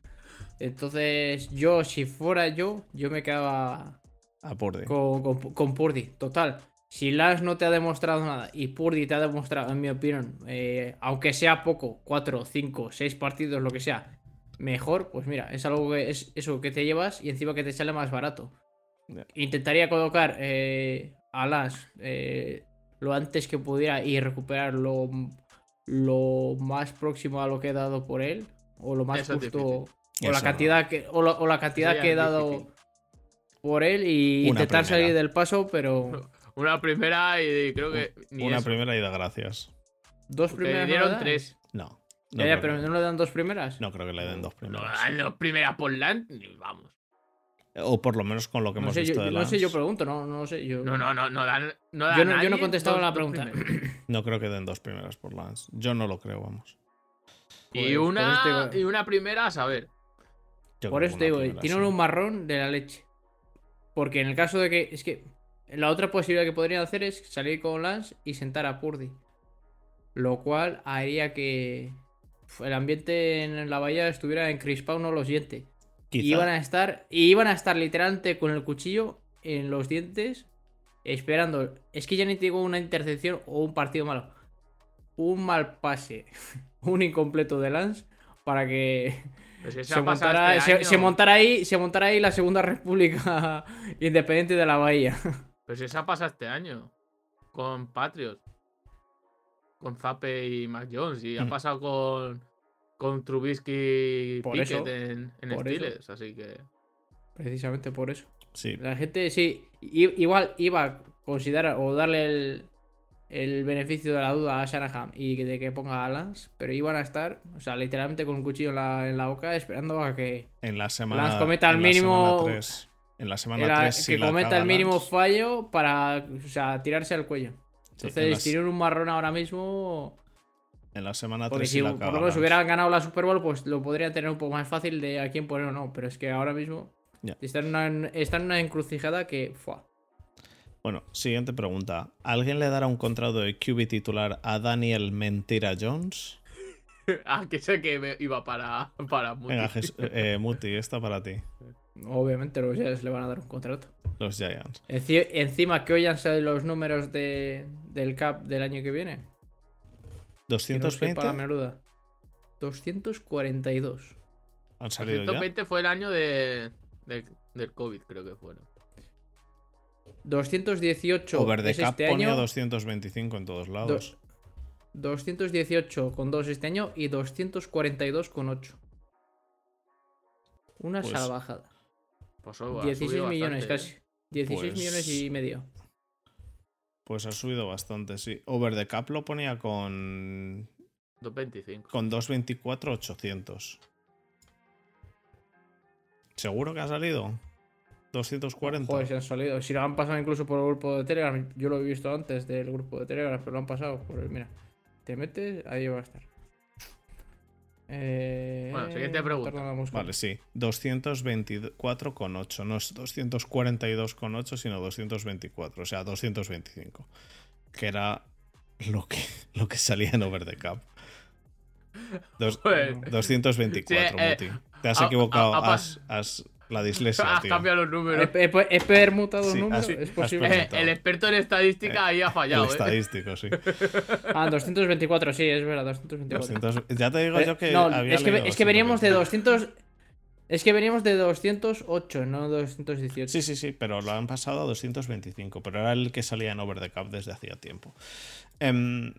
Entonces, yo, si fuera yo, yo me quedaba. A Purdy. Con, con, Purdy, total. Si Lance no te ha demostrado nada y Purdy te ha demostrado, en mi opinión, eh, aunque sea poco, 4, 5, 6 partidos, lo que sea, mejor, pues mira, es algo que es eso que te llevas y encima que te sale más barato. Intentaría colocar eh, a las eh, lo antes que pudiera y recuperar lo, más próximo a lo que he dado por él. O lo más justo. O la, cantidad que, o, la cantidad que he dado por él y intentar salir del paso, pero. (laughs) Una primera y creo que. una primera y da gracias. ¿Dos primeras? Me dieron tres. No. pero ¿no le dan dos primeras? No creo que le den dos primeras. No dan dos primeras por land, vamos. O por lo menos con lo que hemos visto de No sé, yo pregunto, no, no sé. Yo... No, no, no, no dan. No yo, no, yo no he contestado la pregunta. (laughs) No creo que den dos primeras por Lance. Yo no lo creo, vamos. y, pues, una, y una primera, a saber. Por eso te digo, tienen un marrón de la leche. Porque en el caso de que. Es que. La otra posibilidad que podrían hacer es salir con Lance y sentar a Purdy. Lo cual haría que el ambiente en la bahía estuviera encrispado, no los dientes. Y iban a estar, iban a estar literalmente con el cuchillo en los dientes, esperando. Es que ya ni te digo una intercepción o un partido malo. Un mal pase, (laughs) un incompleto de Lance para que Pues se, montará, este se, montará, ahí, se montará ahí la segunda república (laughs) independiente de la bahía. (laughs) Pues si ha pasado este año. Con Patriots. Con Zape y Mac Jones. Y ha mm. pasado con, con Trubisky y Pickett en, en Steelers. Así que. Precisamente por eso. Sí. La gente, sí. Igual iba a considerar o darle el, el beneficio de la duda a Shanahan y de que ponga alas, pero iban a estar, o sea, literalmente con un cuchillo en la, en la boca esperando a que en la semana cometa el mínimo en la semana 3 que cometa el mínimo fallo para, o sea, tirarse al cuello. Entonces, tirar un marrón ahora mismo en la semana 3 si, por lo menos hubieran ganado la Super Bowl, pues lo podría tener un poco más fácil de a quién poner o no, pero es que ahora mismo está, en una, está en una encrucijada que bueno, siguiente pregunta. ¿Alguien le dará un contrato de QB titular a Daniel Mentira Jones? (laughs) ah, que sé que iba para, para Muti. Venga, eh, Muti, esta para ti. Obviamente los Giants le van a dar un contrato. Los Giants. encima que salido los números de, del CAP del año que viene. 220. para menuda. 242. ¿Han salido 220 fue el año de, del COVID, creo que fueron. 218 Over the cap este ponía 225 en todos lados. 218 con 2 este año y 242 con 8. Una pues, salvajada. 16 pues millones ¿eh? casi. 16 millones y medio. Pues ha subido bastante, sí. Over the cap lo ponía con. 225. Con 224, 800. ¿Seguro que ha salido? 240. Joder, si han salido. Si lo han pasado incluso por el grupo de Telegram. Yo lo he visto antes del grupo de Telegram, pero lo han pasado. Por mira, te metes, ahí va a estar. Eh, bueno, siguiente pregunta. Vale, sí. 224,8. No es 242,8, sino 224. O sea, 225. Que era lo que, lo que salía en Over the Cap. 224, Muti. Te has equivocado. has, la dislexia. Has cambiado los números. He, permutado números. es posible. el experto en estadística ahí ha fallado. El ¿eh? estadístico, sí. (laughs) Ah, 224, sí, es verdad, 224. ya te digo yo que. No, es, que, es que veníamos de 200. Es que veníamos de 208, no 218. Sí, sí, sí, pero lo han pasado a 225. Pero era el que salía en Over the Cup desde hacía tiempo. Em,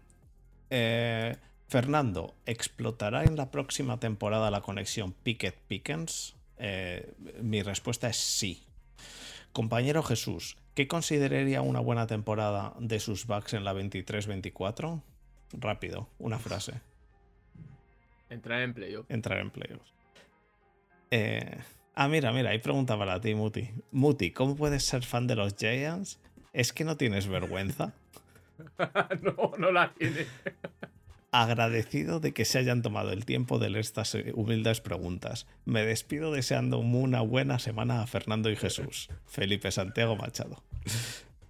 eh, Fernando, ¿explotará en la próxima temporada la conexión Pickett-Pickens? Eh, mi respuesta es sí. Compañero Jesús, ¿qué consideraría una buena temporada de sus backs en la 23-24? Rápido, una frase. Entrar en playoffs. Entrar en playoffs. Eh, ah, mira, mira, hay pregunta para ti, Muti. Muti, ¿cómo puedes ser fan de los Giants? ¿Es que no tienes vergüenza? (laughs) no, no la tienes (laughs) agradecido de que se hayan tomado el tiempo de leer estas humildes preguntas. Me despido deseando una buena semana a Fernando y Jesús. Felipe Santiago Machado.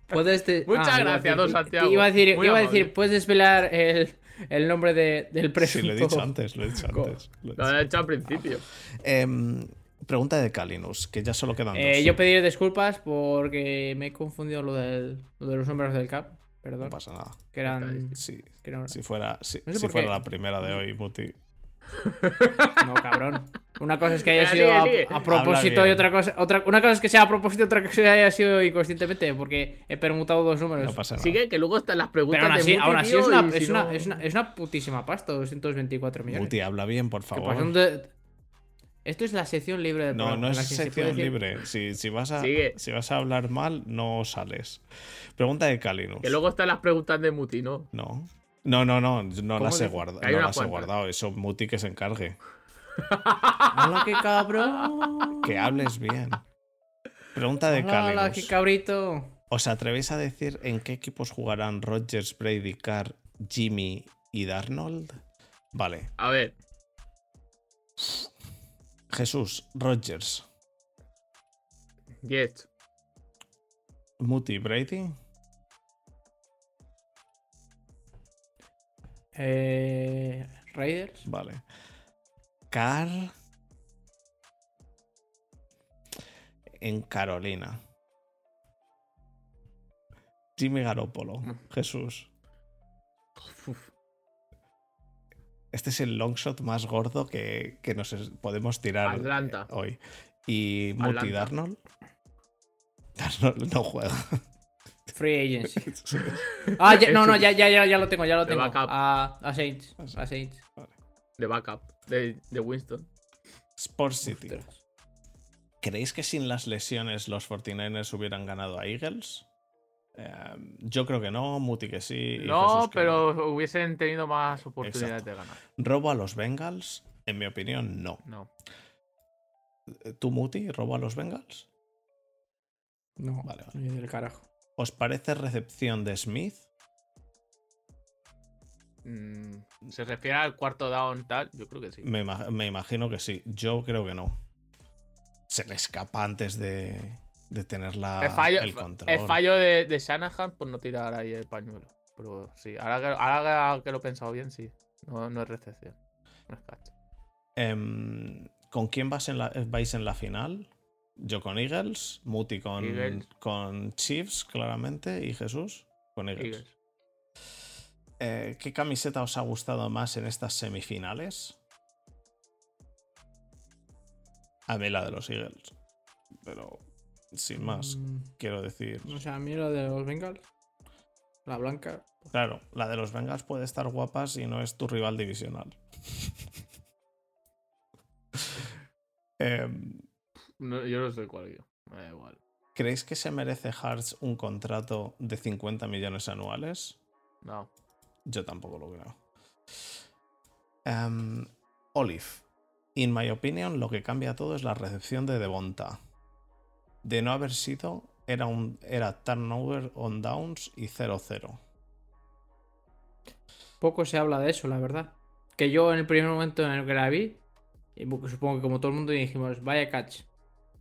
Puedes Muchas ah, gracias, don Santiago. Iba a decir, iba a decir puedes desvelar el, el nombre de, del presidente. Sí, lo he dicho antes, lo he dicho antes. Lo he, hecho al principio. Em, pregunta de Calinus, que ya solo quedan eh, Yo pediré disculpas porque me he confundido lo, del, lo de los números del CAP. Perdón. No pasa nada. Que eran. Sí, Si fuera, si, fuera la primera de hoy, Muti. No, cabrón. Una cosa es que haya sido a, propósito y otra cosa. Otra, una cosa es que sea a propósito y otra cosa es que haya sido inconscientemente, porque he permutado dos números. No pasa nada. Sigue que luego están las preguntas. Pero aún así, aún así es, una, es, una, es, una, es, una, putísima pasta, 224 millones. Muti, habla bien, por favor. Esto es la sección libre de No, no es sección libre. Si, si, vas a, si vas a hablar mal, no sales. Pregunta de Calinus. Que luego están las preguntas de Muti, ¿no? No. No, no, no. No las, he, guardado, no las he guardado. Eso Muti que se encargue. Hola, qué cabrón. Que hables bien. Pregunta de Calinus. Hola, qué cabrito. ¿Os atrevéis a decir en qué equipos jugarán Rogers, Brady, Carr, Jimmy y Darnold? Vale. A ver. Jesús, Rogers. Yes. Muti, Brady. Eh, Raiders. Vale. Car. En Carolina. Jimmy Garoppolo. Mm. Jesús. Este es el longshot más gordo que, nos podemos tirar hoy. Y Muti Darnold. Darnold no juega. (laughs) Free agency. (laughs) ah, no, no, ya, ya, ya, lo tengo, ya lo tengo. A, a, Saints. A Saints. De backup. De, de Winston. Sports City. ¿Creéis que sin las lesiones los 49ers hubieran ganado a Eagles? Em, yo creo que no, Muti que sí. No, pero hubiesen tenido más oportunidades de ganar. ¿Robo a los Bengals? En mi opinión, no. No. ¿Tú, Muti, robo a los Bengals? No, vale, vale. del carajo. ¿Os parece recepción de Smith? Mm, ¿Se refiere al cuarto down tal? Yo creo que sí. Me, me imagino que sí. Yo creo que no. Se le escapa antes de, de tener la, el, control. El fallo de, de, Shanahan por no tirar ahí el pañuelo. Pero sí, ahora que, lo he pensado bien, sí. No, es recepción. No es catch. Em, ¿Con quién vais en, la, vais en la final? Yo con Eagles, Muti con, con Chiefs, claramente, y Jesús con Eagles. Eh, ¿Qué camiseta os ha gustado más en estas semifinales? A mí la de los Eagles. Pero sin más, mm. quiero decir. O sea, a mí la de los Bengals, la blanca. Claro, la de los Bengals puede estar guapa si no es tu rival divisional. (laughs) Em, yo no sé cuál yo. Me da igual. ¿Creéis que se merece Hearts un contrato de 50 millones anuales? No. Yo tampoco lo creo. Um, Olive. In my opinion, lo que cambia todo es la recepción de Devonta de no haber sido, era, un, era turnover on downs y 0-0. Poco se habla de eso, la verdad. Que yo en el primer momento en el que la vi, supongo que como todo el mundo dijimos, vaya catch.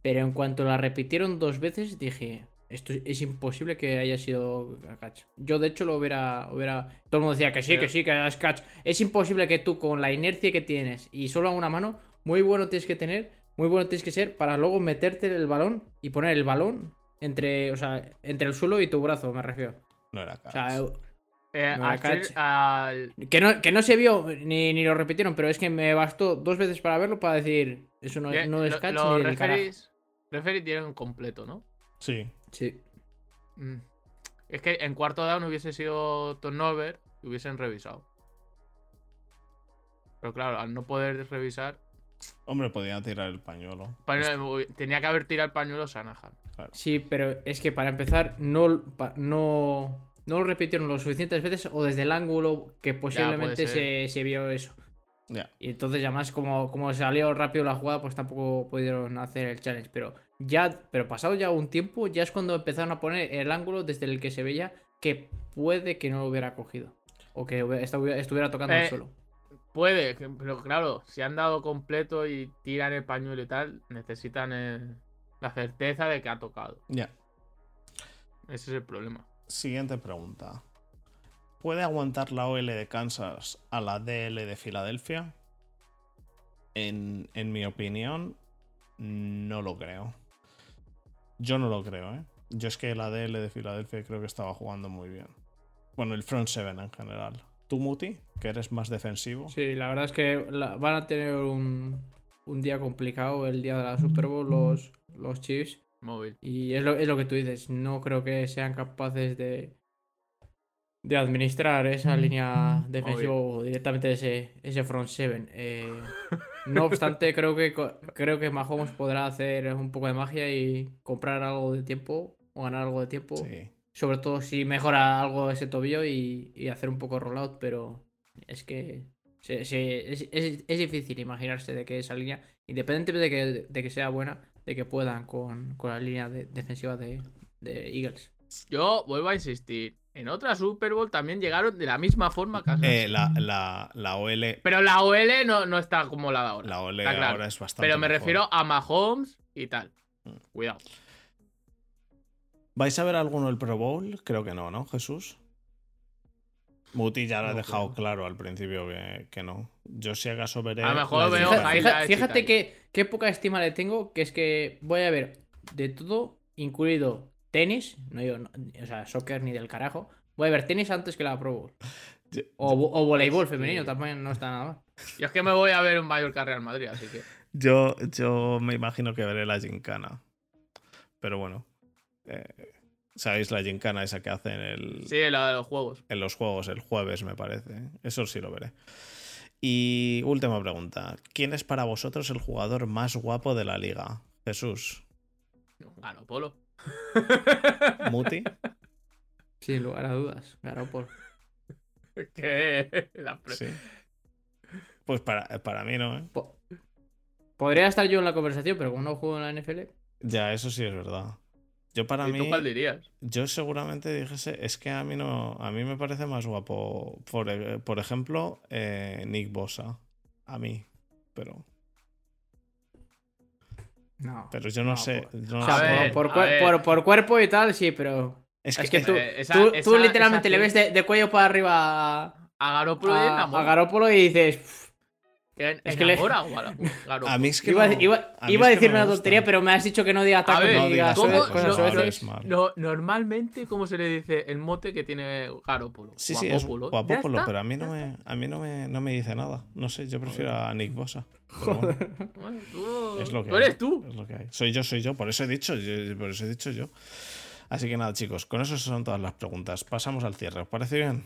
Pero en cuanto la repitieron dos veces, dije, esto es imposible que haya sido catch. Yo de hecho lo hubiera, hubiera... Todo el mundo decía que sí, que sí, que es catch. Es imposible que tú con la inercia que tienes y solo a una mano, muy bueno tienes que tener muy bueno tienes que ser para luego meterte el balón y poner el balón entre, o sea, entre el suelo y tu brazo, me refiero. No era catch. Eh, que, no, que no se vio ni, ni, lo repitieron, pero es que me bastó dos veces para verlo para decir eso no, no es catch ni referís, referís dieron completo, ¿no? Sí. Sí. Mm. Es que en cuarto down hubiese sido turnover y hubiesen revisado. Pero claro, al no poder revisar, Hombre, podía tirar el pañuelo. tenía que haber tirado el pañuelo Sanahan. Sí, pero es que para empezar, no, no, no lo repitieron lo suficientes veces o desde el ángulo que posiblemente se, vio eso. Y entonces, además, como, como salió rápido la jugada, pues tampoco pudieron hacer el challenge. Pero ya, pero pasado ya un tiempo, ya es cuando empezaron a poner el ángulo desde el que se veía que puede que no lo hubiera cogido. O que estuviera tocando el eh, suelo. Puede, pero claro, si han dado completo y tiran el pañuelo y tal, necesitan la certeza de que ha tocado. Ya. Ese es el problema. Siguiente pregunta. ¿Puede aguantar la OL de Kansas a la DL de Filadelfia? En, en mi opinión, no lo creo. Yo no lo creo, ¿eh? Yo es que la DL de Filadelfia creo que estaba jugando muy bien. Bueno, el front seven en general. ¿Tú, Muti, que eres más defensivo? Sí, la verdad es que van a tener un, día complicado el día de la Super Bowl los, los Chiefs. Móvil. Y es lo, es lo que tú dices. No creo que sean capaces de, de administrar esa línea defensiva o directamente ese, ese front seven. Eh, no obstante, (laughs) creo que creo que Mahomes podrá hacer un poco de magia y comprar algo de tiempo o ganar algo de tiempo. Sí. Sobre todo si mejora algo ese tobillo y, hacer un poco rollout, pero es que es, difícil imaginarse de que esa línea, independientemente de que, sea buena, de que puedan con, la línea defensiva de, Eagles. Yo vuelvo a insistir. En otra Super Bowl también llegaron de la misma forma que eh, la, la, OL. Pero la OL no, no está como la de ahora. La OL ahora es bastante. Pero me refiero a Mahomes y tal. Mm. Cuidado. ¿Vais a ver alguno el Pro Bowl? Creo que no, ¿no, Jesús? Muti ya lo ha dejado claro al principio que, no. Yo si acaso veré. A lo mejor veo. Fíjate, que qué poca estima le tengo, que es que voy a ver de todo, incluido tenis, no o sea, soccer ni del carajo. Voy a ver tenis antes que la Pro Bowl. o, o voleibol femenino también no está nada mal. Yo es que me voy a ver un Mallorca Real Madrid, así que. Yo, yo me imagino que veré la gincana. Pero bueno. Eh, ¿Sabéis la gincana esa que hace en el. Sí, la de los juegos. En los juegos, el jueves, me parece. Eso sí lo veré. Y última pregunta. ¿Quién es para vosotros el jugador más guapo de la liga? Jesús. Polo. (laughs) ¿Muti? Sin lugar a dudas. Garopolo. (laughs) ¿Qué? Sí. Pues para, para mí no, ¿eh? Podría estar yo en la conversación, pero como no juego en la NFL. Ya, eso sí es verdad. Yo para ¿Y mí. ¿Tú cuál dirías? Yo seguramente dijese, es que a mí no. A mí me parece más guapo. Por, eh, por ejemplo, eh, Nick Bosa. A mí. Pero. No. Pero yo no, sé. sea, por, por, cuerpo y tal, sí, pero. Es que, tú, tú, literalmente le ves de, cuello para arriba a, a Garópolo, a, a Garópolo y dices. Es que le... (laughs) A mí es que iba, a decir una tontería, pero me has dicho que no diga no digas cosas no, normalmente, ¿cómo se le dice el mote que tiene Garópolo? Sí, sí, es guapópolo, pero a mí, no me, a mí no, me, no me dice nada. No sé, yo prefiero a Nick Bosa. es lo que ¿Tú eres tú? Es lo que hay. Soy yo, soy yo. Por eso he dicho, yo, por eso he dicho yo. Así que nada, chicos, con eso son todas las preguntas. Pasamos al cierre. ¿Os parece bien?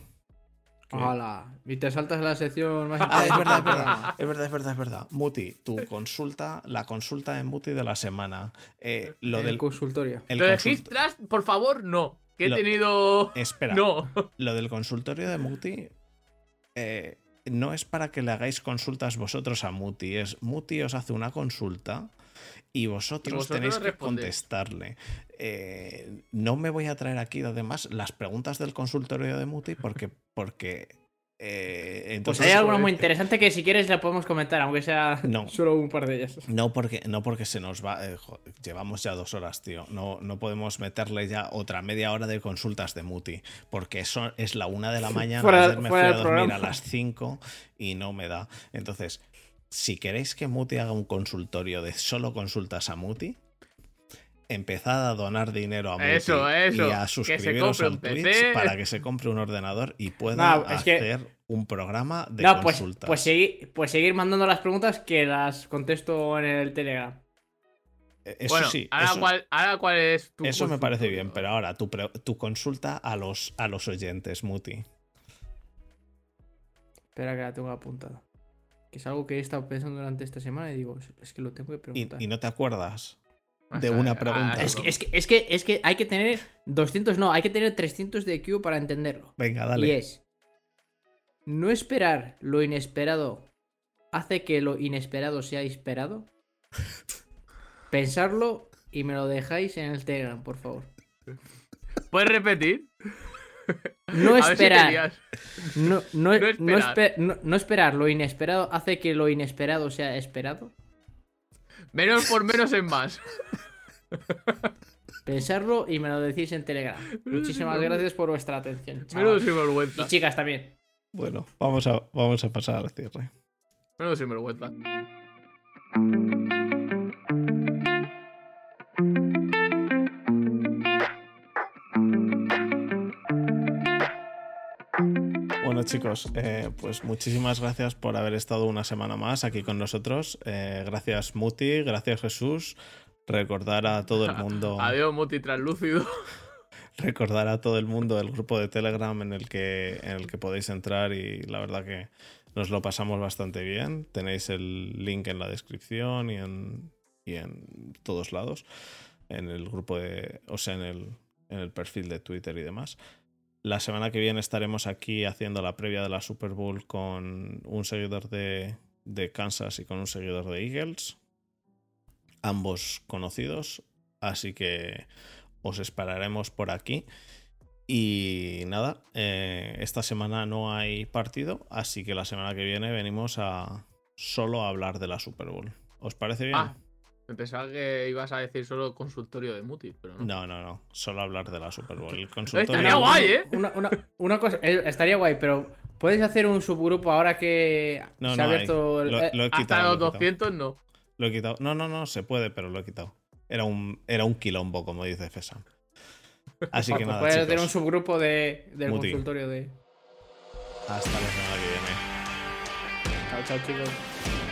Hola. Y te saltas la sección más (laughs) ah, es verdad, es verdad, es verdad, es verdad, es verdad. Muti, tu consulta, la consulta de Muti de la semana. Eh, lo el del consultorio. ¿Lo registras? Por favor, no. Que he tenido. Espera. No. (laughs) Lo del consultorio de Muti. Eh, no es para que le hagáis consultas vosotros a Muti. Es Muti os hace una consulta y vosotros, tenéis que contestarle. Eh, no me voy a traer aquí además las preguntas del consultorio de Muti porque, porque eh, entonces, pues hay alguna muy interesante que si quieres la podemos comentar, aunque sea solo un par de ellas. No porque, no porque se nos va. Eh, llevamos ya dos horas, tío. No, no podemos meterle ya otra media hora de consultas de Muti. Porque eso es la una de la (laughs) mañana. me fui a dormir a las cinco y no me da. Entonces, si queréis que Muti haga un consultorio de solo consultas a Muti, empezad a donar dinero a Muti y a suscribiros al Twitch para que se compre un ordenador y pueda hacer un programa de no, pues, consultas. Pues, seguir, pues seguir mandando las preguntas que las contesto en el Telegram. E, eso sí. Ahora, cuál, es tu Eso me parece bien, pero ahora tu, tu consulta a los, a los oyentes, Muti. Espera que la tengo apuntada es algo que he estado pensando durante esta semana y digo, es que lo tengo que preguntar. ¿Y, no te acuerdas de una pregunta? Es que, es, que, es, que, hay que tener 200, no, hay que tener 300 de Q para entenderlo. Venga, dale. Y es, no esperar lo inesperado hace que lo inesperado sea esperado. (laughs) Pensarlo y me lo dejáis en el Telegram, por favor. ¿Puedes repetir? No esperar. no, no, esperar. Lo inesperado hace que lo inesperado sea esperado. Menos por menos en más. Pensarlo y me lo decís en Telegram. Muchísimas gracias por vuestra atención. Menos sinvergüenza. Y chicas también. Bueno, vamos a, vamos a pasar al cierre. Menos sinvergüenza. Chicos, eh, pues muchísimas gracias por haber estado una semana más aquí con nosotros. Eh, gracias Muti, gracias Jesús. Recordar a todo el mundo. (laughs) Adiós Muti translúcido. (laughs) Recordar a todo el mundo el grupo de Telegram en el que, en el que podéis entrar y la verdad que nos lo pasamos bastante bien. Tenéis el link en la descripción y en, y en todos lados. En el grupo de. O sea, en el, en el perfil de Twitter y demás. La semana que viene estaremos aquí haciendo la previa de la Super Bowl con un seguidor de, Kansas y con un seguidor de Eagles. Ambos conocidos. Así que os esperaremos por aquí. Y nada, eh, esta semana no hay partido, así que la semana que viene venimos a solo hablar de la Super Bowl. ¿Os parece bien? Ah, Pensaba que ibas a decir solo consultorio de Muti, pero no. No, no, no. Solo hablar de la Super Bowl. (laughs) Estaría guay, ¿eh? Una, cosa, eh, estaría guay, pero ¿puedes hacer un subgrupo ahora que se ha abierto el... Eh, hasta los 200 no. Lo he quitado. No, no, no, se puede, pero lo he quitado. Era un, era un quilombo, como dice Fesam. Así que (laughs) nada. Puedes hacer un subgrupo de, del consultorio de. Hasta la semana que viene. Chao, chao, chicos.